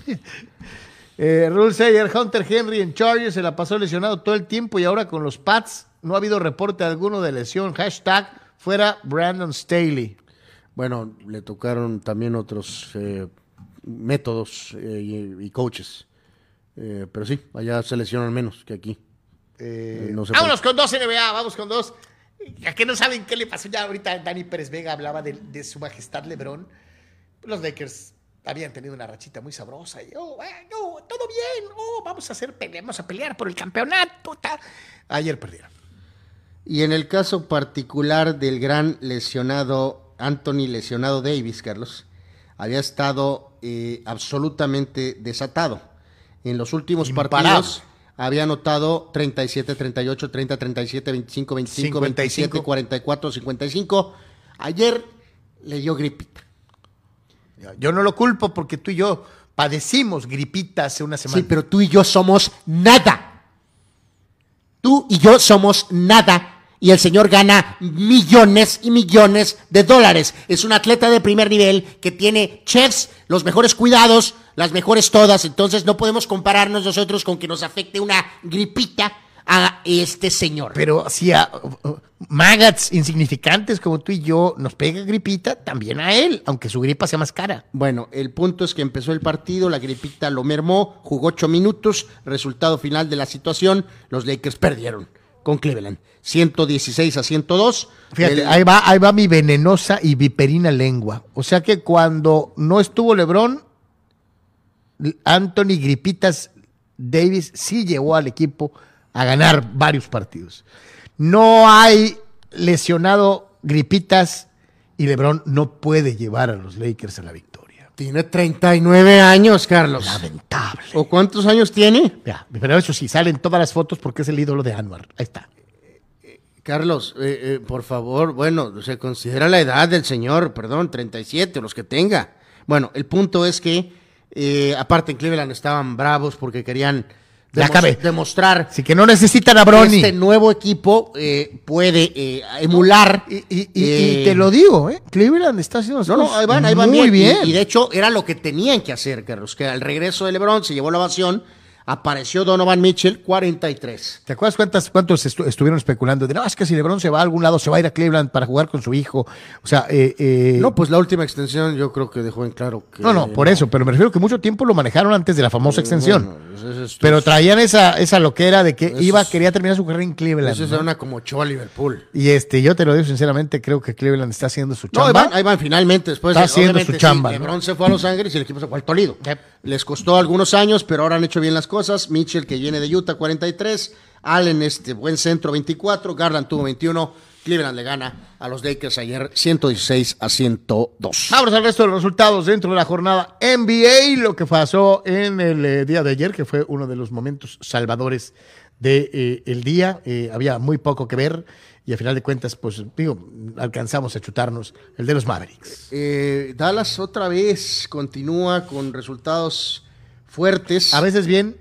eh, Rule Sayer, Hunter Henry en Chargers se la pasó lesionado todo el tiempo y ahora con los Pats no ha habido reporte alguno de lesión. Hashtag fuera Brandon Staley. Bueno, le tocaron también otros eh, métodos eh, y, y coaches. Eh, pero sí, allá se lesionan menos que aquí. No vámonos con dos NBA, vamos con dos. Ya que no saben qué le pasó ya ahorita, Dani Pérez Vega hablaba de, de su majestad Lebron. Los Lakers habían tenido una rachita muy sabrosa y, oh, eh, oh, todo bien, oh, vamos a hacer, pele- vamos a pelear por el campeonato. ta. Ayer perdieron. Y en el caso particular del gran lesionado, Anthony lesionado Davis, Carlos, había estado eh, absolutamente desatado. En los últimos Imparable. partidos había anotado 37, 38, 30, 37, 25, 25, 27, 55. 44, 55. Ayer le dio gripita. Yo no lo culpo porque tú y yo padecimos gripita hace una semana. Sí, pero tú y yo somos nada. Tú y yo somos nada. Y el señor gana millones y millones de dólares. Es un atleta de primer nivel que tiene chefs, los mejores cuidados, las mejores todas. Entonces no podemos compararnos nosotros con que nos afecte una gripita a este señor. Pero si a uh, uh, magats insignificantes como tú y yo nos pega gripita, también a él, aunque su gripa sea más cara. Bueno, el punto es que empezó el partido, la gripita lo mermó, jugó ocho minutos, resultado final de la situación, los Lakers perdieron con Cleveland, 116 a 102. Fíjate, El- ahí va, ahí va mi venenosa y viperina lengua. O sea que cuando no estuvo LeBron, Anthony Gripitas Davis sí llevó al equipo a ganar varios partidos. No hay lesionado Gripitas y LeBron no puede llevar a los Lakers a la victoria. Tiene 39 años, Carlos. Lamentable. ¿O cuántos años tiene? Ya, pero eso sí, salen todas las fotos porque es el ídolo de Anwar. Ahí está. Carlos, eh, eh, por favor, bueno, se considera la edad del señor, perdón, 37, los que tenga. Bueno, el punto es que, eh, aparte en Cleveland estaban bravos porque querían Demostrar Así que no necesitan a que Bronny. este nuevo equipo eh, puede eh, emular. Y, y- y- eh, y te lo digo, ¿eh? Cleveland está haciendo No, no, ahí van, ahí van muy bien. Y, y de hecho era lo que tenían que hacer, Carlos, que al regreso de LeBron se llevó la ovación, apareció Donovan Mitchell, 43. ¿Te acuerdas cuántas, cuántos estu- estuvieron especulando? De, no, es que si LeBron se va a algún lado, se va a ir a Cleveland para jugar con su hijo. O sea, eh, eh, No, pues la última extensión yo creo que dejó en claro que... no, no, por eso, pero me refiero que mucho tiempo lo manejaron antes de la famosa extensión. Bueno, eso es- pero traían esa, esa loquera de que iba, quería terminar su carrera en Cleveland. Eso ¿no? suena como Ochoa Liverpool. Y este, yo te lo digo sinceramente, creo que Cleveland está haciendo su No, ahí chamba. van, ahí van finalmente. Después, Está eh, haciendo su chamba, sí, ¿no? LeBron se fue a Los Ángeles y el equipo se fue al Toledo. Yep. Les costó algunos años, pero ahora han hecho bien las cosas. Mitchell, que viene de Utah, 43. Allen, este buen centro, 24. Garland tuvo 21. Cleveland le gana a los Lakers ayer 116 a 102. Vamos al resto de los resultados dentro de la jornada NBA, lo que pasó en el eh, día de ayer, que fue uno de los momentos salvadores del día. Eh, había muy poco que ver y a final de cuentas, pues digo, alcanzamos a chutarnos el de los Mavericks. Eh, Dallas otra vez continúa con resultados fuertes. A veces bien,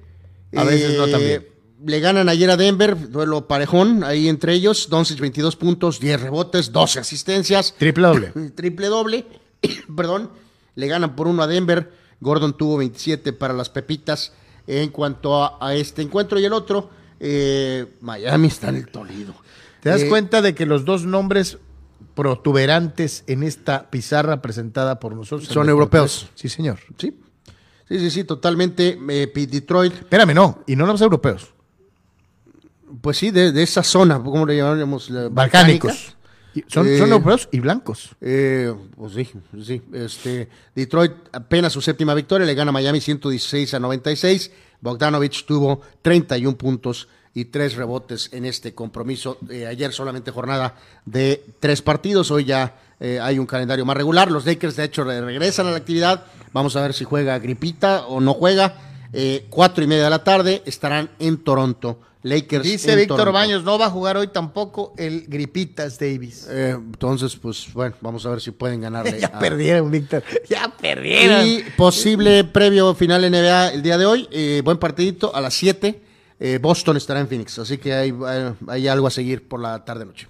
a veces no Eh, tan bien. Le ganan ayer a Denver, duelo parejón ahí entre ellos. Doncic 22 puntos, 10 rebotes, 12 asistencias. Triple doble. Triple doble. Perdón. Le ganan por uno a Denver. Gordon tuvo 27 para las Pepitas. En cuanto a, a este encuentro y el otro, eh, Miami está en el Toledo. ¿Te das Eh, cuenta de que los dos nombres protuberantes en esta pizarra presentada por nosotros Son europeos. Sí, señor. Sí, sí, sí, sí, totalmente. Eh, Detroit, Espérame, no, y no los europeos, pues sí, de, de esa zona, ¿cómo le llamamos? La balcánicos. Son, Eh, son europeos y blancos. Eh, pues sí, sí. Este, Detroit apenas su séptima victoria, le gana a Miami 116 a 96. Bogdanovich tuvo 31 puntos y tres rebotes en este compromiso. Eh, ayer solamente jornada de tres partidos, hoy ya eh, hay un calendario más regular. Los Lakers de hecho re- regresan a la actividad. Vamos a ver si juega Gripita o no juega. Eh, cuatro y media de la tarde estarán en Toronto. Lakers Dice Víctor. Baños, no va a jugar hoy tampoco el Gripitas Davis. Eh, entonces, pues bueno, vamos a ver si pueden ganarle. ya a- perdieron, Víctor. Ya perdieron. Y posible previo final NBA el día de hoy. eh, buen partidito a las 7. eh, Boston estará en Phoenix. Así que hay, hay- hay algo a seguir por la tarde-noche.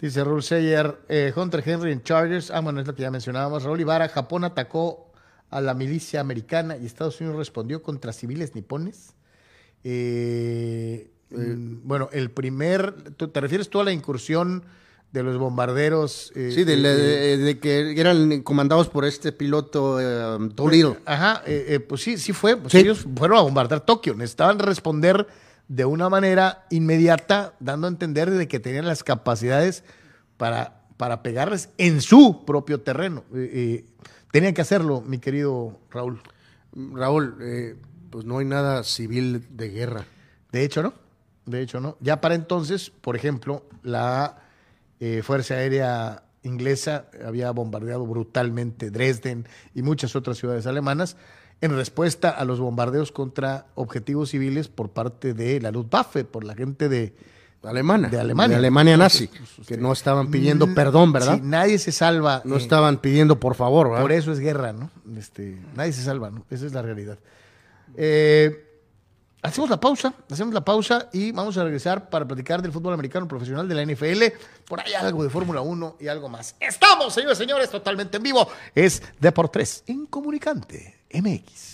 Dice Seyer, eh, Hunter Henry en Chargers. Ah, bueno, es lo que ya mencionábamos. Raúl Ibarra, Japón atacó a la milicia americana y Estados Unidos respondió contra civiles nipones. Eh, mm, bueno, el primer, ¿tú- ¿te refieres tú a la incursión de los bombarderos? eh, Sí, de, eh, de- de que eran comandados por este piloto eh, Doolittle. Ajá, eh, eh, pues sí, sí fue. Pues Sí. ellos fueron a bombardear Tokio. Necesitaban responder de una manera inmediata, dando a entender de que tenían las capacidades para, para pegarles en su propio terreno. Eh, eh, Tenía que hacerlo, mi querido Raúl. Raúl, eh, pues no hay nada civil de guerra. De hecho, no. De hecho, no. Ya para entonces, por ejemplo, la eh, Fuerza Aérea inglesa había bombardeado brutalmente Dresden y muchas otras ciudades alemanas en respuesta a los bombardeos contra objetivos civiles por parte de la Luftwaffe, por la gente de, Alemana. De Alemania. De Alemania nazi. que no estaban pidiendo Mm, perdón, ¿verdad? sí, nadie se salva. no eh, estaban pidiendo por favor, ¿verdad? Por eso es guerra, ¿no? Este, nadie se salva, ¿no? Esa es la realidad. Eh, hacemos la pausa, hacemos la pausa y vamos a regresar para platicar del fútbol americano profesional de la NFL. Por ahí algo de Fórmula 1 y algo más. Estamos, señores y señores, totalmente en vivo. Es Deportes en Comunicante MX.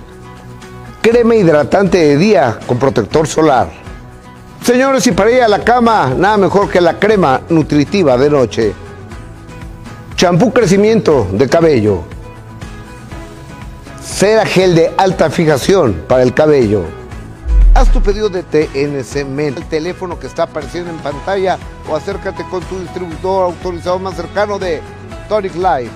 crema hidratante de día con protector solar. Señores, y para ir a la cama, nada mejor que la crema nutritiva de noche. Champú crecimiento de cabello. Cera gel de alta fijación para el cabello. Haz tu pedido de TNC Men, el teléfono que está apareciendo en pantalla o acércate con tu distribuidor autorizado más cercano de Tonic Life.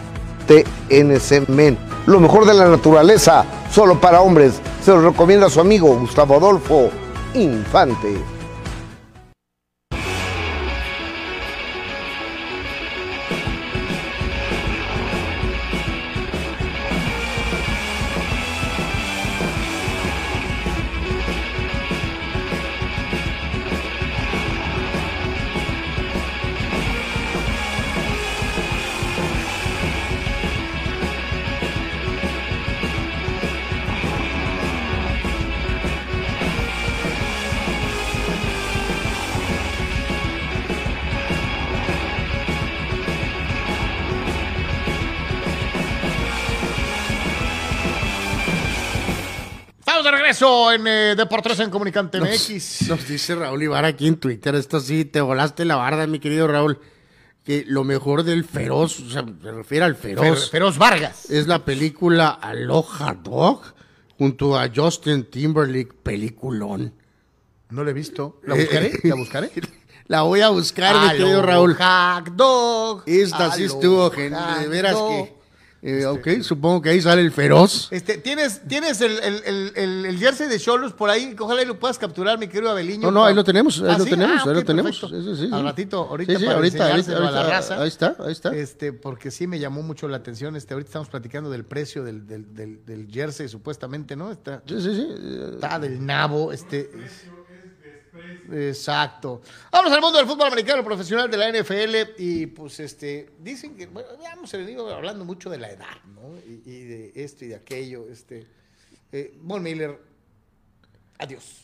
TNC Men, lo mejor de la naturaleza, solo para hombres. Se lo recomienda su amigo Gustavo Adolfo Infante. Regreso en eh, Deportes en Comunicante MX. Nos dice Raúl Ibarra aquí en Twitter, esto sí, te volaste la barda, mi querido Raúl, que lo mejor del feroz, o sea, se refiere al Fer- feroz, Feroz Vargas. es la película Aloha Dog, junto a Justin Timberlake, peliculón. No lo he visto. ¿La buscaré? ¿La buscaré? La voy a buscar, mi querido Raúl. Hot dog. Esta sí estuvo genial, de veras dog. que... eh, ok, supongo que ahí sale el feroz. Este, ¿Tienes, tienes el, el, el, jersey de Cholos por ahí? Ojalá y lo puedas capturar, mi querido Abeliño. No, no, ahí lo tenemos, ahí ¿Ah, lo sí? tenemos, Ah, ahí lo tenemos. Sí, sí, Al ratito, ahorita Sí, sí, para ahorita, ahorita, enseñárselo a la ahorita, raza. ahí está, ahí está. Este, porque sí me llamó mucho la atención. Este, ahorita estamos platicando del precio del, del, del, del jersey, supuestamente, ¿no? Está, Sí, sí, sí. está del nabo. Este, exacto. Vamos al mundo del fútbol americano profesional de la NFL y pues este, dicen que, bueno, hablando mucho de la edad, ¿no? Y, y de esto y de aquello, este. Eh, Von Miller, adiós.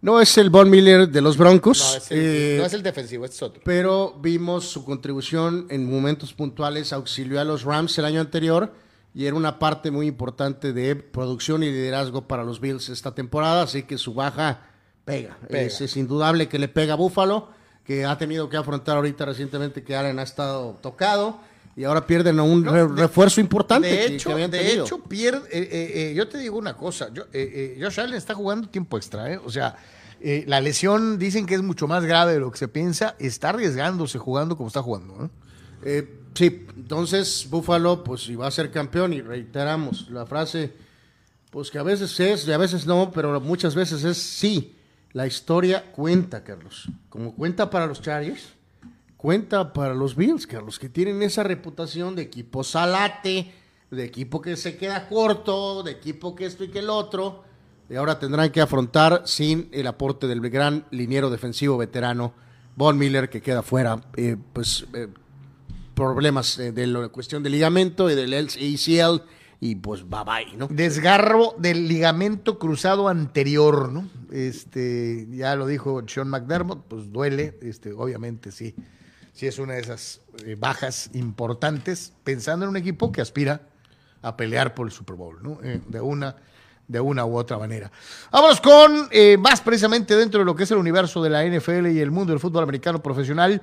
No es el Von Miller de los Broncos. No es, el, eh, no es el defensivo, este es otro. pero vimos su contribución en momentos puntuales, auxilió a los Rams el año anterior y era una parte muy importante de producción y liderazgo para los Bills esta temporada, así que su baja pega. Pega. Es, es indudable que le pega a Buffalo, que ha tenido que afrontar ahorita recientemente que Allen ha estado tocado y ahora pierden a un No, re- de- refuerzo importante De que hecho, habían de hecho pierde. eh, eh, eh, yo te digo una cosa. Yo, eh, Josh Allen está jugando tiempo extra. ¿eh? O sea, la lesión dicen que es mucho más grave de lo que se piensa. Está arriesgándose jugando como está jugando. sí, entonces Buffalo, pues si va a ser campeón, y reiteramos la frase, pues que a veces es y a veces no, pero muchas veces es sí. La historia cuenta, Carlos. Como cuenta para los Chargers, cuenta para los Bills, Carlos, que tienen esa reputación de equipo salate, de equipo que se queda corto, de equipo que esto y que el otro. Y ahora tendrán que afrontar sin el aporte del gran liniero defensivo veterano Von Miller, que queda fuera, eh, pues eh, problemas eh, de la cuestión del ligamento y del ACL y pues bye bye, ¿no? Desgarro del ligamento cruzado anterior, ¿no? Este, ya lo dijo Sean McDermott, pues duele, este, obviamente sí. Sí es una de esas eh, bajas importantes, pensando en un equipo que aspira a pelear por el Super Bowl, ¿no? Eh, de una de una u otra manera. Vámonos con eh, más precisamente dentro de lo que es el universo de la NFL y el mundo del fútbol americano profesional,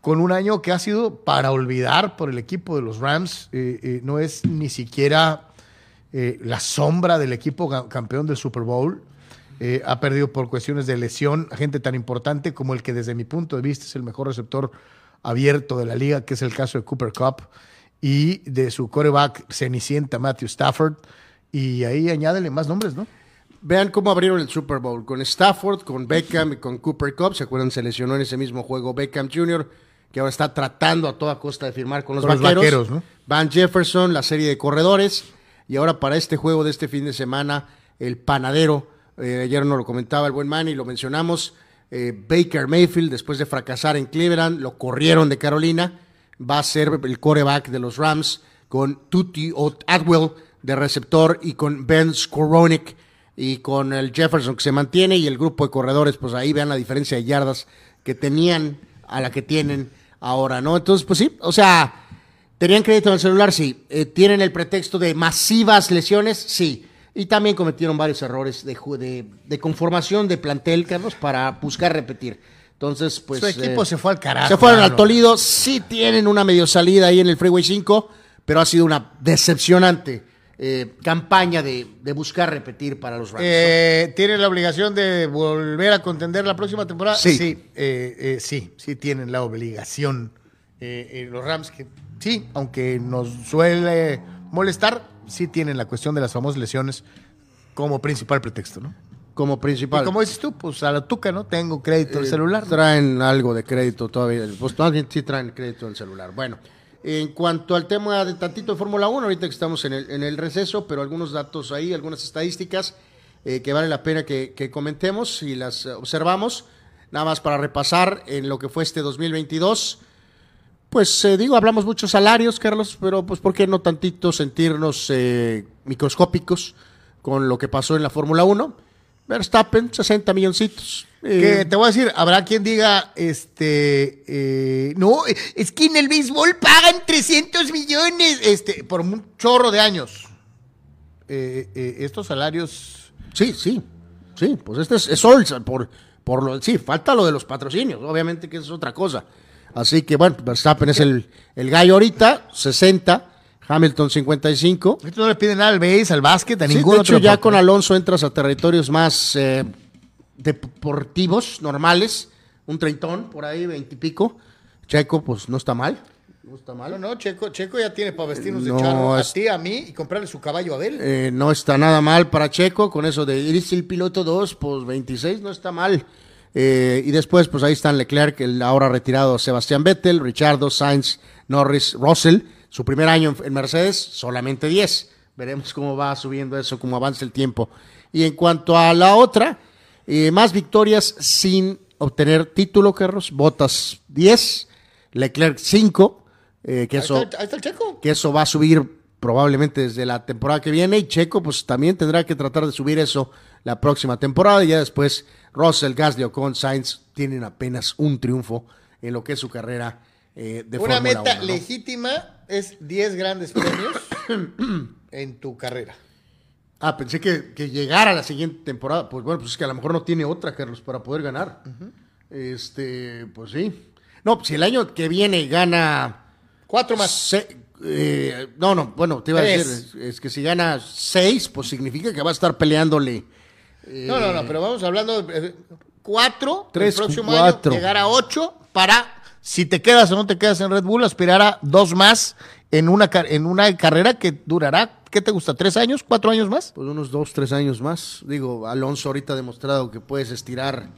con un año que ha sido para olvidar por el equipo de los Rams. Eh, eh, no es ni siquiera eh, la sombra del equipo campeón del Super Bowl. Ha perdido por cuestiones de lesión a gente tan importante como el que desde mi punto de vista es el mejor receptor abierto de la liga, que es el caso de Cooper Cup, y de su coreback cenicienta Matthew Stafford. Y ahí añádele más nombres, ¿no? Vean cómo abrieron el Super Bowl con Stafford, con Beckham y con Cooper Cup. ¿Se acuerdan? Se lesionó en ese mismo juego Beckham Jr., que ahora está tratando a toda costa de firmar con los Con los vaqueros. Vaqueros, ¿no? Van Jefferson, la serie de corredores. Y ahora para este juego de este fin de semana, el panadero. eh, ayer nos lo comentaba el buen man y lo mencionamos. eh, Baker Mayfield, después de fracasar en Cleveland, lo corrieron de Carolina. Va a ser el coreback de los Rams con Tutti Atwell de receptor y con Ben Skoronik y con el Jefferson que se mantiene y el grupo de corredores, pues ahí vean la diferencia de yardas que tenían a la que tienen ahora, ¿no? Entonces, pues sí, o sea, ¿tenían crédito en el celular? Sí. Eh, ¿Tienen el pretexto de masivas lesiones? Sí. Y también cometieron varios errores de, ju- de, de conformación de plantel, Carlos, para buscar repetir. Entonces, pues... Su equipo eh, se fue al carajo. se fueron al mano. Toledo, sí tienen una medio salida ahí en el Freeway 5, pero ha sido una decepcionante eh, campaña de, de buscar repetir para los Rams. Eh, ¿Tienen la obligación de volver a contender la próxima temporada? Sí. Sí, eh, eh, sí, sí tienen la obligación. Eh, eh, los Rams, que sí, aunque nos suele molestar, sí tienen la cuestión de las famosas lesiones como principal pretexto, ¿no? como principal. Y como dices tú, pues a la tuca, ¿no? Tengo crédito del celular. Traen algo de crédito todavía. Pues bien sí traen crédito del celular. Bueno, en cuanto al tema de tantito de Fórmula 1, ahorita que estamos en el, en el receso, pero algunos datos ahí, algunas estadísticas eh, que vale la pena que, comentemos y las observamos. Nada más para repasar en lo que fue este 2022. Pues eh, digo, hablamos muchos salarios, Carlos, pero pues ¿por qué no tantito sentirnos eh, microscópicos con lo que pasó en la Fórmula 1? Verstappen, 60 milloncitos. Eh, Que te voy a decir, habrá quien diga, este, eh, no, es que en el béisbol pagan 300 millones, este, por un chorro de años. Eh, eh, estos salarios, Sí, sí, sí, pues este es, es Olsen, por, por lo, sí, falta lo de los patrocinios, obviamente que es otra cosa. Así que bueno, Verstappen es el, el gallo ahorita, 60, Hamilton 55. estos no le piden nada al béis, al básquet, a Sí, ningún de otro hecho, ya deporte. con Alonso entras a territorios más eh, deportivos, normales, un treintón por ahí, veintipico. Checo, pues no está mal, no está mal. No, no, Checo, Checo ya tiene para vestirnos de No, charro es- a ti, a mí y comprarle su caballo a Abel. Eh, no está nada mal para Checo, con eso de ir el piloto 2, pues 26 no está mal. Eh, y después, pues ahí están Leclerc, el ahora retirado Sebastián Vettel, Richardo, Sainz, Norris, Russell. Su primer año en, Mercedes, solamente 10. Veremos cómo va subiendo eso, cómo avanza el tiempo. Y en cuanto a la otra, Eh, más victorias sin obtener título, Carlos. Botas 10, Leclerc 5, eh, que, Ahí eso, está, ahí está el checo. que eso va a subir probablemente desde la temporada que viene. Y Checo, pues también tendrá que tratar de subir eso la próxima temporada. Y ya después, Russell, Gasly o con Sainz tienen apenas un triunfo en lo que es su carrera eh, de Una meta 1, ¿no? legítima es 10 grandes premios en tu carrera. Ah, pensé que, que llegara la siguiente temporada. Pues bueno, pues es que a lo mejor no tiene otra, Carlos, para poder ganar. Este, pues sí. No, si el año que viene gana. Cuatro más. se- eh, no, no, bueno, te iba a decir, es, que si gana seis, pues significa que va a estar peleándole. No, no, no, pero vamos hablando de eh, cuatro, Tres, el próximo cuatro. año llegar a ocho para, si te quedas o no te quedas en Red Bull, aspirar a dos más en una, en una carrera que durará, ¿qué te gusta? ¿Tres años? ¿Cuatro años más? Pues unos dos, tres años más. Digo, Alonso ahorita ha demostrado que puedes estirar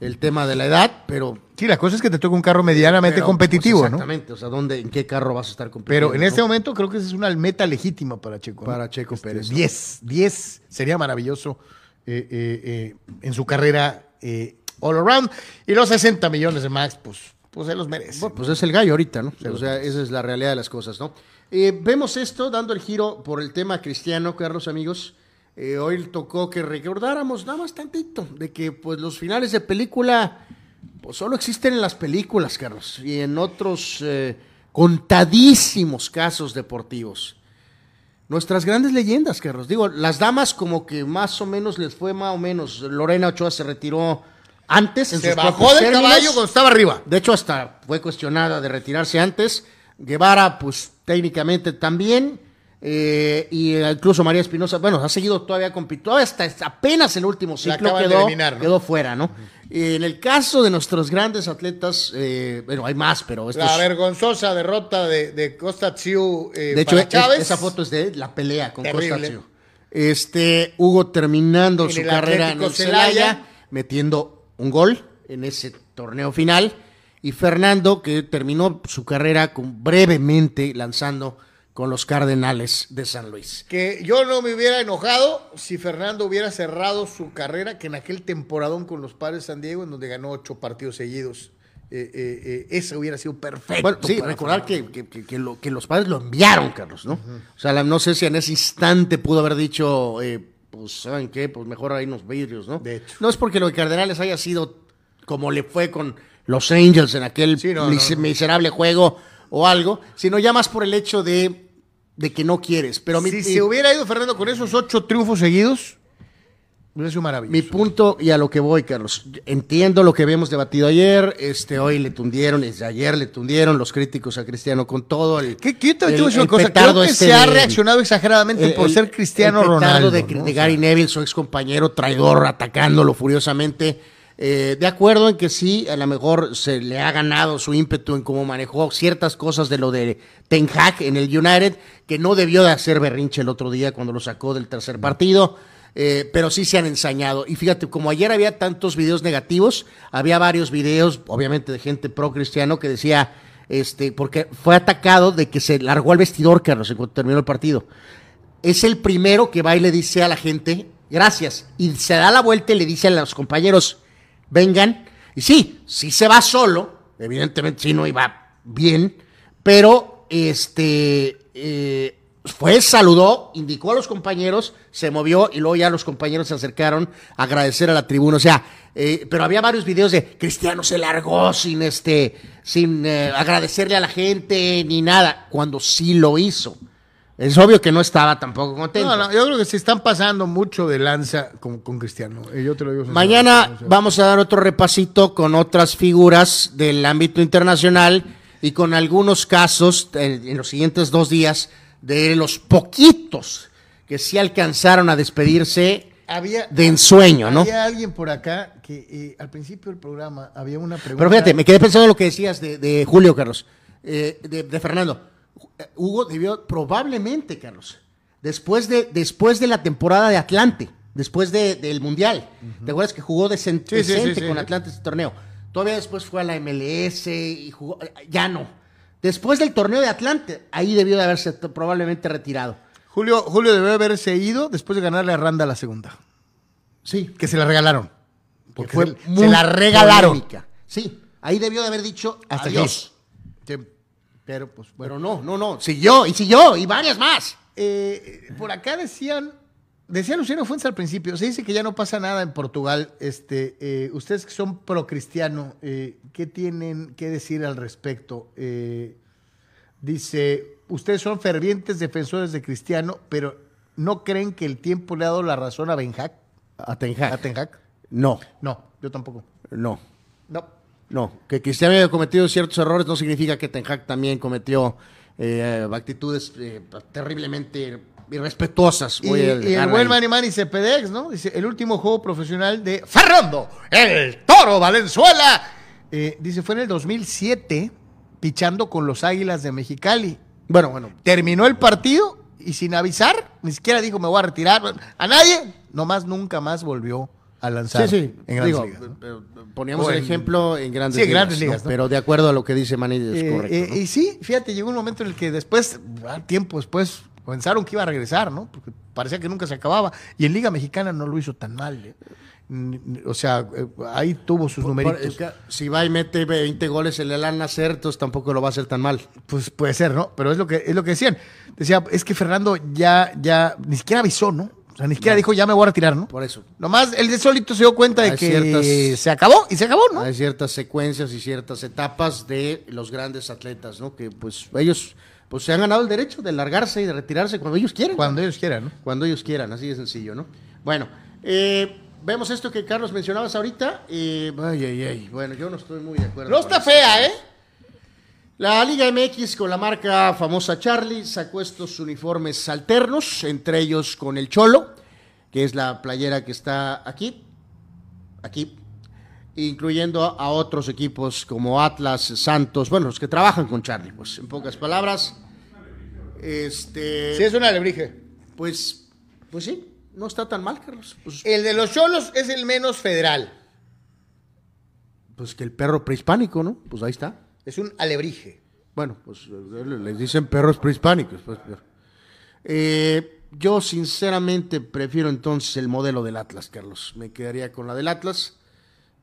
el tema de la edad, pero. Sí, la cosa es que te toca un carro medianamente pero, competitivo, pues, ¿no? exactamente, o sea, ¿dónde, ¿en qué carro vas a estar compitiendo? Pero en este no? momento creo que esa es una meta legítima para Checo. ¿no? Para Checo Pérez, ¿no? 10, 10 sería maravilloso eh, eh, eh, en su carrera all around. Y los 60 millones de Max, pues, pues se los merece. Bueno, pues es el gallo ahorita, ¿no? Se o sea, esa es la realidad de las cosas, ¿no? Eh, vemos esto dando el giro por el tema cristiano, Carlos, amigos. Eh, hoy tocó que recordáramos nada más tantito de que pues los finales de película pues solo existen en las películas, Carlos, y en otros eh, contadísimos casos deportivos. Nuestras grandes leyendas, Carlos. Digo, las damas como que más o menos les fue más o menos. Lorena Ochoa se retiró antes en se sus bajó del términos. caballo cuando estaba arriba. De hecho, hasta fue cuestionada de retirarse antes. Guevara, pues técnicamente también. Eh, y eh, incluso María Espinosa, bueno, ha seguido todavía compitiendo, hasta apenas el último ciclo quedó, eliminar, ¿no? quedó fuera, ¿no? Eh, en el caso de nuestros grandes atletas, eh, bueno, hay más, pero estos, La vergonzosa derrota de, de Costa Tsiu eh, de hecho, Chávez. esa foto es de la pelea con Terrible. Costa Tzio. Este, Hugo terminando En su el carrera en Atlético el Celaya, Celaya. metiendo un gol en ese torneo final. Y Fernando, que terminó su carrera con, brevemente lanzando con los Cardenales de San Luis. Que yo no me hubiera enojado si Fernando hubiera cerrado su carrera, que en aquel temporadón con los padres de San Diego, en donde ganó ocho partidos seguidos, eh, eh, eh, ese hubiera sido perfecto. Bueno, sí, recordar que, que- que- que lo- que los padres lo enviaron, Carlos, ¿no? O sea, la- no sé si en ese instante pudo haber dicho, eh, pues, ¿saben qué? Pues mejor ahí unos vidrios, ¿no? De hecho. No es porque lo de Cardenales haya sido como le fue con los Angels en aquel Sí, no, mis- no, no. miserable juego o algo, sino ya más por el hecho de, de que no quieres. Pero mi, si mi- se hubiera ido Fernando con esos ocho triunfos seguidos, hubiera sido maravilloso. mi punto y a lo que voy, Carlos. Entiendo lo que habíamos debatido ayer. Este, hoy le tundieron, desde ayer le tundieron los críticos a Cristiano con todo el. ¿Qué, qué te, el- una cosa? Creo que este se ha reaccionado exageradamente el- por ser Cristiano Ronaldo. de, ¿no? de Gary Neville, su ex compañero traidor, atacándolo furiosamente. Eh, de acuerdo en que sí, a lo mejor se le ha ganado su ímpetu en cómo manejó ciertas cosas de lo de Ten Hag en el United, que no debió de hacer berrinche el otro día cuando lo sacó del tercer partido. Eh, pero sí se han ensañado. Y fíjate, como ayer había tantos videos negativos, había varios videos, obviamente de gente pro cristiano, que decía, este, porque fue atacado de que se largó al vestidor, Carlos, en cuanto terminó el partido es el primero que va y le dice a la gente, gracias. Y se da la vuelta y le dice a los compañeros, vengan. Y sí, sí se va solo, evidentemente sí no iba bien, pero este eh, fue, saludó, indicó a los compañeros, se movió y luego ya los compañeros se acercaron a agradecer a la tribuna. O sea, eh, pero había varios videos de Cristiano se largó sin este, sin eh, agradecerle a la gente ni nada, cuando sí lo hizo. Es obvio que no estaba tampoco contento. No, no, yo creo que se están pasando mucho de lanza con, con Cristiano. eh, yo te lo digo Mañana vamos a dar otro repasito con otras figuras del ámbito internacional y con algunos casos en los siguientes dos días de los poquitos que sí alcanzaron a despedirse había, de ensueño, ¿no? Había alguien por acá que eh, al principio del programa había una pregunta. Pero fíjate, me quedé pensando en lo que decías de, de Julio, Carlos, eh, de, de Fernando. Hugo debió, probablemente, Carlos, después de, después de la temporada de Atlante, después de- del Mundial, ¿te acuerdas que jugó decen- Sí, sí, sí, decente con Atlante ese torneo? Todavía después fue a la MLS y jugó, ya no. Después del torneo de Atlante, ahí debió de haberse probablemente retirado. Julio, Julio debe haberse ido después de ganarle a Randa la segunda. Sí. Que se la regalaron. Porque fue se- se la regalaron. polémica. Sí, ahí debió de haber dicho Hasta adiós. Sí. Pero pues bueno. Pero no, no, no. Siguió y siguió y varias más. Eh, por acá decían, decía Luciano Fuentes al principio, se dice que ya no pasa nada en Portugal. Este, eh, ustedes que son pro cristiano, eh, ¿qué tienen que decir al respecto? Eh, dice, ustedes son fervientes defensores de Cristiano, pero ¿no creen que el tiempo le ha dado la razón a Benjac? A Ten Hag. ¿A Ten Hag? No, No, yo tampoco. no, No. no. Que Cristiano haya cometido ciertos errores no significa que Ten Hag también cometió actitudes terriblemente irrespetuosas. Y, y el buen. Manny Manny Cepedex, ¿no? Dice, el último juego profesional de Fernando, el Toro Valenzuela. Eh, dice, fue en el 2007, pichando con los Águilas de Mexicali. Bueno, bueno. Terminó el partido y sin avisar, ni siquiera dijo, me voy a retirar. A nadie, nomás nunca más volvió a lanzar Sí, sí. en Grandes Digo, Ligas, ¿no? pero Poníamos O el en- ejemplo en grandes Sí, ligas. grandes ligas, ¿no? Pero de acuerdo a lo que dice Manny es Eh, correcto. eh. Y sí, fíjate, llegó un momento en el que después, ah, tiempo después, pensaron que iba a regresar, ¿no? Porque parecía que nunca se acababa. Y en Liga Mexicana no lo hizo tan mal. ¿eh? O sea, eh, ahí tuvo sus Por- numeritos. es que si va y mete 20 goles en el Al Nacer, entonces tampoco lo va a hacer tan mal. Pues puede ser, ¿no? Pero es lo que es lo que decían. Decía, es que Fernando ya, ya, ni siquiera avisó, ¿no? O sea, ni siquiera dijo, ya me voy a retirar, ¿no? Por eso. Nomás él de solito se dio cuenta de que ciertas- se acabó y se acabó, ¿no? Hay ciertas secuencias y ciertas etapas de los grandes atletas, ¿no? Que pues ellos pues se han ganado el derecho de largarse y de retirarse cuando ellos quieran. Cuando ellos quieran, ¿no? Cuando ellos quieran, así de sencillo, ¿no? Bueno, eh, vemos esto que Carlos mencionabas ahorita. eh, ay, ay, ay. Bueno, yo no estoy muy de acuerdo. No está fea, ¿eh? La Liga MX con la marca famosa Charlie sacó estos uniformes alternos, entre ellos con el Cholo, que es la playera que está aquí, aquí, incluyendo a, otros equipos como Atlas, Santos, bueno, los que trabajan con Charlie, pues en pocas palabras, este, Sí, es un alebrije. pues, pues sí, no está tan mal, Carlos. Pues, El de los cholos es el menos federal. pues que el perro prehispánico, ¿no? Pues ahí está. Es un alebrije. Bueno, pues eh, les dicen perros prehispánicos. pues, pero- Eh, yo sinceramente prefiero entonces el modelo del Atlas, Carlos. Me quedaría con la del Atlas.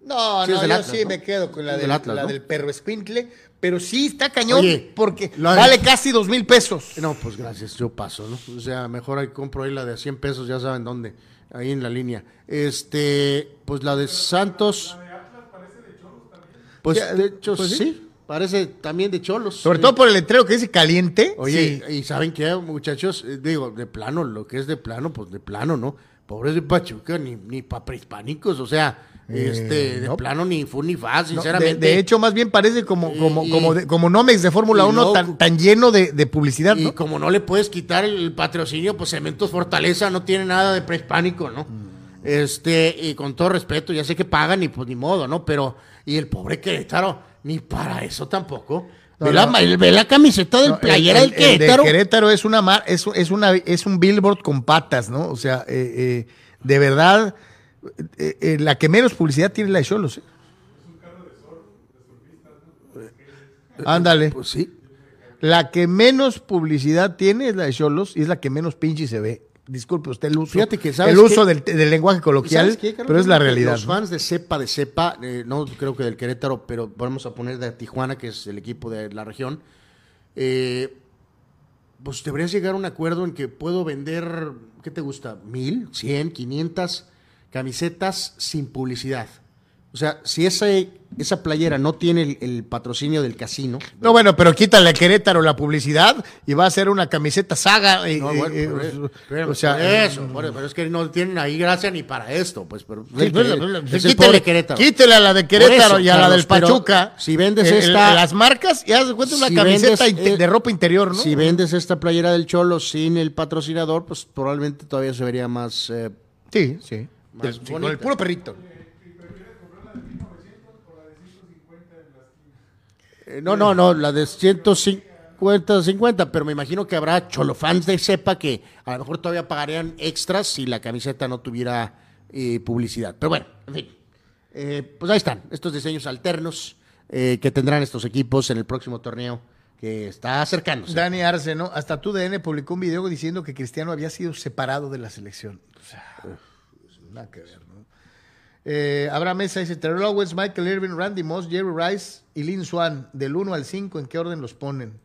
No, Sí, no, yo Atlas, sí ¿no? me quedo con la, del, del Atlas, la ¿no? del perro escuincle, pero sí está cañón Oye, porque la- vale casi dos mil pesos. No, pues gracias, yo paso, ¿no? O sea, mejor ahí compro ahí la de a 100 pesos, ya saben dónde, ahí en la línea. Este, pues la de Santos. Pues Ya, de hecho, pues sí. sí. parece también de cholos. Sobre todo por el letrero que dice caliente. Oye, sí. y saben qué, muchachos, Eh, digo, de plano, lo que es de plano, pues de plano, ¿no? Pobres de Pachuca, ni, ni pa prehispánicos, o sea, este, de no. plano ni fu ni No, sinceramente. de, de hecho, más bien parece como, como, y- como, de- como Nomex de Fórmula y 1 luego- tan, tan lleno de, de publicidad, y ¿no? como no le puedes quitar el patrocinio, pues Cementos Fortaleza no tiene nada de prehispánico, ¿no? Este, y con todo respeto, ya sé que pagan y pues ni modo, ¿no? Pero, y el pobre Querétaro, ni para eso tampoco. No, ve, no. La, ve la camiseta del No, el- playera el- del el de Querétaro. Querétaro es una, mar- es, es una es un billboard con patas, ¿no? O sea, eh, eh, de verdad, eh, eh, la que menos publicidad tiene es la de Cholos. ¿eh? Ándale. Pues sí. La que menos publicidad tiene es la de Cholos y es la que menos pinche se ve. Disculpe usted el uso, Fíjate que, ¿sabes el uso del, del lenguaje coloquial, pero es la realidad. Los fans de cepa, de cepa, eh, no creo que del Querétaro, pero vamos a poner de Tijuana, que es el equipo de la región, eh, pues deberías llegar a un acuerdo en que puedo vender, ¿qué te gusta? ¿Mil? ¿Cien? ¿Quinientas? Camisetas sin publicidad. O sea, si esa, esa playera no tiene el, el patrocinio del casino, No, bueno, pero quítale a Querétaro la publicidad y va a ser una camiseta saga. eh, No, eh, bueno, eh, espérame, o sea, eso, por eso, pero es que no tienen ahí gracia ni para esto, pues, pero Sí, pues, es pobre Querétaro. quítele a la de Querétaro eso, y a la del Pachuca. si vendes el- esta- las marcas y haz cuenta una Si camiseta vendes, eh, de ropa interior, ¿no? Si vendes esta playera del Cholo sin el patrocinador, pues probablemente todavía se vería más. eh, sí, sí. Más sí, con el puro perrito. eh, no, no, no, la de 150, 50, pero me imagino que habrá Cholo fans de cepa que a lo mejor todavía pagarían extras si la camiseta no tuviera eh, publicidad. Pero bueno, en fin. Eh, pues ahí están, estos diseños alternos eh, que tendrán estos equipos en el próximo torneo que está acercándose. Dani Arce, ¿no? Hasta tu DN publicó un video diciendo que Cristiano había sido separado de la selección. O sea, nada que ver, ¿no? Eh, Abraham Mesa dice Terrell Owens, Michael Irvin, Randy Moss, Jerry Rice y Lin Swan. Del 1 al 5, ¿en qué orden los ponen?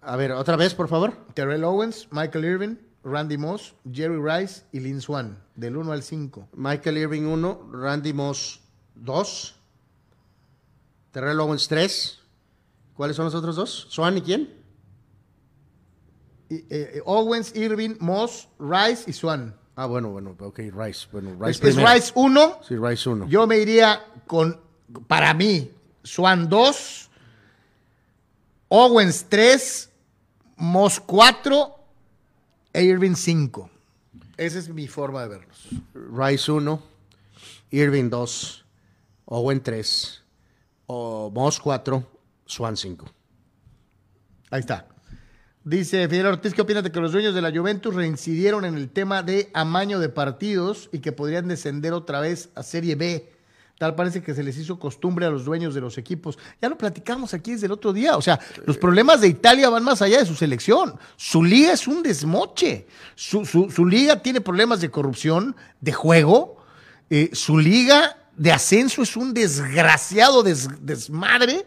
A ver, otra vez, por favor. Terrell Owens, Michael Irvin, Randy Moss, Jerry Rice y Lin Swan. Del 1 al 5. Michael Irving 1, Randy Moss 2, Terrell Owens 3. ¿Cuáles son los otros dos? ¿Swan y quién? Y, eh, eh, Owens, Irvin, Moss, Rice y Swan. Ah, bueno, bueno, ok, Rice. Bueno, Rice Es, es. Rice 1. Sí, Rice 1. Yo me iría con, para mí, Swan 2, Owens 3, Moss 4 e Irving 5. Esa es mi forma de verlos. Rice 1, Irving 2, Owen 3, o Moss 4, Swan 5. Ahí está. Dice Fidel Ortiz, ¿qué opinas de que los dueños de la Juventus reincidieron en el tema de amaño de partidos y que podrían descender otra vez a Serie B? Tal parece que se les hizo costumbre a los dueños de los equipos. Ya lo platicamos aquí desde el otro día. O sea, los problemas de Italia van más allá de su selección. Su liga es un desmoche. Su, su- su liga tiene problemas de corrupción, de juego. Eh, su liga de ascenso es un desgraciado des- desmadre.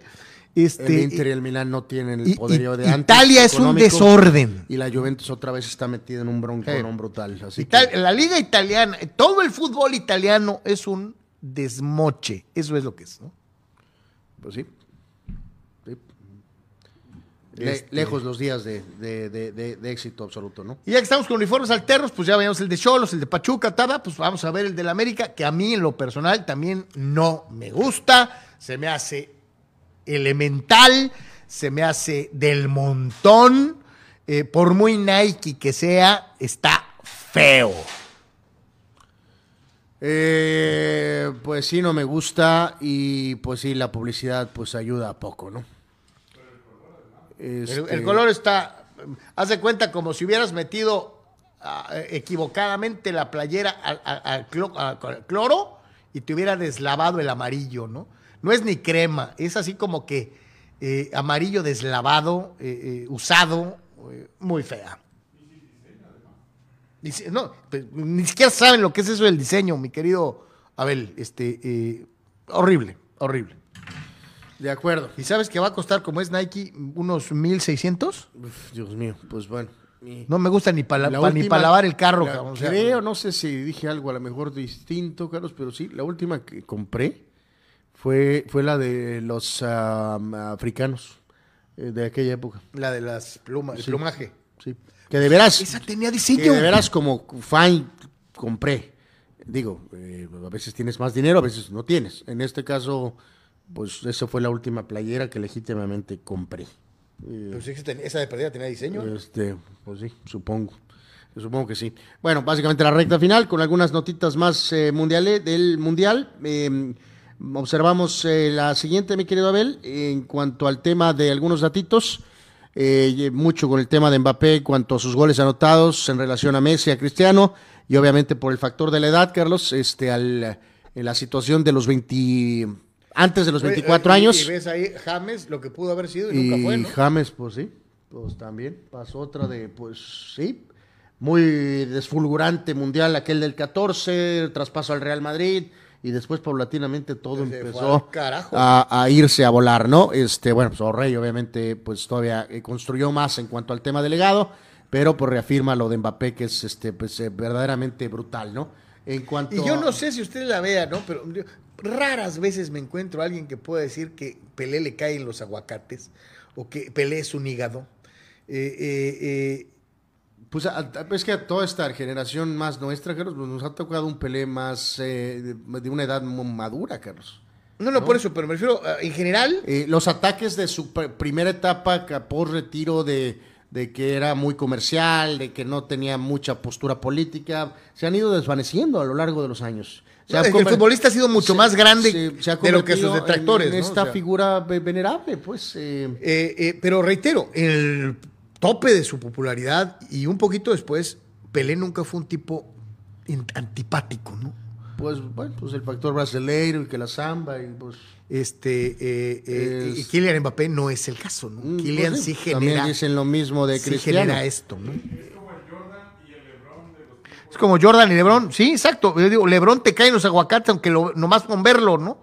Este, El Inter y el Milan no tienen el poderío y- de antes. Italia es un desorden. Y la Juventus otra vez está metida en un bronconón brutal. Así Ital- que, la liga italiana, todo el fútbol italiano es un desmoche. Eso es lo que es, ¿no? pues sí. Sí. Le- Este- Lejos los días de, de- de- de- de éxito absoluto, ¿no? Y ya que estamos con uniformes alternos, pues ya veíamos el de Cholos, el de Pachuca, Tada, pues vamos a ver el del América, que a mí en lo personal también no me gusta, se me hace elemental, se me hace del montón, eh, por muy Nike que sea, está feo. Eh, pues sí, no me gusta y pues sí, la publicidad pues ayuda a poco, ¿no? El, Este, el color está, haz de cuenta como si hubieras metido ah, equivocadamente la playera al, al cloro y te hubiera deslavado el amarillo, ¿no? No es ni crema, es así como que eh, amarillo deslavado, eh, eh, usado, muy fea. Dice- no, pues, ni siquiera saben lo que es eso del diseño, mi querido Abel. Este, horrible, horrible. De acuerdo. ¿Y sabes que va a costar, como es Nike, unos 1600? Uf, Dios mío, pues bueno. No me gusta ni para La ni pa lavar el carro, la- cabrón, o sea, creo, no sé si dije algo a lo mejor distinto, Carlos, pero sí, la última que compré fue, fue la de los ah, africanos eh, de aquella época. la de las plumas, el Sí. plumaje. Sí. Que de veras, Esa tenía que diseño. de veras como fan compré. Digo, eh, a veces tienes más dinero, a veces no tienes. En este caso, pues esa fue la última playera que legítimamente compré. Pero sí que ten- esa de perdida tenía diseño. Este, pues sí, supongo. Supongo que sí. Bueno, básicamente la recta final con algunas notitas más eh, mundiales del mundial. Eh, observamos eh, la siguiente, mi querido Abel, en cuanto al tema de algunos datitos. eh, mucho con el tema de Mbappé en cuanto a sus goles anotados en relación a Messi, a Cristiano, y obviamente por el factor de la edad, Carlos, este, al, en la situación de los 20, antes de los 24 Y- años. Y ves ahí James, lo que pudo haber sido y, Y nunca fue, ¿no? James, pues sí, pues también pasó otra de, pues sí, muy desfulgurante mundial, aquel del 14, el traspaso al Real Madrid, y después paulatinamente todo empezó a, a irse a volar, ¿no? Este, bueno, pues Orrey obviamente pues todavía eh, construyó más en cuanto al tema delegado, pero pues reafirma lo de Mbappé que es este pues eh, verdaderamente brutal, ¿no? En cuanto Y yo no sé si usted la vea, ¿no? Pero yo- raras veces me encuentro a alguien que pueda decir que Pelé le caen los aguacates o que Pelé es un hígado. Eh, eh, Pues a- a- es que a toda esta generación más nuestra, Carlos, pues, nos ha tocado un Pelé más eh, de, de una edad madura, Carlos. no, no, por eso, pero me refiero, eh, en general, Eh, los ataques de su pr- primera etapa por retiro de, de que era muy comercial, de que no tenía mucha postura política, se han ido desvaneciendo a lo largo de los años. No, el futbolista ha sido mucho más grande se de lo que sus en- detractores, En, ¿no? esta O sea, figura ve- venerable, pues. eh, Eh, eh, pero reitero, el tope de su popularidad y un poquito después, Pelé nunca fue un tipo antipático, ¿no? pues, bueno, pues el factor brasileiro y que la samba y pues... Este, eh, eh, Es- y Kylian Mbappé no es el caso, ¿no? Mm, Kylian pues sí También genera, dicen lo mismo de sí Cristiano. genera esto, ¿no? Es como Jordan y LeBron. Sí, exacto. Yo digo, LeBron te cae en los aguacates, aunque lo, nomás con verlo, ¿no?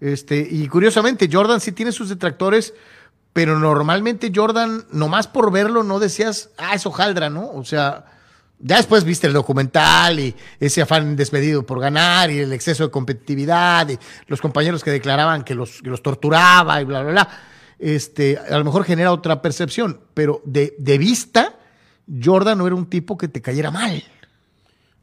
Este, y curiosamente, Jordan sí tiene sus detractores, pero normalmente Jordan, nomás por verlo, no decías, ah, es hojaldra, ¿no? O sea, ya después viste el documental y ese afán despedido por ganar y el exceso de competitividad y los compañeros que declaraban que los, que los torturaba y bla, bla, bla. Este, a lo mejor genera otra percepción, pero de, de vista, Jordan no era un tipo que te cayera mal.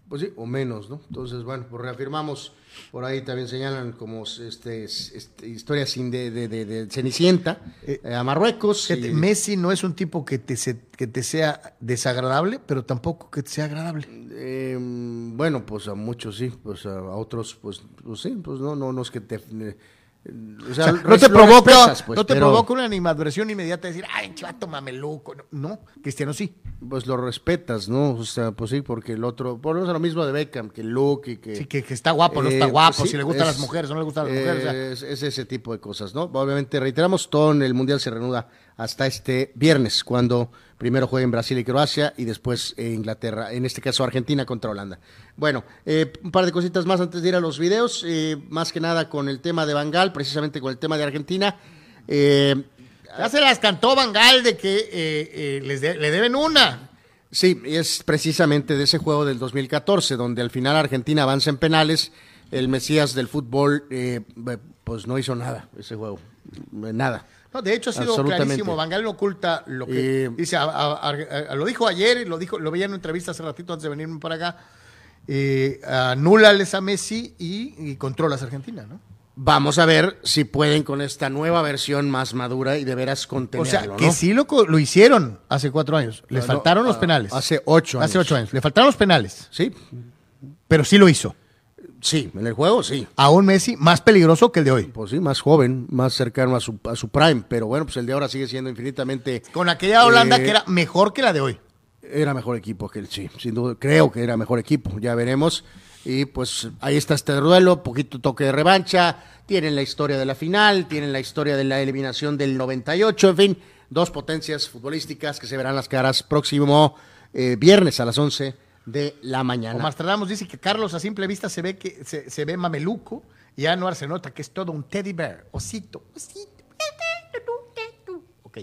Pues sí, o menos, ¿no? Entonces, bueno, pues reafirmamos, por ahí también señalan como este, este historias de, de, de, Cenicienta eh, a Marruecos. Messi no es un tipo que te, que te sea desagradable, pero tampoco que te sea agradable. Em, bueno, pues a muchos sí, pues a, otros, pues, pues, sí, pues no, no, no es que te o sea, no te provoca, pues, no te provoca una animadversión inmediata de decir, ay, chivato mameluco. No, Cristiano sí. Pues lo respetas, ¿no? O sea, pues sí, porque el otro, por lo mismo de Beckham, que Luke y que. Sí, que, está guapo, no está eh, guapo, pues si le gustan las mujeres o no le gustan las mujeres. Es, ese tipo de cosas, ¿no? Obviamente, reiteramos, todo en el Mundial se reanuda hasta este viernes, cuando primero juega en Brasil y Croacia y después Inglaterra, en este caso Argentina contra Holanda. Bueno, eh, un par de cositas más antes de ir a los videos, eh, más que nada con el tema de Bangal, precisamente con el tema de Argentina. Eh, ya se las cantó Bangal de que les le deben una. Sí, es precisamente de ese juego del 2014, donde al final Argentina avanza en penales, el Mesías del fútbol pues no hizo nada ese juego, nada. No, de hecho ha sido clarísimo. Bangal oculta lo que dice. lo dijo ayer y lo dijo, lo veía en una entrevista hace ratito antes de venirme para acá. Eh, anúlales a Messi y, controlas a Argentina, ¿no? Vamos a ver si pueden con esta nueva versión más madura y de veras contenerlo. O sea, que sí lo, lo, hicieron hace cuatro años. Les faltaron los penales. Hace ocho años. Hace ocho años. Le faltaron los penales. Sí. Pero sí lo hizo. Sí, en el juego sí. A un Messi más peligroso que el de hoy. Pues sí, más joven, más cercano a su, a su prime, pero bueno, pues el de ahora sigue siendo infinitamente... Con aquella Holanda eh, que era mejor que la de hoy. Era mejor equipo que el sí, sin duda, creo que era mejor equipo, ya veremos. Y pues ahí está este duelo, poquito toque de revancha, tienen la historia de la final, tienen la historia de la eliminación del 98, en fin, dos potencias futbolísticas que se verán las caras próximo eh, viernes a las 11 de la mañana. Omar dice que Carlos a simple vista se ve que se, ve mameluco y Anuar se nota que es todo un teddy bear, osito, osito. Ok.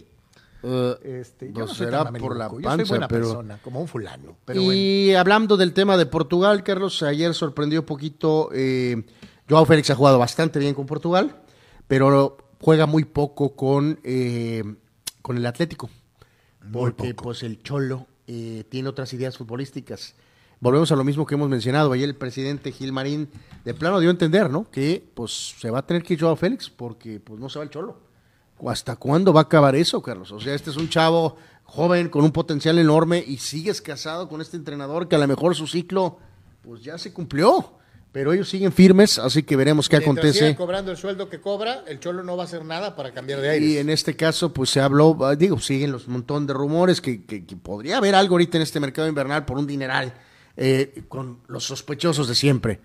Uh, este, yo no, será por la panza, yo soy buena persona, como un fulano. y hablando del tema de Portugal, Carlos, ayer sorprendió un poquito. Eh, Joao Félix ha jugado bastante bien con Portugal, pero juega muy poco con, eh, con el Atlético. porque pues el Cholo eh, tiene otras ideas futbolísticas. Volvemos a lo mismo que hemos mencionado. Ayer el presidente Gil Marín de plano dio a entender, ¿no? Que pues se va a tener que ir Joao Félix porque pues no se va el cholo. ¿Hasta cuándo va a acabar eso, Carlos? O sea, este es un chavo joven con un potencial enorme y sigues casado con este entrenador que a lo mejor su ciclo pues ya se cumplió. Pero ellos siguen firmes, así que veremos qué Mientras acontece. Cobrando el sueldo que cobra, el Cholo no va a hacer nada para cambiar de aire. Y en este caso, pues se habló, ah, digo, siguen los montón de rumores que, que, podría haber algo ahorita en este mercado invernal por un dineral eh, con los sospechosos de siempre.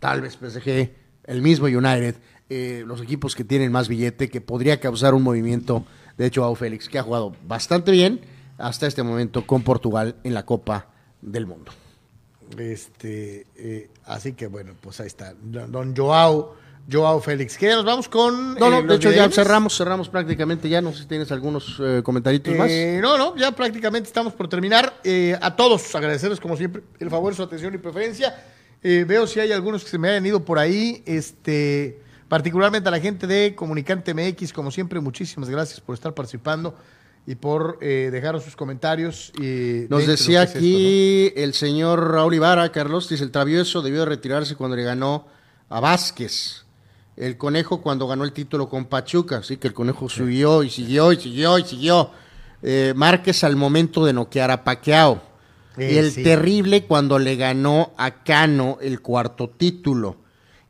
Tal vez PSG, el mismo United, eh, los equipos que tienen más billete, que podría causar un movimiento. De hecho, a Félix, que ha jugado bastante bien hasta este momento con Portugal en la Copa del Mundo. Este, eh, así que bueno, pues ahí está. Don Joao, Joao Félix. ¿Qué? Nos vamos con. No, no, eh, de hecho ya cerramos, cerramos prácticamente ya. No sé si tienes algunos eh, comentarios más. No, no, ya prácticamente estamos por terminar. a todos agradecerles como siempre el favor, su atención y preferencia. veo si hay algunos que se me hayan ido por ahí. Este, particularmente a la gente de Comunicante MX, como siempre, muchísimas gracias por estar participando y por eh, dejar sus comentarios. Y Nos decía aquí el señor Raúl Ibarra, Carlos, dice, el travieso debió de retirarse cuando le ganó a Vázquez. El conejo cuando ganó el título con Pachuca, así que el conejo subió y siguió y siguió y siguió. Eh, Márquez al momento de noquear a Paqueao. y el terrible cuando le ganó a Cano el cuarto título.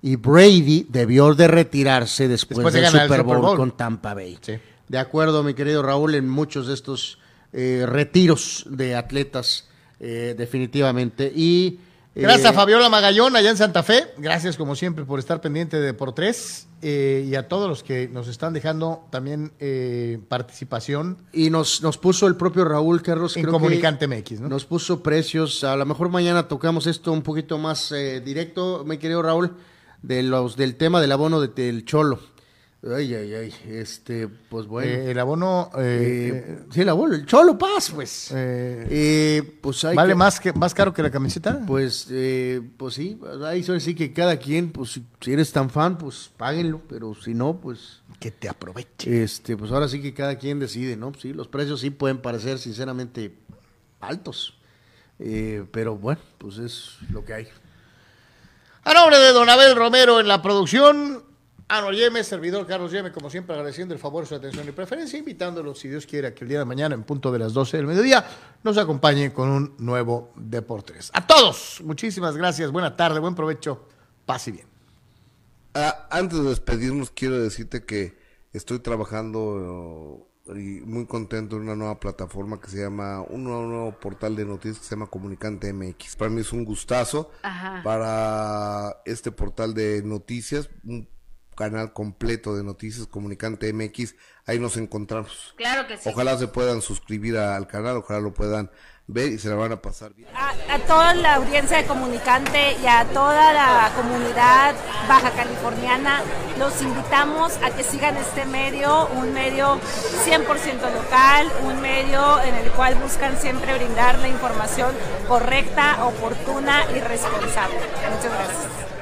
Y Brady debió de retirarse después, del Super Bowl, con Tampa Bay. Sí. De acuerdo, mi querido Raúl, en muchos de estos eh, retiros de atletas, eh, definitivamente. Y Gracias Eh, a Fabiola Magallón allá en Santa Fe. Gracias como siempre por estar pendiente de por tres eh, y a todos los que nos están dejando también eh, participación Y nos, nos puso el propio Raúl Carlos. en creo que Comunicante MX, ¿no? Nos puso precios. A lo mejor mañana tocamos esto un poquito más eh, directo, mi querido Raúl, de los del tema del abono de- del Cholo. Ay, ay, ay. Este, pues bueno. Eh, el abono eh, Eh, sí, el abono, el Cholo Paz, pues. eh, Eh, pues hay vale que- más que más caro que la camiseta. Pues, eh, pues sí, ahí suele decir que cada quien, pues si, si eres tan fan, pues páguenlo, pero si no, pues, que te aproveche. este, pues ahora sí que cada quien decide, ¿no? Sí, los precios sí pueden parecer sinceramente altos, eh, pero bueno, pues es lo que hay. A nombre de Don Abel Romero en la producción, Anor Yeme, servidor Carlos Yeme, como siempre agradeciendo el favor, su atención y preferencia, invitándolos, si Dios quiera, que el día de mañana, en punto de las 12 del mediodía, nos acompañen con un nuevo Deportes. A todos, muchísimas gracias, buena tarde, buen provecho, paz y bien. Ah, antes de despedirnos, quiero decirte que estoy trabajando eh, y muy contento en una nueva plataforma que se llama, un nuevo, nuevo portal de noticias que se llama Comunicante MX. Para mí es un gustazo Ajá. para este portal de noticias, un canal completo de noticias, Comunicante MX. Ahí nos encontramos. Claro que sí. Ojalá se puedan suscribir a- al canal, ojalá lo puedan ver y se la van a pasar bien. A, a toda la audiencia de Comunicante y a toda la comunidad baja californiana, los invitamos a que sigan este medio, un medio 100% local, un medio en el cual buscan siempre brindar la información correcta, oportuna y responsable. Muchas gracias.